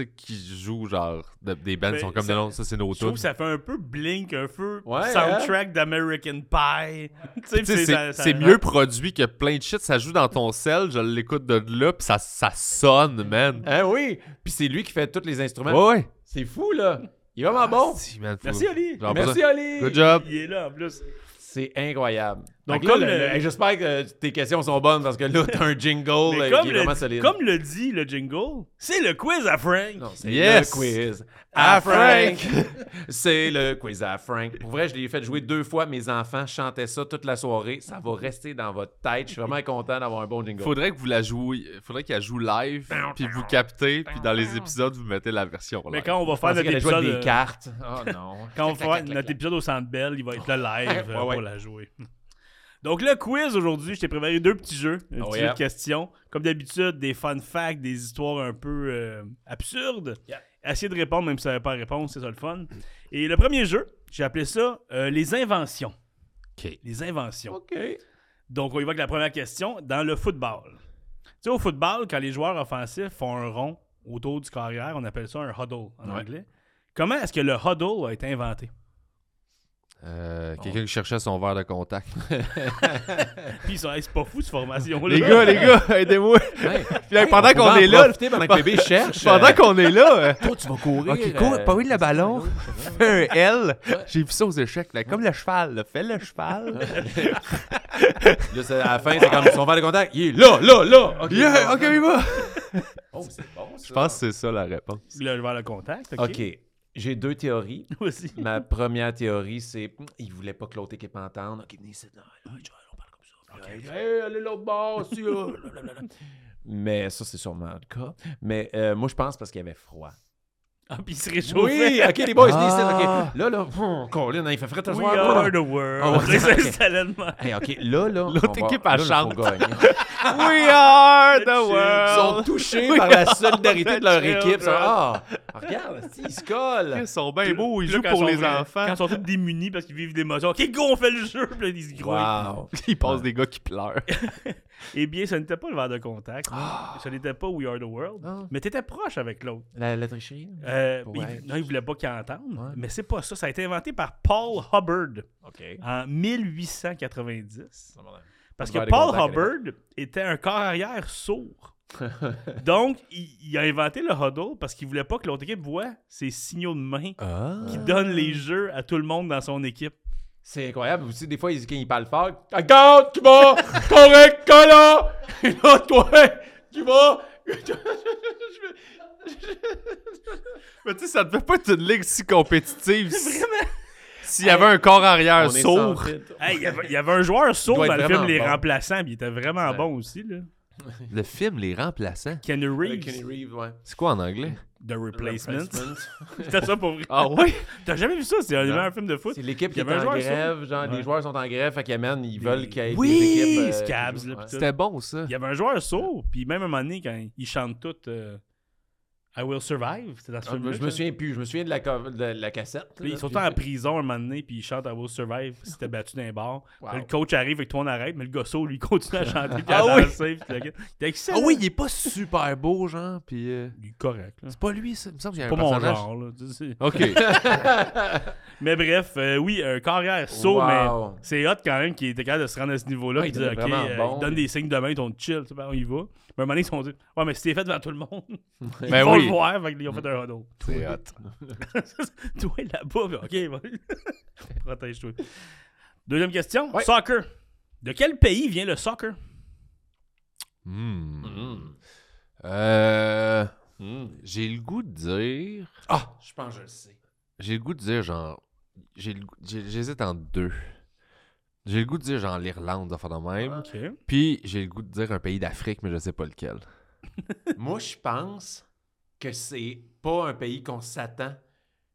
qui jouent genre de- des bands qui Mais sont comme ça- non, ça c'est nos Je trouve tunes. que ça fait un peu Blink, un peu Ouais, soundtrack d'American Pie. C'est- mieux produit que plein de shit. Ça joue dans ton sel, je l'écoute de là, pis ça, ça sonne, man. Hein, oui. Puis c'est lui qui fait tous les instruments. Ouais, ouais. C'est fou, là. Il est vraiment bon. Si, man, Merci, Oli. Merci, Oli. Good job. Il est là en plus. C'est incroyable. Donc, Donc, là, comme le- le- le- hey, j'espère que tes questions sont bonnes parce que là, t'as un jingle euh, comme qui est le, vraiment solide. comme le dit le jingle, c'est le quiz à Frank. Non, c'est Yes. le quiz À à Frank. c'est le quiz à Frank. Pour vrai, je l'ai fait jouer deux fois. Mes enfants chantaient ça toute la soirée. Ça va rester dans votre tête. Je suis vraiment content d'avoir un bon jingle. Faudrait que vous la jouiez, faudrait qu'elle joue live, puis vous captez, puis dans les épisodes vous mettez la version live. Mais quand on va faire notre épisode, des euh, cartes. Oh non. quand on va faire notre épisode au Centre Bell, il va être le live euh, Ouais, ouais. pour la jouer. Donc le quiz aujourd'hui, je t'ai préparé deux petits jeux, un Oh, petit yeah. jeu de questions, comme d'habitude des fun facts, des histoires un peu euh, absurdes. Yeah. Essayez de répondre même si vous n'avez pas réponse, c'est ça le fun. Et le premier jeu, j'ai appelé ça euh, les inventions. Ok. Les inventions. OK. Donc, on y va avec la première question. Dans le football. Tu sais, au football, quand les joueurs offensifs font un rond autour du carrière, on appelle ça un huddle en Ouais. anglais. Comment est-ce que le huddle a été inventé? Euh, Quelqu'un qui cherchait son verre de contact. Puis ils sont, Hey, c'est pas fou, cette formation-là. les gars, les gars, aidez-moi. Ouais. Puis là, Hey, pendant on qu'on est là, pendant que bébé cherche. pendant euh, qu'on est là, euh, Toi, tu vas courir. Ok, cours, euh, pas oui le ballon. Fais un L. J'ai vu ça aux échecs, là, comme le cheval. là. Fais le cheval. Là, à la fin, c'est comme son verre de contact. Il est là, là, là. OK, Yeah, ok, il va. Oh, c'est bon, ça. Je pense que c'est ça la réponse. Le vers le contact. OK. OK. J'ai deux théories. Moi aussi. Ma première théorie, c'est hum, il voulait pas que l'autre équipe entende. OK, venez ici. là, on parle comme ça. Hey, allez l'autre bord, là, blablabla. Mais ça, c'est sûrement le cas. Mais euh, moi, je pense parce qu'il y avait froid. Ah, puis il se réchauffait. Oui, OK, les boys, venez ici. Ah. OK. Là, là, hum, Colin, il fait frais ce We soir. are the world. Ah Il ok. Hey, là, là. L'autre va- équipe, elle là, chante. We are the Ils Ils sont world. touchés par la solidarité de leur Children. équipe. Ils sont, Ah, regarde, si, ils se collent. Ils sont bien beaux, ils jouent pour les enfants. Quand ils sont tous démunis parce qu'ils vivent d'émotions. OK, go, on fait le jeu. Puis là, ils se grouillent. Wow. Ils passent des gars qui pleurent. Eh bien, ce n'était pas le verre de contact. Ce n'était pas We Are the World. Ah. Mais t'étais proche avec l'autre. La, la tricherie? Euh, Ouais. il, non, il voulait pas qu'il entende. Ouais. Mais c'est pas ça. Ça a été inventé par Paul Hubbard en 1890. Parce que Paul Hubbard était un corps arrière sourd. Donc, il, il a inventé le huddle parce qu'il voulait pas que l'autre équipe voit ses signaux de main Ah. qui donnent les jeux à tout le monde dans son équipe. C'est incroyable. Aussi, des fois, ils, quand ils parlent fort, regarde, tu vas, correct, là, et là, toi, tu vas. Mais tu sais, ça devait pas être une ligue si compétitive. Vraiment? S'il y avait un corps arrière sourd. Hey, il, y avait, il y avait un joueur sourd dans le film Les bon. Remplaçants, puis il était vraiment Ouais. bon aussi. Là. Le film Les Remplaçants. Kenny Reeves, Kenny Reeves, ouais. C'est quoi en anglais? The Replacement. Replacement. C'était ça pour vrai. Ah oui? T'as jamais vu ça? C'est un, film de foot. C'est l'équipe qui est en grève. Genre, Ouais. les joueurs sont en grève, fait qu'ils amènent, ils veulent qu'il y ait Oui, des équipes. euh, Scabs. C'était bon, ça. Il y avait un joueur sourd, puis même à un moment donné, quand ils chantent tout euh, I Will Survive, c'était dans ce Ah, film je me souviens plus. Je me souviens de la, de la cassette. Puis là, ils sont puis- en prison un moment donné, puis ils chantent I Will Survive, puis c'était battu d'un bar. Wow. Puis Le coach arrive et que toi on arrête, mais le gosso lui continue à chanter, puis Ah à oui. danser. puis le gars- Il est excellent. Ah oui, il est pas super beau, genre. Puis. euh, Il est correct. là. C'est pas lui, ça. Il me semble qu'il y a Pas un mon personnage. genre. Là, tu sais. Ok. Mais bref, euh, oui, un carrière saut, Wow. mais c'est hot quand même qu'il était capable de se rendre à ce niveau-là. Ouais, puis il dire, OK, euh, il donne des signes de main, ils sont chill, tu sais, ben, on y va. Mais à un moment donné, ils se sont dit, ouais, mais t'es fait devant tout le monde, ils Ben oui. Le voir, fait qu'ils ont fait un huddle. C'est hot. Toi là-bas, OK, protège-toi. Deuxième question, Ouais. soccer. De quel pays vient le soccer? Hmm. Mm. Euh. Mm. J'ai le goût de dire. Ah, je pense que je le sais. J'ai le goût de dire, genre. J'hésite entre deux. J'ai le goût de dire, genre, l'Irlande, enfin de même. Puis, j'ai le goût de dire un pays d'Afrique, mais je sais pas lequel. Moi, je pense que c'est pas un pays qu'on s'attend.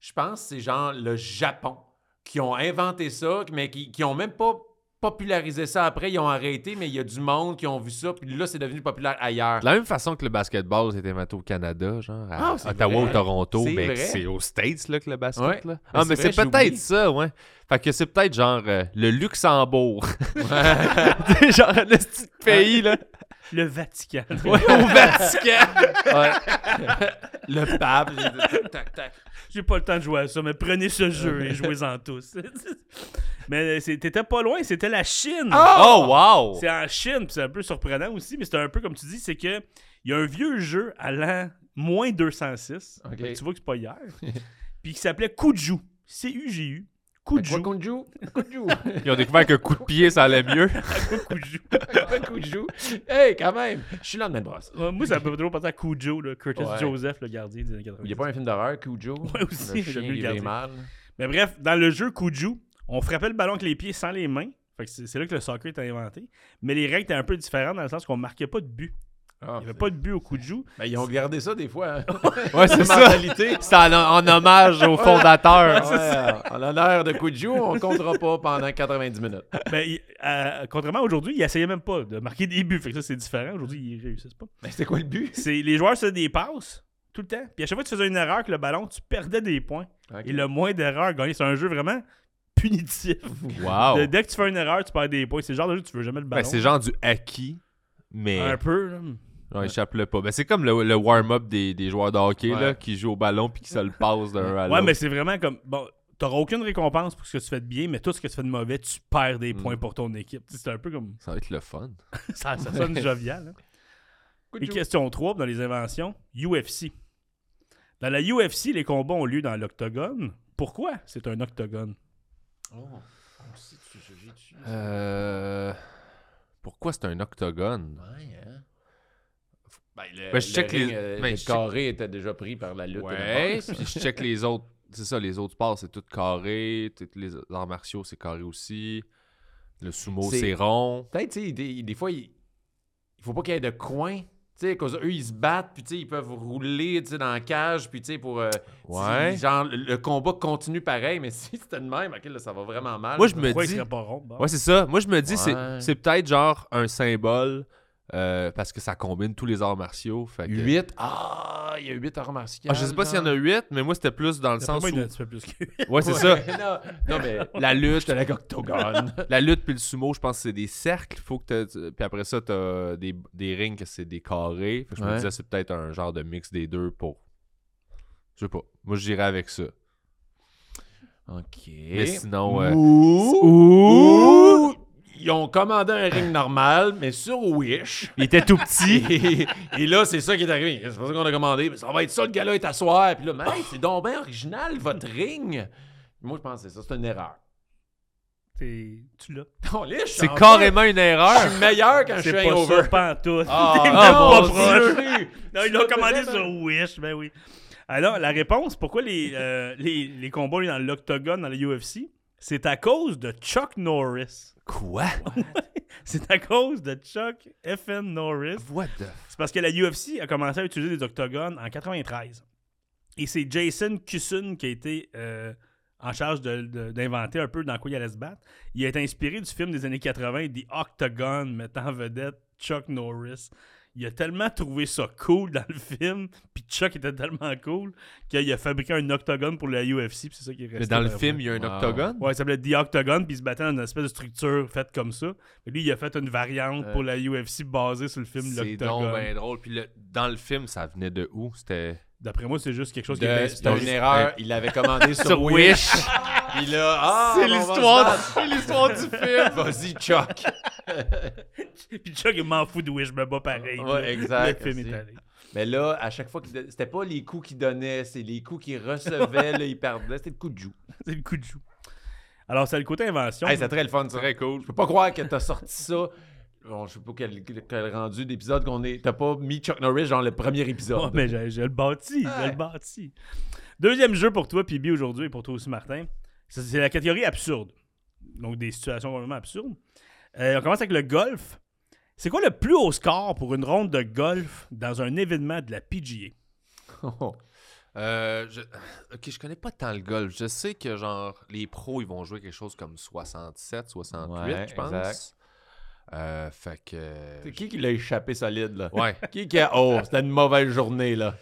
Je pense que c'est genre le Japon qui ont inventé ça, mais qui, qui ont même pas popularisé ça après. Ils ont arrêté, mais il y a du monde qui ont vu ça, puis là, c'est devenu populaire ailleurs. De la même façon que le basketball s'est inventé au Canada, genre, à Ah, Ottawa vrai. ou Toronto, C'est ben, c'est aux States là, que le basket. Ouais. Là. Mais Ah, c'est mais c'est peut-être oublié. ça, ouais. Fait que c'est peut-être genre euh, le Luxembourg. genre un petit pays, là. Le Vatican. Ouais, au Vatican. Ouais. le pape. tac, tac. J'ai pas le temps de jouer à ça, mais prenez ce jeu et jouez-en tous. mais c'est- t'étais pas loin, c'était la Chine. Oh, wow. C'est en Chine, puis c'est un peu surprenant aussi, mais c'est un peu comme tu dis, c'est que il y a un vieux jeu à l'an moins 206. Ok. Fait que tu vois que c'est pas hier. puis qui s'appelait Kuju. C-U-G-U. Joue? Joue? Ils ont découvert qu'un coup de pied, ça allait mieux. Kuju. Quoi qu'on joue? Hey, quand même! Je suis lendemain de brosse. Ouais, Moi, ça me fait toujours penser à Cujo, là, Curtis Ouais. Joseph, le gardien des années 80. Il n'y a pas un film d'horreur, Cujo? Ouais, aussi, Le j'ai chien vu le gardien. mal. Mais bref, dans le jeu Kuju, on frappait le ballon avec les pieds sans les mains. Fait que c'est c'est là que le soccer était inventé. Mais les règles étaient un peu différentes dans le sens qu'on marquait pas de but. Ah, Il n'y avait pas de but au Kuju. Ben, ils ont gardé ça des fois. hein. Ouais, c'est ça. C'est en, en hommage au fondateur. Ouais, en l'honneur de Cujo, on comptera pas pendant 90 minutes. Ben, il- euh, contrairement à aujourd'hui, ils essayaient même pas de marquer des buts. Fait que ça, c'est différent. Aujourd'hui, ils réussissent pas. Mais c'était quoi le but? C'est les joueurs des passes tout le temps. Puis à chaque fois que tu faisais une erreur que le ballon, tu perdais des points. Et le moins d'erreurs gagnait. C'est un jeu vraiment punitif. Wow. De- dès que tu fais une erreur, tu perds des points. C'est le genre de jeu que tu veux jamais le ballon. Ben, c'est genre du acquis, mais Un peu. là. Ouais, échappe-le pas. Ben, c'est comme le, le warm-up des, des joueurs de hockey Ouais. là, qui jouent au ballon puis qui se le passent d'un à Ouais, l'autre. mais c'est vraiment comme. Bon, t'auras aucune récompense pour ce que tu fais de bien, mais tout ce que tu fais de mauvais, tu perds des points Mm. pour ton équipe. C'est un peu comme. Ça va être le fun. Ça, ça sonne jovial. hein. Et question 3 dans les inventions UFC. Dans la UFC, les combats ont lieu dans l'octogone. Pourquoi c'est un octogone? Euh... Pourquoi c'est un octogone? Ouais? Ben, le, Ben, je check le ring, les- euh, ben, le je check- carré était déjà pris par la lutte. Ouais, puis je check les autres. C'est ça, les autres sports, c'est tout carré. Tous les arts martiaux, c'est carré aussi. Le sumo, C'est- rond. Peut-être, tu sais, des, des fois, il, il faut pas qu'il y ait de coin. Tu sais, cause eux, ils se battent, puis tu sais, ils peuvent rouler, tu sais, dans la cage, puis tu sais, pour... euh, Ouais. genre, le, le combat continue pareil, mais si c'était de même, ok, là, ça va vraiment mal. Moi, je me Pourquoi il dis. serait pas rond bon? Ouais, c'est ça. Moi, je me dis, Ouais. c'est peut-être genre un symbole euh, parce que ça combine tous les arts martiaux. Fait que- 8. Ah, il y a 8 arts martiaux. Ah, je sais pas s'il y en a 8, mais moi, c'était plus dans le sens moi, où. il plus que Ouais, c'est ça. non, non, mais La lutte, octogone. la lutte puis le sumo, je pense que c'est des cercles. Faut que Puis après ça, t'as des, des rings que c'est des carrés. Fait que je me disais, c'est peut-être un genre de mix des deux pour. Je sais pas. Moi, je dirais avec ça. OK. Mais sinon. euh, Ou... Ou... Ils ont commandé un ring normal, mais sur Wish. Il était tout petit. Et, et là, c'est ça qui est arrivé. C'est pour ça qu'on a commandé. Mais Ça va être ça, le gars-là est à soir. Puis là, mais hey, c'est donc bien original, votre ring. Moi, je pense que c'est ça. C'est une erreur. T'es- Tu l'as. Non, liche, C'est en carrément une erreur. Je suis meilleur quand je C'est suis hangover. ça, pas en tout. Ah, pas proche. Dieu. Non, ils l'ont commandé sur Wish, ben oui. Alors, la réponse, pourquoi les, euh, les, les combats dans l'octogone dans le UFC, c'est à cause de Chuck Norris. Quoi? C'est à cause de Chuck FN Norris. What the. C'est parce que la UFC a commencé à utiliser des octogones en 93. Et c'est Jason Kusun qui a été euh, en charge d'inventer un peu dans quoi il allait se battre. Il a été inspiré du film des années 80, The Octagon, mettant en vedette Chuck Norris. Il a tellement trouvé ça cool dans le film, puis Chuck était tellement cool qu'il a fabriqué un octogone pour la UFC, puis c'est ça qui est resté. Mais dans le film, il y a un Wow. octogone? Ouais, il s'appelait The Octagon, puis il se battait dans une espèce de structure faite comme ça. Mais lui, il a fait une variante Euh, pour la UFC basée sur le film C'est L'Octogone. donc bien drôle. Puis le- dans le film, ça venait de où? C'était. D'après moi, c'est juste quelque chose qui De- est C'était une erreur. Il l'avait commandé sur, Sur Wish. Wish. Puis là, ah, C'est va l'histoire- c'est l'histoire du film. Vas-y, Chuck. Puis Chuck, il m'en fout de Wish, je me bats pareil. Ouais, là. exact, Le film aussi. est allé. Mais là, à chaque fois, qu'il c'était pas les coups qu'il donnait, c'est les coups qu'il recevait, là, il perdait. C'était le coup de joue. C'est le coup de joue. Alors, c'est le côté invention. Hey, c'est très le fun, ça. Très cool. Je peux pas croire que t'as sorti ça. Bon, je sais pas quel, quel rendu d'épisode qu'on est. T'as pas mis Chuck Norris dans le premier épisode. Ouais, mais j'ai j'ai le bâti. J'ai Ouais. le bâti. Deuxième jeu pour toi, PB, aujourd'hui, et pour toi aussi, Martin. C'est la catégorie absurde. Donc, des situations vraiment absurdes. Euh, on commence avec le golf. C'est quoi le plus haut score pour une ronde de golf dans un événement de la PGA? Euh, je... Ok, je connais pas tant le golf. Je sais que, genre, les pros, ils vont jouer quelque chose comme 67, 68, Ouais, je pense. exact. Euh, fait que. C'est qui qui l'a échappé solide, là? Ouais. Qui qui a. Oh, c'était une mauvaise journée, là.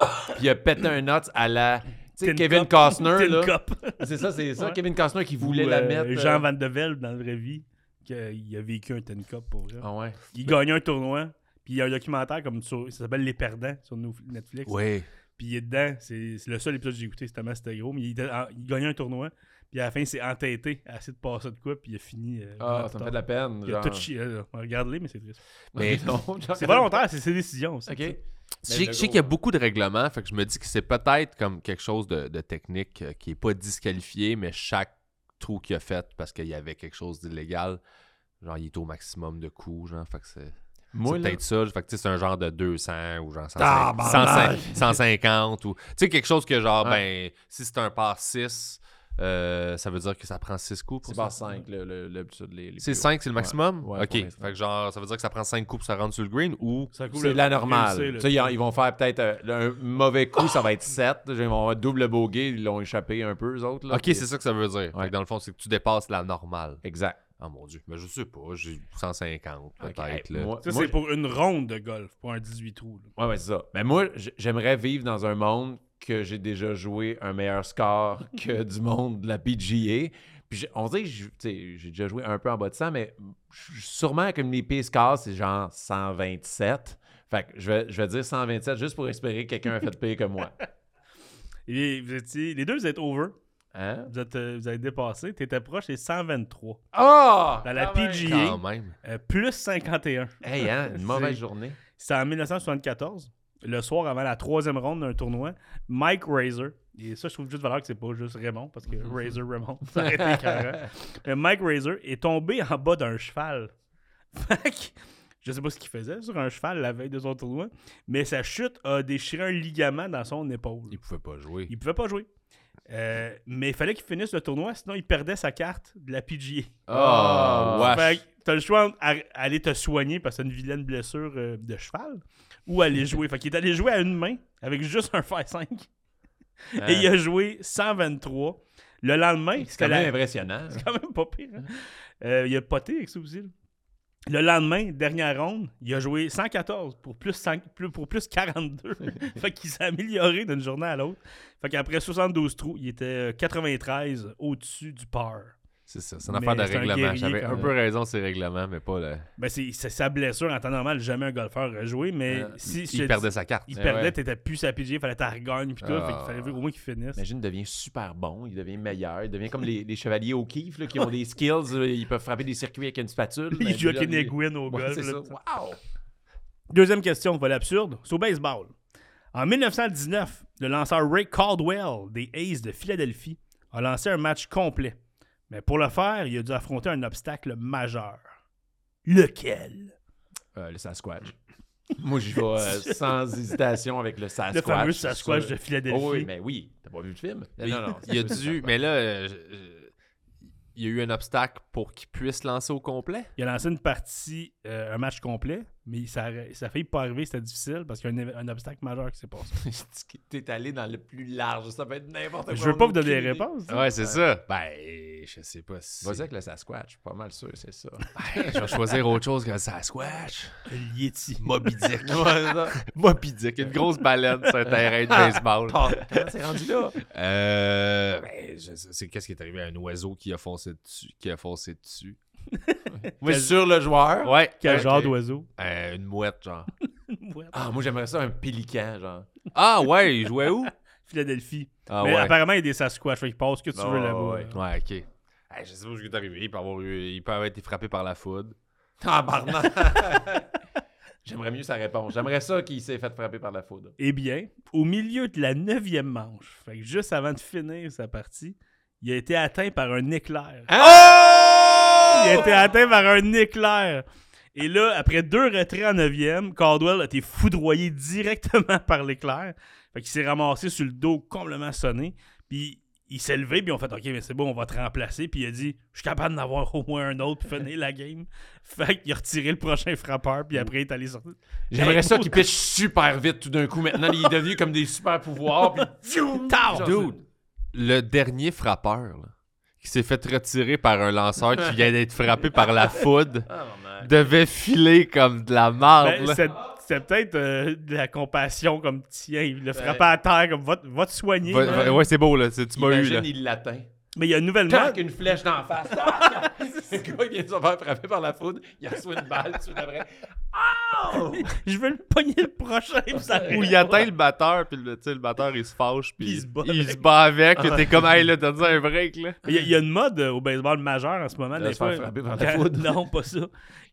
Puis il a pété un note à la. Tin Kevin. Costner, Tin là. C'est ça, c'est ça. Ouais. Kevin Costner qui voulait Ou, la euh, mettre. Jean euh, Van de Velde, dans la vraie vie, qu'il a vécu un Ten Cup pour vrai. Ah ouais. Il gagnait un tournoi, Puis il y a un documentaire comme sur, ça s'appelle Les Perdants sur Netflix. Oui. Puis il est dedans, c'est c'est le seul épisode que j'ai écouté, c'est tellement c'était gros. Mais il, était il gagnait un tournoi, puis à la fin, il s'est entêté à essayer de passer de quoi, puis il a fini. euh, Ah, ça me fait de la peine. Il a tout chié. Regarde-les, mais c'est triste. Mais- Non, C'est volontaire, c'est ses décisions. aussi, Ok. Je sais, je sais qu'il y a beaucoup de règlements, fait que je me dis que c'est peut-être comme quelque chose de, de technique euh, qui est pas disqualifié, mais chaque trou qu'il a fait parce qu'il y avait quelque chose d'illégal, genre il est au maximum de coups, genre, fait que c'est. Moi, c'est peut-être ça, fait que c'est un genre de 200 ou genre 150, Tabarnak! 150, 150 ou tu sais quelque chose que genre Ouais. ben si c'est un par 6 euh, ça veut dire que ça prend 6 coups c'est pour pas ça? 5, le, le, l'habitude, les, les C'est plus hauts. 5 c'est le maximum? Ouais, OK. Fait que genre ça veut dire que ça prend 5 coups pour ça rentre sur le green ou C'est le- la le normale. Ils, ils vont faire peut-être euh, un mauvais coup, ça va être 7. Ils vont avoir double bogey, ils l'ont échappé un peu, eux autres. Là, OK, Puis- c'est ça que ça veut dire. Fait Ouais. que dans le fond, c'est que tu dépasses la normale. Exact. Ah mon dieu, mais je sais pas, j'ai 150 peut-être là. moi- Ça, moi, c'est pour une ronde de golf, pour un 18 trous. là. Ouais, ouais, c'est ça. Mais moi, j'aimerais vivre dans un monde que j'ai déjà joué un meilleur score que du monde de la PGA. Puis on sais, j'ai déjà joué un peu en bas de 100, mais je- sûrement que mes pires scores, c'est genre 127. Fait que je vais, je vais dire 127 juste pour espérer que quelqu'un a fait pire que moi. Et vous étiez, les deux, vous êtes over. Hein? Vous, êtes, euh, vous avez dépassé. T'étais proche, c'est 123. Ah! Dans la Quand même. PGA, Quand même. euh, plus 51. Hey, hein? Une mauvaise journée. C'est en 1974, le soir avant la troisième ronde d'un tournoi. Mike Razor, et ça, je trouve juste valeur que c'est pas juste Raymond, parce que Razor Raymond, ça aurait été. Mais Mike Razor est tombé en bas d'un cheval. Fait que, je sais pas ce qu'il faisait sur un cheval la veille de son tournoi, mais sa chute a déchiré un ligament dans son épaule. Il pouvait pas jouer. Il pouvait pas jouer. Euh, mais il fallait qu'il finisse le tournoi, sinon il perdait sa carte de la PGA. Oh, wesh. Fait que t'as le choix entre ar- aller te soigner parce que t'as une vilaine blessure euh, de cheval ou aller jouer. Fait qu'il est allé jouer à une main avec juste un fer 5 et il a joué 123. Le lendemain, C'est quand même la... impressionnant. c'est quand même pas pire. hein. Euh, il a poté avec ça aussi. Le lendemain, dernière ronde, il a joué 114 pour plus, 5 plus- pour plus 42. fait qu'il s'est amélioré d'une journée à l'autre. Fait qu'après 72 trous, il était euh, 93 au-dessus du par. C'est ça, c'est une affaire de règlement. J'avais un peu raison, c'est règlement, mais pas le. Ben, c'est sa blessure en temps normal. Jamais un golfeur aurait joué, mais Euh, si Il te perdait dis- sa carte. il Eh perdait, ouais. t'étais plus sa PG, il fallait regagne puis tout. Ah. Fait qu'il fallait au moins qu'il finisse. Imagine, il devient super bon, il devient meilleur, il devient comme les, les chevaliers au kiff là, qui ont des skills, euh, ils peuvent frapper des circuits avec une spatule. Il joue avec une Egwin au golf. là. Wow! Deuxième question, voilà l'absurde. C'est au baseball. En 1919, le lanceur Ray Caldwell des A's de Philadelphie a lancé un match complet. Mais pour le faire, il a dû affronter un obstacle majeur. Lequel? Euh, le Sasquatch. Moi, j'y vais euh, sans hésitation avec le Sasquatch. Le fameux Sasquatch de Philadelphie. Oh oui, mais oui. T'as pas vu le film? Mais non, non. il a dû. Mais là, euh, il y a eu un obstacle pour qu'il puisse lancer au complet? Il a lancé une partie, euh, un match complet, mais ça, ça failli pas arriver, c'était difficile parce qu'il y a un, obstacle majeur qui s'est passé. T'es allé dans le plus large, ça peut être n'importe quoi. Je veux pas vous donner idée. réponses. hein. Ouais, c'est ça. Ben, je sais pas si. Vas-y avec le Sasquatch, pas mal sûr, c'est ça. je vais choisir autre chose que le Sasquatch. Le Yeti. Moby Dick. Moby Dick, une grosse baleine sur un terrain de baseball. Ah, comment c'est rendu là? Euh, ben, je sais- c'est qu'est-ce qui est arrivé à un oiseau qui a foncé dessus, qui a foncé dessus? Moi, sur le joueur. Ouais. Quel genre d'oiseau? Euh, une mouette, genre. Ah, moi, j'aimerais ça un pélican, genre. Ah ouais, il jouait où? Philadelphie. Ah mais ouais. apparemment, il y a des Sasquatch. Fait qu'il passe ce que tu Ah, veux là-bas. ouais. là. Ouais, ok. Hey, je sais pas ce qui est arrivé. Il peut avoir, eu, il peut avoir été frappé par la foudre. Tabarnak! J'aimerais mieux sa réponse. J'aimerais ça qu'il s'est fait frapper par la foudre. Eh bien, au milieu de la neuvième manche, fait que juste avant de finir sa partie, il a été atteint par un éclair. Ah! Il a été atteint par un éclair. Et là, après deux retraits en neuvième, Caldwell a été foudroyé directement par l'éclair. Fait qu'il s'est ramassé sur le dos complètement sonné. Puis il s'est levé, puis on fait OK, mais c'est bon, on va te remplacer. Puis il a dit Je suis capable d'en avoir au moins un autre pour finir la game. Fait qu'il a retiré le prochain frappeur, puis après il est allé sortir. J'aimerais Hey, ça qu'il pitche super vite tout d'un coup. Maintenant, il est devenu comme des super pouvoirs. Puis... Dude, le dernier frappeur, là, qui s'est fait retirer par un lanceur qui vient d'être frappé par la foudre, devait filer comme de la marde. Ben, c'est, peut-être euh, de la compassion comme tien. Il l'a frappé à terre, comme va, te- va te soigner. Va- ouais, c'est beau, là. c'est- Tu m'as eu, Imagine, là. il l'atteint. Mais il y a une nouvelle Tac, mode. une flèche d'en face. Le gars, il vient de se faire frapper par la foudre. Il reçoit une balle tout de suite après. Oh! Je veux le pogner le prochain. ça Où il atteint le batteur, puis le, tu batteur il se fâche, puis Il se bat il avec. se bat avec, puis t'es comme, hey là, t'as dit un break là. Il y, a- il y a une mode euh, au baseball majeur en ce moment. De Des se faire fois, frapper par la foudre. Non, pas ça. Quand,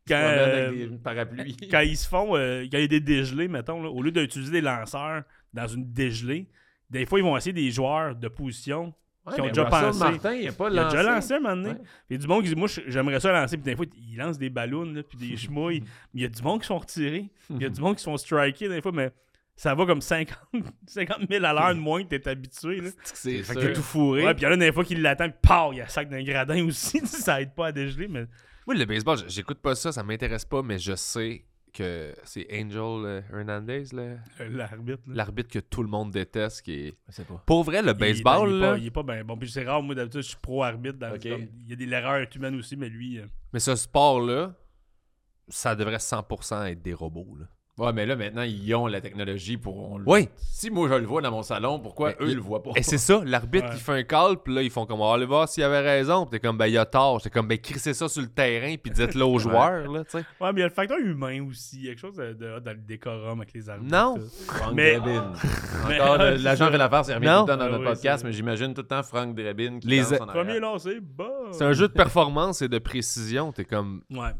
Quand, euh, avec des parapluies. quand ils se font, euh, quand il y a des dégelés, mettons, là, au lieu d'utiliser des lanceurs dans une dégelée, des fois, ils vont essayer des joueurs de position Ouais, qui ont déjà Russell pensé. Martin, il a pas Il a lancé. déjà lancé un moment donné. Ouais. Il y a du monde qui dit Moi, j'aimerais ça lancer. Puis des fois, il lance des ballons, là, puis des chemouilles. Mais il y a du monde qui sont retirés. Il y a du monde qui sont strikés, des fois, mais ça va comme 50, 50 000 à l'heure de moins que t'es habitué. Là. C'est Fait que t'es tout fourré. Ouais, puis il y en a des fois qui l'attendent, puis pow, il y a un sac d'un gradin aussi. ça aide pas à dégeler, mais. Moi, le baseball, j'écoute pas ça, ça m'intéresse pas, mais je sais que c'est Angel euh, Hernandez, là, euh, L'arbitre. l'arbitre que tout le monde déteste. Qui est... Pas. Pour vrai, le Il est- baseball, il est, pas, il est pas bien bon. Puis c'est rare, moi d'habitude, je suis pro-arbitre. comme- Il y a des erreurs humaines aussi, mais lui. euh, mais ce sport-là, ça devrait 100% être des robots. Là. Ouais, mais là, maintenant, ils ont la technologie pour. on Oui. Si moi, je le vois dans mon salon, pourquoi Mais eux, il- le voient pas? Et c'est ça, l'arbitre Ouais. qui fait un call, puis là, ils font comme, on va aller voir s'il avait raison. Puis t'es comme, ben, il a tort. T'es comme, ben, crissez ça sur le terrain, puis dites-le aux joueurs, là, tu sais. Ouais, mais il y a le facteur humain aussi. Il y a quelque chose de, de- dans le décorum avec les arbitres. Non. Frank Mais- Drebin. Mais- Encore, l'agent l'affaire, c'est Non. tout le temps dans Ah notre oui, podcast, c'est- mais j'imagine tout le temps Frank Drebin qui Les lance a- en Premier lancé, bon. C'est un jeu de performance et de précision. T'es comme, Ouais.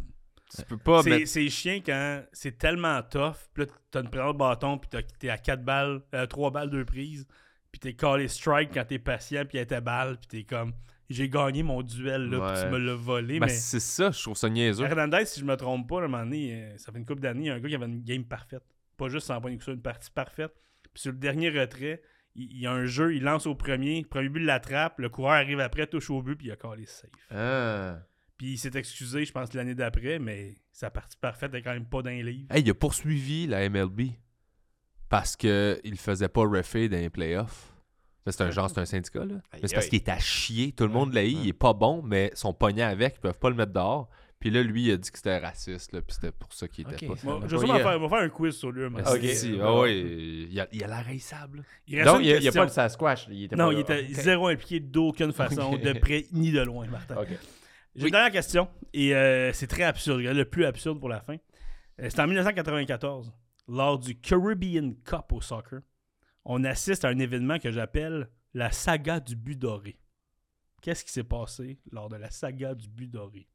Tu peux pas C'est mettre... c'est chiant quand c'est tellement tough. Puis là, t'as une de bâton, puis t'as- t'es à 4 balles, 3 balles, 2 prises. Puis t'es callé strike quand t'es patient, puis a ta balle, puis t'es comme, j'ai gagné mon duel, là, puis Ouais. tu me l'as volé. Ben, mais c'est ça, je trouve ça niaiseux. Hernandez, si je me trompe pas, à un moment donné, euh, ça fait une couple d'années, il y a un gars qui avait une game parfaite. Pas juste sans poignet que ça, une partie parfaite. Puis sur le dernier retrait, il, y a un jeu, il lance au premier, premier but, il l'attrape, le coureur arrive après, touche au but, puis il a callé safe. Ah. Puis il s'est excusé, je pense, l'année d'après, mais sa partie parfaite est quand même pas dans les livres. Hey, il a poursuivi la MLB parce qu'il ne faisait pas refait dans les playoffs. C'est un genre, c'est un syndicat, là. Aïe, Mais c'est parce qu'il est à chier. Tout le monde l'a eu, il est pas bon, mais son pognon avec, ils peuvent pas le mettre dehors. Puis là, lui, il a dit que c'était raciste, là, puis c'était pour ça qu'il était pas. Moi, je pas vais eu, sûrement euh, faire, on va faire un quiz sur lui. moment. Ok. Ah, si, ah ouais, il a il a l'air haïssable. là. Il reste Donc, il n'y a, a pas de Sasquatch. Il était Non, pas il était zéro impliqué d'aucune façon, de près ni de loin, Martin. J'ai une dernière question, et euh, c'est très absurde. Le plus absurde pour la fin. Euh, c'est en 1994, lors du Caribbean Cup au soccer. On assiste à un événement que j'appelle la saga du but doré. Qu'est-ce qui s'est passé lors de la saga du but doré?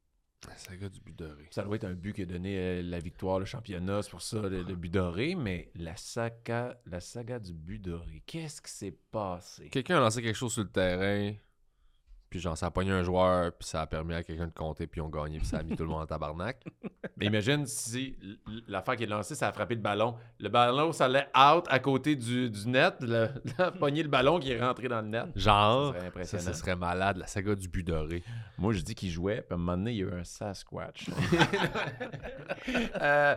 Le gars du but doré. Ça doit être un but qui a donné euh, la victoire, le championnat, c'est pour ça le, le but doré, mais la saga, la saga du but doré, qu'est-ce qui s'est passé? Quelqu'un a lancé quelque chose sur le terrain, puis genre, ça a pogné un joueur, puis ça a permis à quelqu'un de compter, puis ils ont gagné, puis ça a mis tout le monde en tabarnak. Mais imagine si l'affaire qui est lancée, ça a frappé le ballon. Le ballon, ça allait out à côté du, du net, le, a pogné le ballon qui est rentré dans le net. Genre, Ça serait ça, ça serait malade, la saga du but doré. Moi, je dis qu'il jouait, puis à un moment donné, il y a eu un Sasquatch. Euh,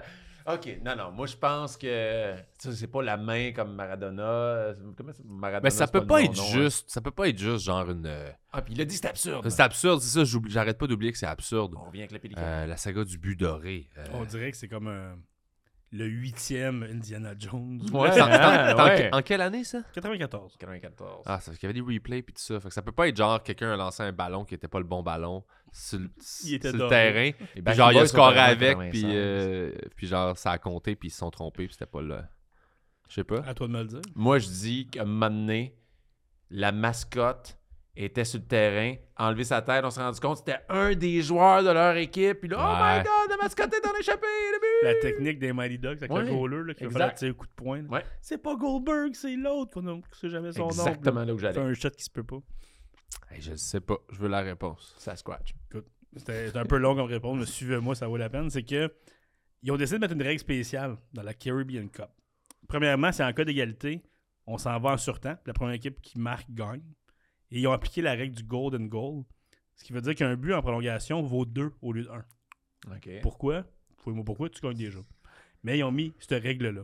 ok, non, non, moi, je pense que ça, c'est pas la main comme Maradona. euh, Comment ça, Maradona? Mais ça peut pas être nom, hein. juste, ça peut pas être juste genre une... euh, Ah, puis il a dit c'est absurde. C'est absurde, c'est ça, j'oublie- j'arrête pas d'oublier que c'est absurde. On revient avec le pélican. Euh, la saga du but doré. euh, On dirait que c'est comme euh, le huitième Indiana Jones. Ouais, t'en- ouais. En quelle année ça? 94. 94. Ah, c'est parce qu'il y avait des replays puis tout ça. Fait que ça peut pas être genre quelqu'un a lancé un ballon qui était pas le bon ballon sur le, Il était sur le doré. terrain. Backstreet genre il a scoré en avec 96. puis, euh, puis genre ça a compté puis ils se sont trompés puis c'était pas le. Je sais pas. À toi de me le dire. Moi, je dis qu'à un moment donné, la mascotte était sur le terrain, enlevé sa tête, on s'est rendu compte que c'était un des joueurs de leur équipe. Puis là, oh my god, la mascotte est en échappé! La technique des Mighty Ducks avec Ouais, le goaler là, qui va exact. faire tirer le coup de poing. Ouais. C'est pas Goldberg, c'est l'autre qu'on ne sait jamais son nom. Exactement là où C'est j'allais. un shot qui se peut pas. Hey, je sais pas. Je veux la réponse. Sasquatch. C'était c'était un peu long comme réponse, mais suivez-moi, ça vaut la peine. C'est que ils ont décidé de mettre une règle spéciale dans la Caribbean Cup. Premièrement, c'est en cas d'égalité, on s'en va en surtemps. La première équipe qui marque gagne. Et ils ont appliqué la règle du golden goal. Ce qui veut dire qu'un but en prolongation vaut 2 au lieu de 1. OK. Pourquoi? Fouille-moi pourquoi, tu gagnes déjà. Mais ils ont mis cette règle-là.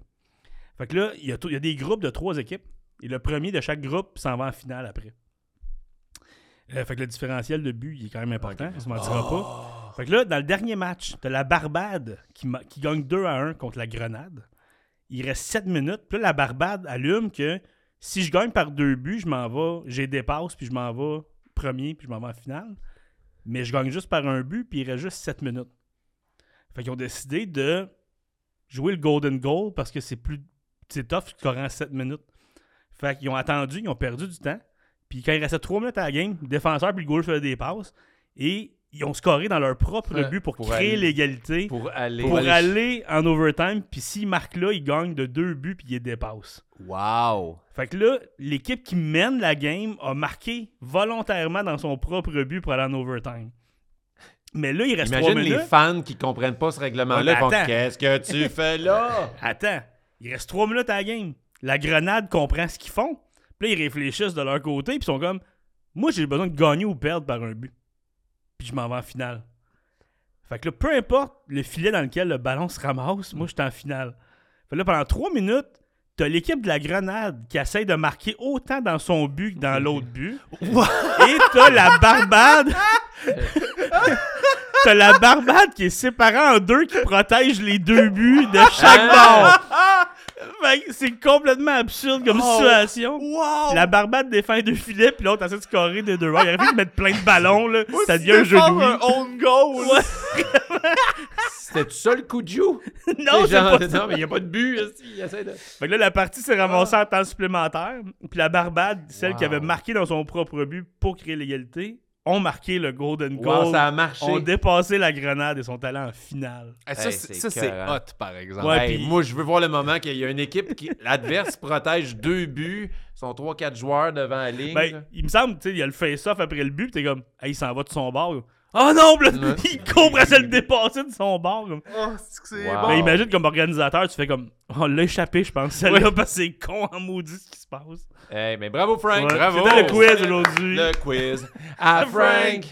Fait que là, il y, a tout- il y a des groupes de trois équipes. Et le premier de chaque groupe s'en va en finale après. Euh, fait que le différentiel de but, il est quand même important. On se mentira pas. Fait que là, dans le dernier match, t'as la Barbade qui, qui gagne 2 à 1 contre la Grenade. Il reste 7 minutes. Puis là, la Barbade allume que si je gagne par deux buts, je m'en vais, j'ai dépasse, puis je m'en vais premier, puis je m'en vais en finale. Mais je gagne juste par un but, puis il reste juste 7 minutes. Fait qu'ils ont décidé de jouer le Golden Goal parce que c'est plus. C'est tough scorer en 7 minutes. Fait qu'ils ont attendu, ils ont perdu du temps. Puis quand il restait 3 minutes à la game, le défenseur puis le goal faisaient des passes. Et ils ont scoré dans leur propre Ouais, but pour, pour créer l'égalité. Pour aller. Pour aller en overtime, puis s'il marque là, il gagne de deux buts, puis il les dépasse. Wow! Fait que là, l'équipe qui mène la game a marqué volontairement dans son propre but pour aller en overtime. Mais là, il reste trois Imagine les minutes. fans qui comprennent pas ce règlement-là. Ouais, ils font attends. Qu'est-ce que tu fais là? Attends, il reste trois minutes à la game. La grenade comprend ce qu'ils font. Puis là, ils réfléchissent de leur côté, puis ils sont comme Moi, j'ai besoin de gagner ou perdre par un but. Puis je m'en vais en finale. Fait que là, peu importe le filet dans lequel le ballon se ramasse, moi, je suis en finale. Fait que là, pendant trois minutes, t'as l'équipe de la grenade qui essaye de marquer autant dans son but que dans l'autre but. Et t'as la barbade. t'as la barbade qui est séparée en deux qui protège les deux buts de chaque bord. Fait que c'est complètement absurde comme situation. La barbade défend deux filets, puis l'autre essaie de scorer des deux. Il aurait pu mettre plein de ballons, là. ça devient un jeu de un own goal! Ouais. C'était ça le coup de joue? Non, pas non, mais il n'y a pas de but. esti, il essaie de- Fait que là, la partie s'est ramassée en temps supplémentaire. Puis la Barbade, celle qui Wow. avait marqué dans son propre but pour créer l'égalité, ont marqué le Golden Goal. Wow, ça a marché. ont dépassé la grenade et sont allés en finale. Ah, ça, Hey, c'est- ça, hot, par exemple. Ouais, Hey, Moi, je veux voir le moment qu'il y a une équipe qui. L'adverse protège deux buts. Sont 3-4 joueurs devant la ligne. Ben, il me semble, tu sais, il y a le face-off après le but, pis t'es comme, hey, il s'en va de son bord. Oh non, là, Ouais. il court de le dépasser de son bord. comme. Oh, c'est que c'est Wow. bon. Mais imagine, comme organisateur, tu fais comme, on l'a échappé, je pense, celle-là, parce que c'est con en maudit ce qui se passe. Hey, mais bravo, Frank. Ouais, bravo. C'était le quiz aujourd'hui. Le quiz à Frank.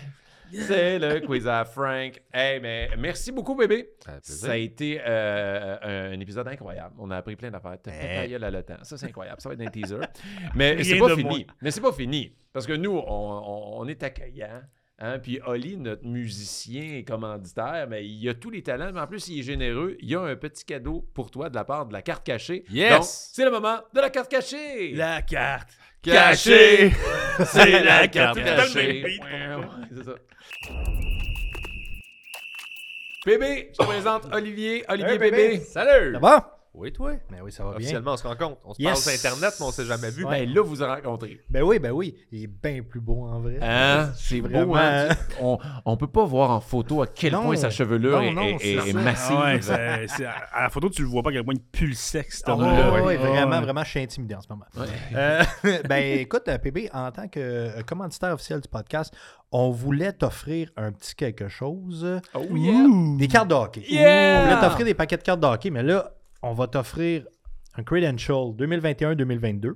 C'est le quiz à Frank. Hey, mais merci beaucoup, bébé. Ça a été euh, un épisode incroyable. On a appris plein d'affaires. T'as fait ta gueule à le temps. Ça, c'est incroyable. Ça va être un teaser. Mais c'est pas fini. moins. Mais c'est pas fini. Parce que nous, on, on- on est accueillants. Hein? Puis Oli, notre musicien et commanditaire, mais il a tous les talents, mais en plus, il est généreux. Il y a un petit cadeau pour toi de la part de la carte cachée. Yes! Donc, c'est le moment de la carte cachée. La carte. Caché! C'est la carte. Cachée. c'est ça. Bébé, je te présente Olivier. Olivier Hey, bébé. bébé. Salut! Ça va? Oui, toi? Ben oui, ça va bien. Officiellement, on se rencontre. On se Yes. parle sur Internet, mais on s'est jamais vu. Ben là, vous vous rencontrez. Ben oui, ben oui. Il est bien plus beau en vrai. Hein? C'est beau, Vraiment. hein? On, on peut pas voir en photo à quel Non. point sa chevelure Non, est, non, est- c'est est- ça. est massive. Ah ouais, c'est- à la photo, tu le vois pas à quel point il pue le sexe, Ah ouais, ouais, vraiment, vraiment, je suis intimidé en ce moment. Ouais. Euh, ben écoute, euh, PB, en tant que euh, commanditaire officiel du podcast, on voulait t'offrir un petit quelque chose. Oh yeah! Des cartes de hockey. Yeah! On voulait t'offrir des paquets de cartes de hockey, mais là, on va t'offrir un Credential 2021-2022,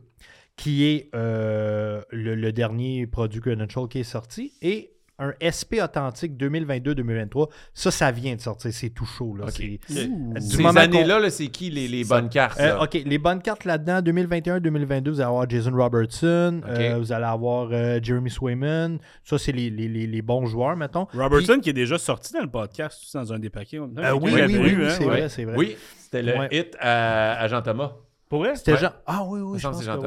qui est euh, le, dernier produit Credential qui est sorti, et un SP authentique 2022-2023. Ça, ça vient de sortir. C'est tout chaud. Là. Ok. C'est- Ouh. du Ces années-là, là, c'est qui les, les bonnes cartes? Euh? OK, les bonnes cartes là-dedans, 2021-2022, vous allez avoir Jason Robertson, euh, vous allez avoir euh, Jeremy Swayman. Ça, c'est les, les, les, les bons joueurs, mettons. Robertson qui est déjà sorti dans le podcast, dans un des paquets. Euh, oui, oui, oui, vu, oui, hein, c'est ouais. vrai, c'est vrai. Oui, c'était le Ouais. hit à, à Jean Thomas. Pour vrai? C'était Ouais. Jean... Ah oui, oui, je pense que c'est Jean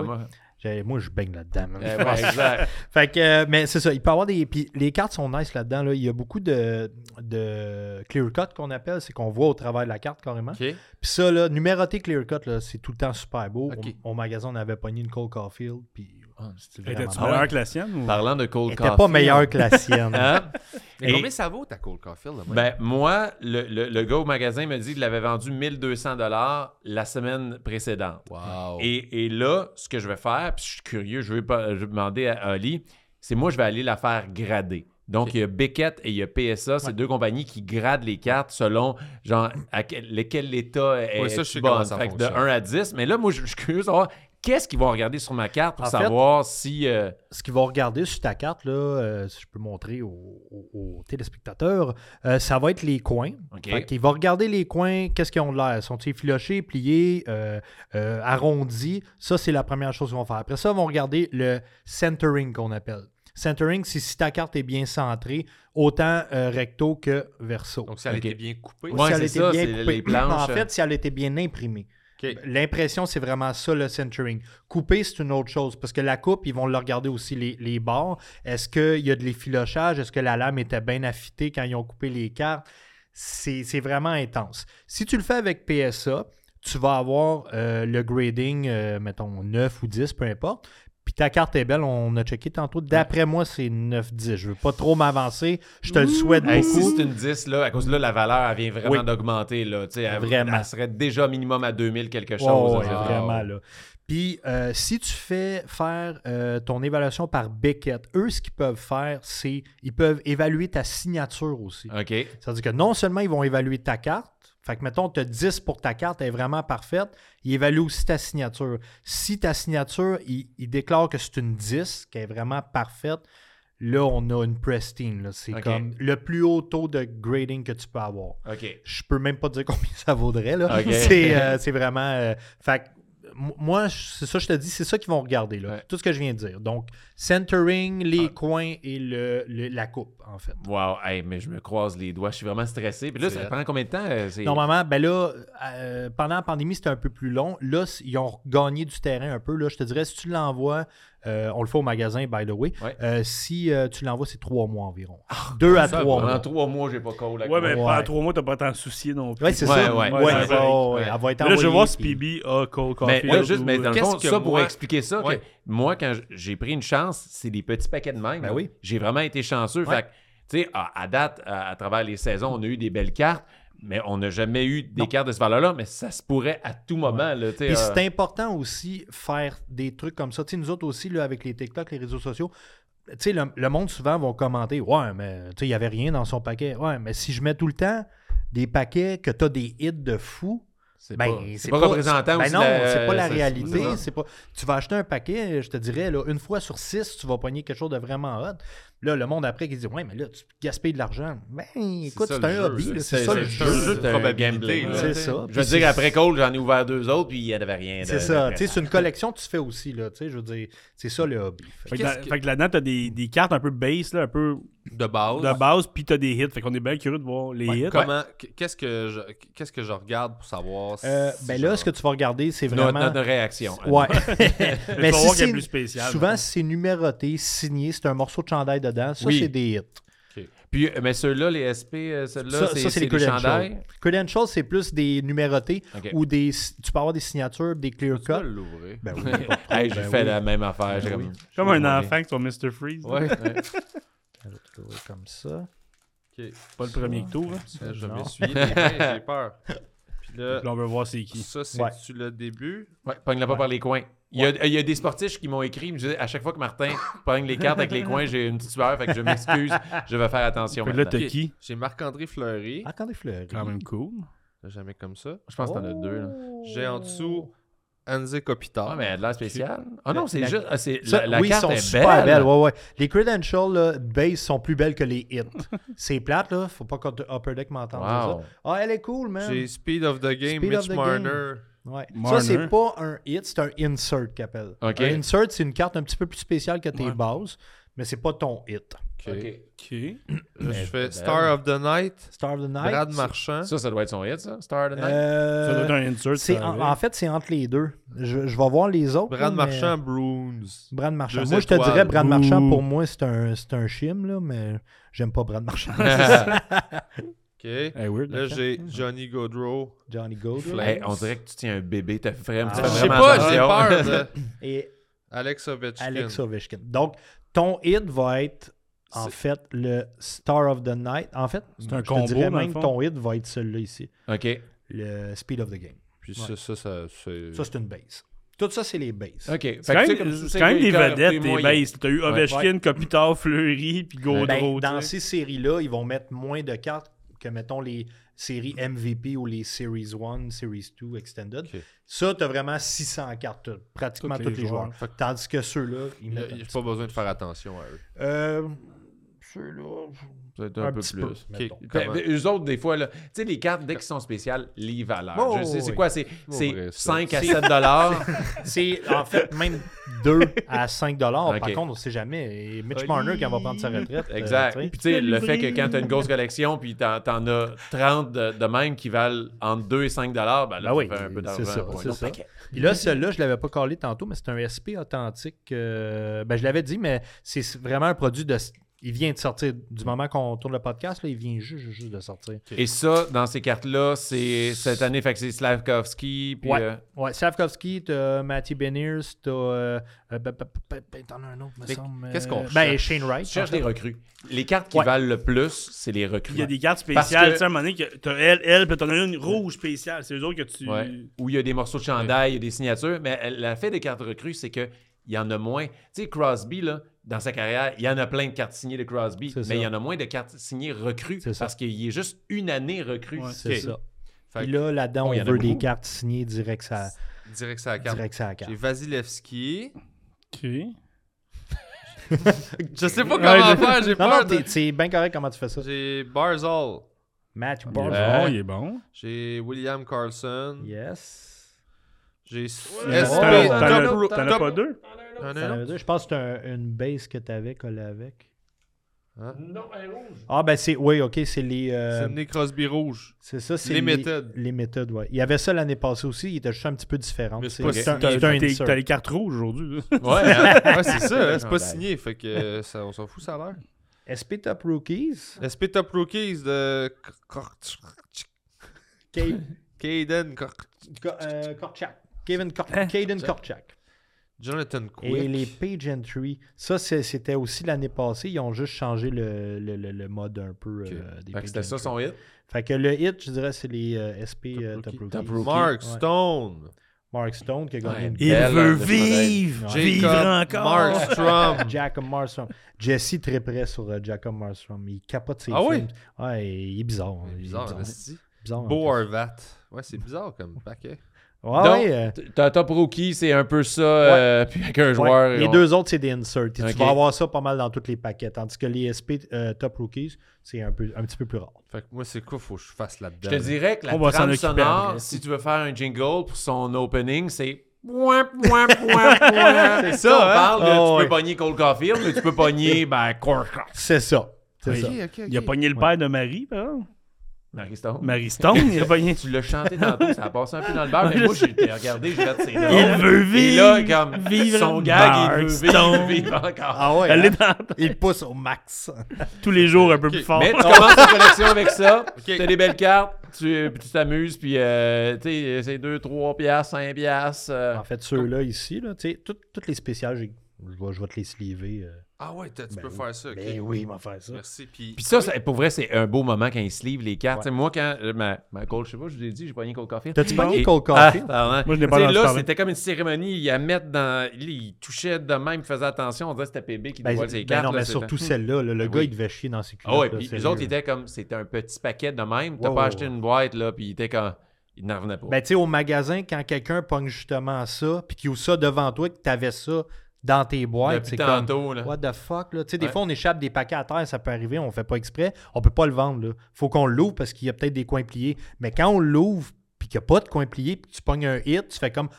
Moi, je baigne là-dedans. Eh ouais, exact. Fait que, euh, mais c'est ça, il peut y avoir des. Puis les cartes sont nice là-dedans. Là. Il y a beaucoup de, de clear cut qu'on appelle, c'est qu'on voit au travers de la carte carrément. Puis ça, là, numéroté clear cut, c'est tout le temps super beau. Au magasin, on avait pogné une Cole Caulfield, puis c'était vraiment Était-tu meilleur que la sienne? ou- Parlant de Cold Coffee. pas meilleure que la sienne. Hein? Mais Et- combien ça vaut ta Cold Caulfield? là, moi? Ben, moi, le, le- le gars au magasin me dit qu'il l'avait vendu 1200 la semaine précédente. wow. Et, et là, ce que je vais faire, puis je suis curieux, je vais, pas, je vais demander à Ali, c'est moi, je vais aller la faire grader. Donc, il y a Beckett et il y a PSA, c'est deux compagnies qui gradent les cartes selon, genre, à quel, lesquels l'état est Ouais, ça, je sais bon. ça Fait que de fonctionne. 1 à 10. Mais là, moi, je, je suis curieux de savoir qu'est-ce qu'ils vont regarder sur ma carte pour En fait- savoir si... euh, Ce qu'ils vont regarder sur ta carte, là, euh, si je peux montrer aux, aux- aux téléspectateurs, euh, ça va être les coins. OK. Fait qu'ils vont regarder les coins, qu'est-ce qu'ils ont de l'air. Sont-ils filochés, pliés, euh, euh, arrondis? Ça, c'est la première chose qu'ils vont faire. Après ça, ils vont regarder le centering qu'on appelle. Centering, c'est si ta carte est bien centrée, autant euh, recto que verso. Donc, ça a Ok. été bien coupé. Ouais, si elle c'est était ça, bien coupée. les planches, En fait, si elle était bien imprimée. Ok. L'impression, c'est vraiment ça le centering. Couper, c'est une autre chose parce que la coupe, ils vont le regarder aussi les, bords. Est-ce qu'il y a de l'effilochage? Est-ce que la lame était bien affûtée quand ils ont coupé les cartes? C'est c'est vraiment intense. Si tu le fais avec PSA, tu vas avoir euh, le grading, euh, mettons 9 ou 10, peu importe. Puis ta carte est belle, on a checké tantôt. D'après moi, c'est 9-10. Je veux pas trop m'avancer. Je te le souhaite Hey, si beaucoup. c'est une 10, là, à cause de là, la valeur, elle vient vraiment Oui. d'augmenter. Là, elle, Vraiment. elle serait déjà minimum à 2000 quelque chose. Oh, ouais, c'est- vraiment, là. Puis, euh, si tu fais faire euh, ton évaluation par Beckett, eux, ce qu'ils peuvent faire, c'est ils peuvent évaluer ta signature aussi. OK. C'est-à-dire que non seulement ils vont évaluer ta carte, fait que mettons, tu as 10 pour ta carte, elle est vraiment parfaite, ils évaluent aussi ta signature. Si ta signature, ils déclarent que c'est une 10, qu'elle est vraiment parfaite, là, on a une pristine. là. C'est comme le plus haut taux de grading que tu peux avoir. OK. Je peux même pas dire combien ça vaudrait. Là. C'est, euh, c'est vraiment. euh, fait que, m- moi, c'est ça, je te dis, c'est ça qu'ils vont regarder. Là. Ouais. Tout ce que je viens de dire. Donc, centering, les coins et le, le- la coupe, en fait. Wow, hey, mais je me croise les doigts. Je suis vraiment stressé. Puis là, ça prend combien de temps? euh, Normalement, ben là, euh, pendant la pandémie, c'était un peu plus long. Là, ils ont gagné du terrain un peu. Là, je te dirais, si tu l'envoies, euh, on le fait au magasin, by the way. Ouais. Euh, si euh, tu l'envoies, c'est trois mois environ. Deux à ça trois mois. Pendant trois mois, j'ai pas call. avec Ouais, mais Ouais. pendant trois mois, t'as pas t'en soucier non plus. Ouais, c'est Ouais, ça. ouais, Ouais, ouais, ouais, Elle va être Mais là, je vais voir si puis- PB a Cole Mais, Caulfield là, juste, mais dans le Qu'est-ce fond, que ça pour moi- expliquer ça, que moi, quand j'ai pris une chance, c'est des petits paquets de même. Ben oui. J'ai vraiment été chanceux. Ouais. Fait que, tu sais, à, à date, à, à travers les saisons, on a eu des belles cartes, mais on n'a jamais eu cartes de ce valeur-là, mais ça se pourrait à tout moment. Puis euh, c'est important aussi faire des trucs comme ça. Nous autres aussi, là, avec les TikTok, les réseaux sociaux, le, le monde souvent va commenter Ouais, mais il n'y avait rien dans son paquet. Ouais, mais si je mets tout le temps des paquets que tu as des hits de fou, c'est ben, pas, c'est pas représentant ben aussi non, la- c'est pas la réalité. C'est pas. Tu vas acheter un paquet, je te dirais, là, une fois sur six, tu vas pogner quelque chose de vraiment hot. Là, le monde après qui dit Ouais, mais là, tu gaspilles de l'argent. Ben, écoute, c'est un jeu, hobby. C'est ça le c'est jeu. de c'est un probabilité, C'est tu ça. Je veux dire, après Cole, j'en ai ouvert deux autres, puis il n'y avait rien. de- C'est ça. de- Tu sais, c'est une collection que tu fais aussi. Là, tu sais, je veux dire, c'est ça le hobby. Fait que, là-dedans, t'as des, des cartes un peu base, là, un peu De base. de base, puis t'as des hits. Fait qu'on est bien curieux de voir les hits. Comment, qu'est-ce que je, qu'est-ce que je regarde pour savoir si Euh, ben là, genre- ce que tu vas regarder, c'est vraiment. notre réaction. Ouais. Mais si qu'il y a c'est- plus spécial. souvent, c'est numéroté, signé, c'est un morceau de chandail dedans. Ça, Oui. c'est des hits. Puis, euh, mais ceux-là, les SP, euh, ceux-là, Ça, c'est, des credentials. chandails? Credentials, c'est plus des numérotés ou des. Tu peux avoir des signatures, des clear Tu vas cut. l'ouvrir. Ben oui, Hey, j'ai ben fait oui. la même affaire. Ben comme, oui. Comme un enfant avec son Mr. Freeze. Ouais. ouais. Elle va te l'ouvrir Comme ça. Ok. Pas le premier tour. Hein? Je les mains, j'ai peur. Puis là, Là, on veut voir c'est qui. ça, c'est-tu le début? Ouais, pogne-la pas par les coins. Il y, a, il y a des sportifs qui m'ont écrit, me disaient, à chaque fois que Martin pogne les cartes avec les coins, j'ai une petite sueur, fait que je m'excuse, je vais faire attention. Fait là, t'as qui? J'ai Marc-André Fleury. Ah, quand des fleurs. Quand même cool. Jamais comme ça. Je pense que t'en as deux. Là. J'ai en dessous Anze Kopitar. Ah, mais elle a de l'air spéciale. Ah non, c'est juste. ah, Ça, la, la oui, carte sont est super belle. belles. Ouais, ouais. Les credentials là, base sont plus belles que les hits. c'est plate, là. Faut pas que Upper Deck m'entende dire Wow. ça. Ah, elle est cool, man. J'ai Speed of the Game, Speed Mitch Marner. Ouais. Ça, c'est pas un hit, c'est un insert qu'il appelle. Ok. Un insert, c'est une carte un petit peu plus spéciale que tes Ouais. bases, mais c'est pas ton hit. Ok. Ok. Ok. Là, je fais. Star of the Night, Star of the Night. Brad Marchand. Ça, ça doit être son hit, ça. Star of the Night? Euh, Ça doit être un insert. c'est en, fait, c'est entre les deux. Je, je vais voir les autres. Brad là, mais- Marchand, Bruins. Brad Marchand. Deux Moi, je te dirais, Brad Ouh. Marchand, pour moi, c'est un, c'est un chim, là, mais j'aime pas Brad Marchand. Ok. Hey, weird. Là, j'ai Johnny Gaudreau. Johnny. Hey, on dirait que tu tiens un bébé, t'as vraiment, tu Ah, je Je sais pas, j'ai peur de Et Alex Ovechkin. Alex Ovechkin. Donc, ton hit va être, en fait, le Star of the Night. En fait, C'est un je te dirais même ton hit va être celui-là ici. OK. Le Speed of the Game. Puis ça, ça, ça, c'est... Ça, c'est une base. Tout ça, c'est les bases. OK. Fait C'est quand même, quand des vedettes, t'es tes moyen. bases. T'as eu Ovechkin, Kopitar, Fleury, puis Gaudreau. Ben, dans sais. ces séries-là, ils vont mettre moins de cartes que, mettons, les séries MVP ou les Series 1, Series 2 Extended. Ça, tu as vraiment 600 cartes, pratiquement Tous les les joueurs. Tandis que ceux-là, ils Il n'y mettent. un a petit pas besoin de faire attention à eux. Euh, ceux-là, Peut-être un, un peu petit plus. peu. mettons. Ben, ben, eux autres, des fois, là, tu sais, les cartes, dès qu'ils sont spéciales, les valeurs. Oh, je sais, c'est oui. quoi? C'est, vrai, c'est ça. 5 à 7 dollars. C'est en fait même 2 à 5 dollars. Par contre, on sait jamais. Et Mitch Marner, quand va prendre sa retraite. euh, Exact. tu puis tu sais, le fait que quand tu as une grosse collection, puis t'en, t'en as 30 de, de même qui valent entre 2 et 5 dollars, ben là, Ben oui, ça fait un peu d'argent. c'est ça. Puis là, celui-là, je l'avais pas collé tantôt, mais c'est un SP authentique. euh, ben, je l'avais dit, mais c'est vraiment un produit de. Il vient de sortir. Du moment qu'on tourne le podcast, là, il vient juste, de sortir. Et ça, dans ces cartes-là, c'est cette année, fait que c'est Slavkovski, puis... Ouais. euh, Ouais, Slavkovski, t'as Matty Beniers, t'as. Euh, euh, ben, ben, ben, ben, t'en as un autre, me semble. qu'est-ce qu'on euh, Ben, cherche? Shane Wright. tu cherches en fait. des recrues. Les cartes qui Ouais. valent le plus, c'est les recrues. Il y a des cartes Parce spéciales, que- tu sais, à un moment donné, que t'as elle, elle, puis t'en as une rouge spéciale. C'est eux autres que tu. Ouais. Où il y a des morceaux de chandail, il y a des signatures. Mais elle- la fait des cartes recrues, c'est que il y en a moins. Tu sais, Crosby, là, dans sa carrière, il y en a plein de cartes signées de Crosby, mais ça. il y en a moins de cartes signées recrues ça. parce qu'il est juste une année recrue. Ouais. C'est ça. Fait Puis que là, là-dedans, on veut des cartes signées direct ça, direct sur la carte. direct ça la carte. J'ai Vasilevski. Ok. Je sais pas comment faire, j'ai Non, peur. non, c'est bien correct comment tu fais ça. J'ai Barzal. Est Barzal. Il est bon. J'ai William Carlson. Yes. J'ai SP t'en as- Top Ro- t'en as Top- pas deux? Je pense que c'est un- une base que t'avais collé avec. Hein? Non, elle est rouge. Ah, ben c'est. Oui, ok, c'est les. euh, Sidney Crosby rouge. c'est ça, c'est les méthodes. Les méthodes, ouais. Il y avait ça l'année passée aussi, il était juste un petit peu différent. Mais c'est C'est pas c'est un, T'as c'est les cartes rouges aujourd'hui. Ouais, hein? Ouais, c'est ça, hein, c'est pas signé, fait que euh, ça, on s'en fout, ça a l'air. SP Top Rookies? SP Top Rookies de Caden euh, Korchak. Kevin Kor- Hein? Caden Korchak. Jonathan Et Quick. les page entry, ça c'est- c'était aussi l'année passée. Ils ont juste changé le, le, le- le mode un peu euh, des Fait c'était ça son hit? Fait que le hit, je dirais, c'est les euh, SP Top euh, rookie. Top Rookies. Top rookie. Mark Ouais. Stone. Mark Stone qui a gagné Ouais. une Il veut vivre! Ouais. Vivre encore! Markstrom. Jacob Marstrom. Jesse très près sur euh, Jacob Marstrom. Il capote ses Ah oui? films. Ouais, il est bizarre. C'est Il est bizarre. Bizarre, en Beau. Horvat. Ouais, c'est bizarre comme paquet. Ouais, Donc, ouais, euh, T'as top rookie, c'est un peu ça, euh, puis avec un ouais. joueur. Les on- deux autres, c'est des inserts. Et Ok. Tu vas avoir ça pas mal dans tous les paquets. Tandis que les SP euh, Top Rookies, c'est un, peu, un petit peu plus rare. Fait que moi, c'est quoi, faut que je fasse là-dedans? Je te dirais que la On trame sonore, si tu veux faire un jingle pour son opening, c'est. C'est ça, on hein? parle de Ah, tu ouais. peux pogner Cole Caulfield, mais tu peux pogner ben, Corcock. C'est ça. C'est ça. Il a pogné le père de Marie, par exemple? Marie Stone. Marie Stone, il a pogné. Tu l'as chanté tantôt, ça a passé un peu dans le bar, mais moi, j'ai regardé, j'ai fait. Il veut Et là, vivre! comme vivre son gag, il veut vivre, vivre encore. Ah ouais. Elle hein? est dans Il pousse au max. tous les jours un peu plus fort. Mais tu commences ta collection avec ça, Ok. t'as des belles cartes, tu tu t'amuses, puis euh, tu sais, c'est 2, 3 piastres, 5 piastres. euh, En fait, ceux-là ici, là, tu sais, tout- toutes les spéciales, j'ai- je vais, je vais te les sliver. euh. Ah ouais, tu Ben peux oui. faire ça. ok. Ben oui, il va faire ça. Merci. Puis, Puis ça, ça- pour vrai, c'est un beau moment quand ils se livrent les cartes. Ouais. Moi, quand euh, ma, ma Cole, je sais pas, je vous ai dit, j'ai pogné Cole Caulfield. T'as-tu pogné Cole? Ah, pardon. Moi, je n'ai pas Là, c'était comme une cérémonie. Il à mettre dans. Il touchait de même, il faisait attention. On dirait que c'était PB qui Ben, dévoile ses ben cartes. non, là, mais surtout celle-là. là, le gars, il devait chier dans ses culottes. Ah ouais, là, puis les autres, ils étaient comme. C'était un petit paquet de même. T'as pas acheté une boîte, là, puis il était comme. Il n'en revenait pas. Ben, tu sais, au magasin, quand quelqu'un pogne justement ça, puis qu'il ouvre ça devant toi, que t'avais ça dans tes boîtes, c'est comme... tantôt, là. What the fuck, là? Tu sais, des Ouais. fois, on échappe des paquets à terre, ça peut arriver, on fait pas exprès. On peut pas le vendre, là. Faut qu'on l'ouvre parce qu'il y a peut-être des coins pliés. Mais quand on l'ouvre, puis qu'il n'y a pas de coins pliés, puis tu pognes un hit, tu fais comme...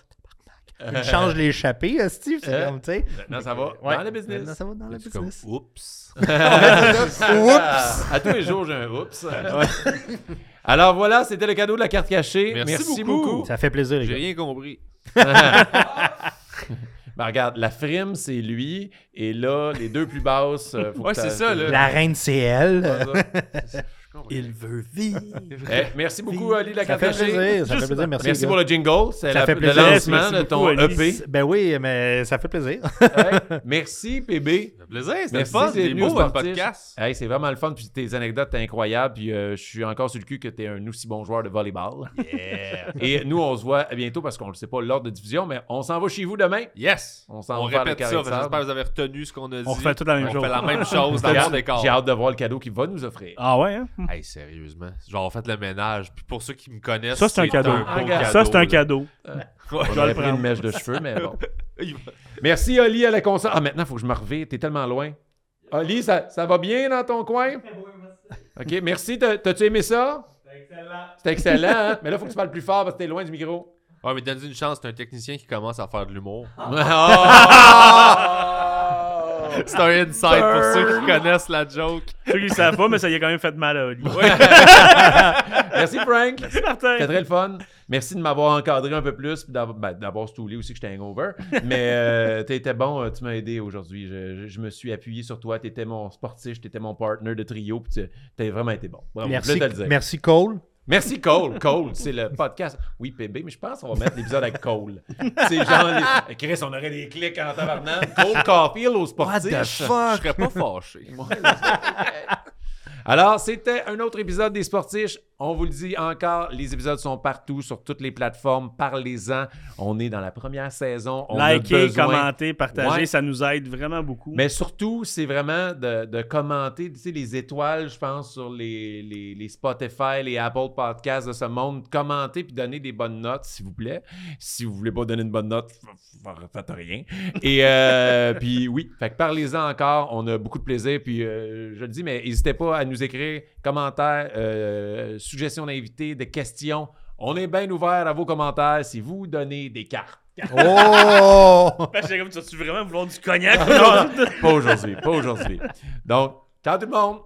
Tu changes l'échappée, Steve, c'est Euh. comme, tu sais... Maintenant, ça va. Ouais. Dans le business. Maintenant, ça va dans le comme, business. oups. Oups! À tous les jours, j'ai un oups. Alors voilà, c'était le cadeau de la carte cachée. Merci Merci, beaucoup. beaucoup. Ça fait plaisir, les J'ai gars. rien compris. Ben, regarde, la frime, c'est lui. Et là, les deux plus basses. euh, faut Ouais, c'est t'as- ça, là. La reine, c'est elle. Il veut vivre. Eh, merci beaucoup, Ali, de la Ça fait plaisir, ça fait plaisir. Merci, Merci les pour gars. le jingle. C'est Ça la- fait le plaisir. lancement Merci de ton beaucoup, Ali. EP. Ben oui, mais ça fait plaisir. Ouais. Merci, PB. Ça fait plaisir, c'était le Merci, fun. c'est beau, votre sportif. podcast. Hey, c'est vraiment le fun. Puis tes anecdotes, t'es incroyable. Puis euh, je suis encore sur le cul que t'es un aussi bon joueur de volleyball. Et nous, on se voit à bientôt parce qu'on ne sait pas l'ordre de division, mais on s'en va chez vous demain. Yes! On On, s'en va faire le répète ça. carré de que J'espère sable. que vous avez retenu ce qu'on a dit. On refait toute la même on chose. fait la même chose dans J'ai mon décor. j'ai hâte de voir le cadeau qu'il va nous offrir. Ah ouais, hein? Hey, sérieusement. Genre, faites le ménage. Puis pour ceux qui me connaissent, Ça, c'est un cadeau. beau Regarde. Ça, c'est un là. cadeau. Ouais. On vais aurait le pris une mèche de cheveux, mais bon. Il Merci, Oli, à la console. Ah, maintenant, il faut que je me revire. T'es tellement loin. Oli, ça, ça va bien dans ton coin? OK, merci. T'as- T'as-tu aimé ça? C'était excellent, hein? Mais là, faut que tu parles plus fort parce que t'es loin du micro. Ouais, mais donne une chance, c'est un technicien qui commence à faire de l'humour. Oh! C'est un insight pour ceux qui connaissent la joke. Ceux qui le savent pas, mais ça y a quand même fait mal à Oli. Merci, Frank. Merci, Martin. C'était très le fun. Merci de m'avoir encadré un peu plus, puis d'avoir ben, d'avoir stoulé aussi que j'étais hangover. Mais euh, t'étais bon, euh, tu m'as aidé aujourd'hui. Je, je- je me suis appuyé sur toi. T'étais mon sportif, t'étais mon partner de trio, puis tu- t'as vraiment été bon. Bravo, Merci, le dire. merci Cole. Merci Cole. Cole, c'est le podcast. Oui, PB, mais je pense qu'on va mettre l'épisode avec Cole. C'est genre, les- Chris, on aurait des clics en tabarnak. Cole Caulfield au sportif. Je serais pas fâché. Alors, c'était un autre épisode des Sportiches. On vous le dit encore, les épisodes sont partout, sur toutes les plateformes. Parlez-en. On est dans la première saison. On Likez, besoin- commentez, partagez, Ouais. ça nous aide vraiment beaucoup. Mais surtout, c'est vraiment de, de commenter, tu sais, les étoiles, je pense, sur les, les, les Spotify, les Apple Podcasts de ce monde. Commentez puis donner des bonnes notes, s'il vous plaît. Si vous voulez pas donner une bonne note, faites rien. Et euh, puis oui, fait que parlez-en encore. On a beaucoup de plaisir. Puis euh, je le dis, mais n'hésitez pas à nous écrire commentaires, euh, suggestions d'invités, des questions. On est bien ouvert à vos commentaires si vous donnez des cartes. Oh! J'étais comme, tu vraiment vouloir du cognac? Non, pas aujourd'hui, pas aujourd'hui. Donc, ciao tout le monde!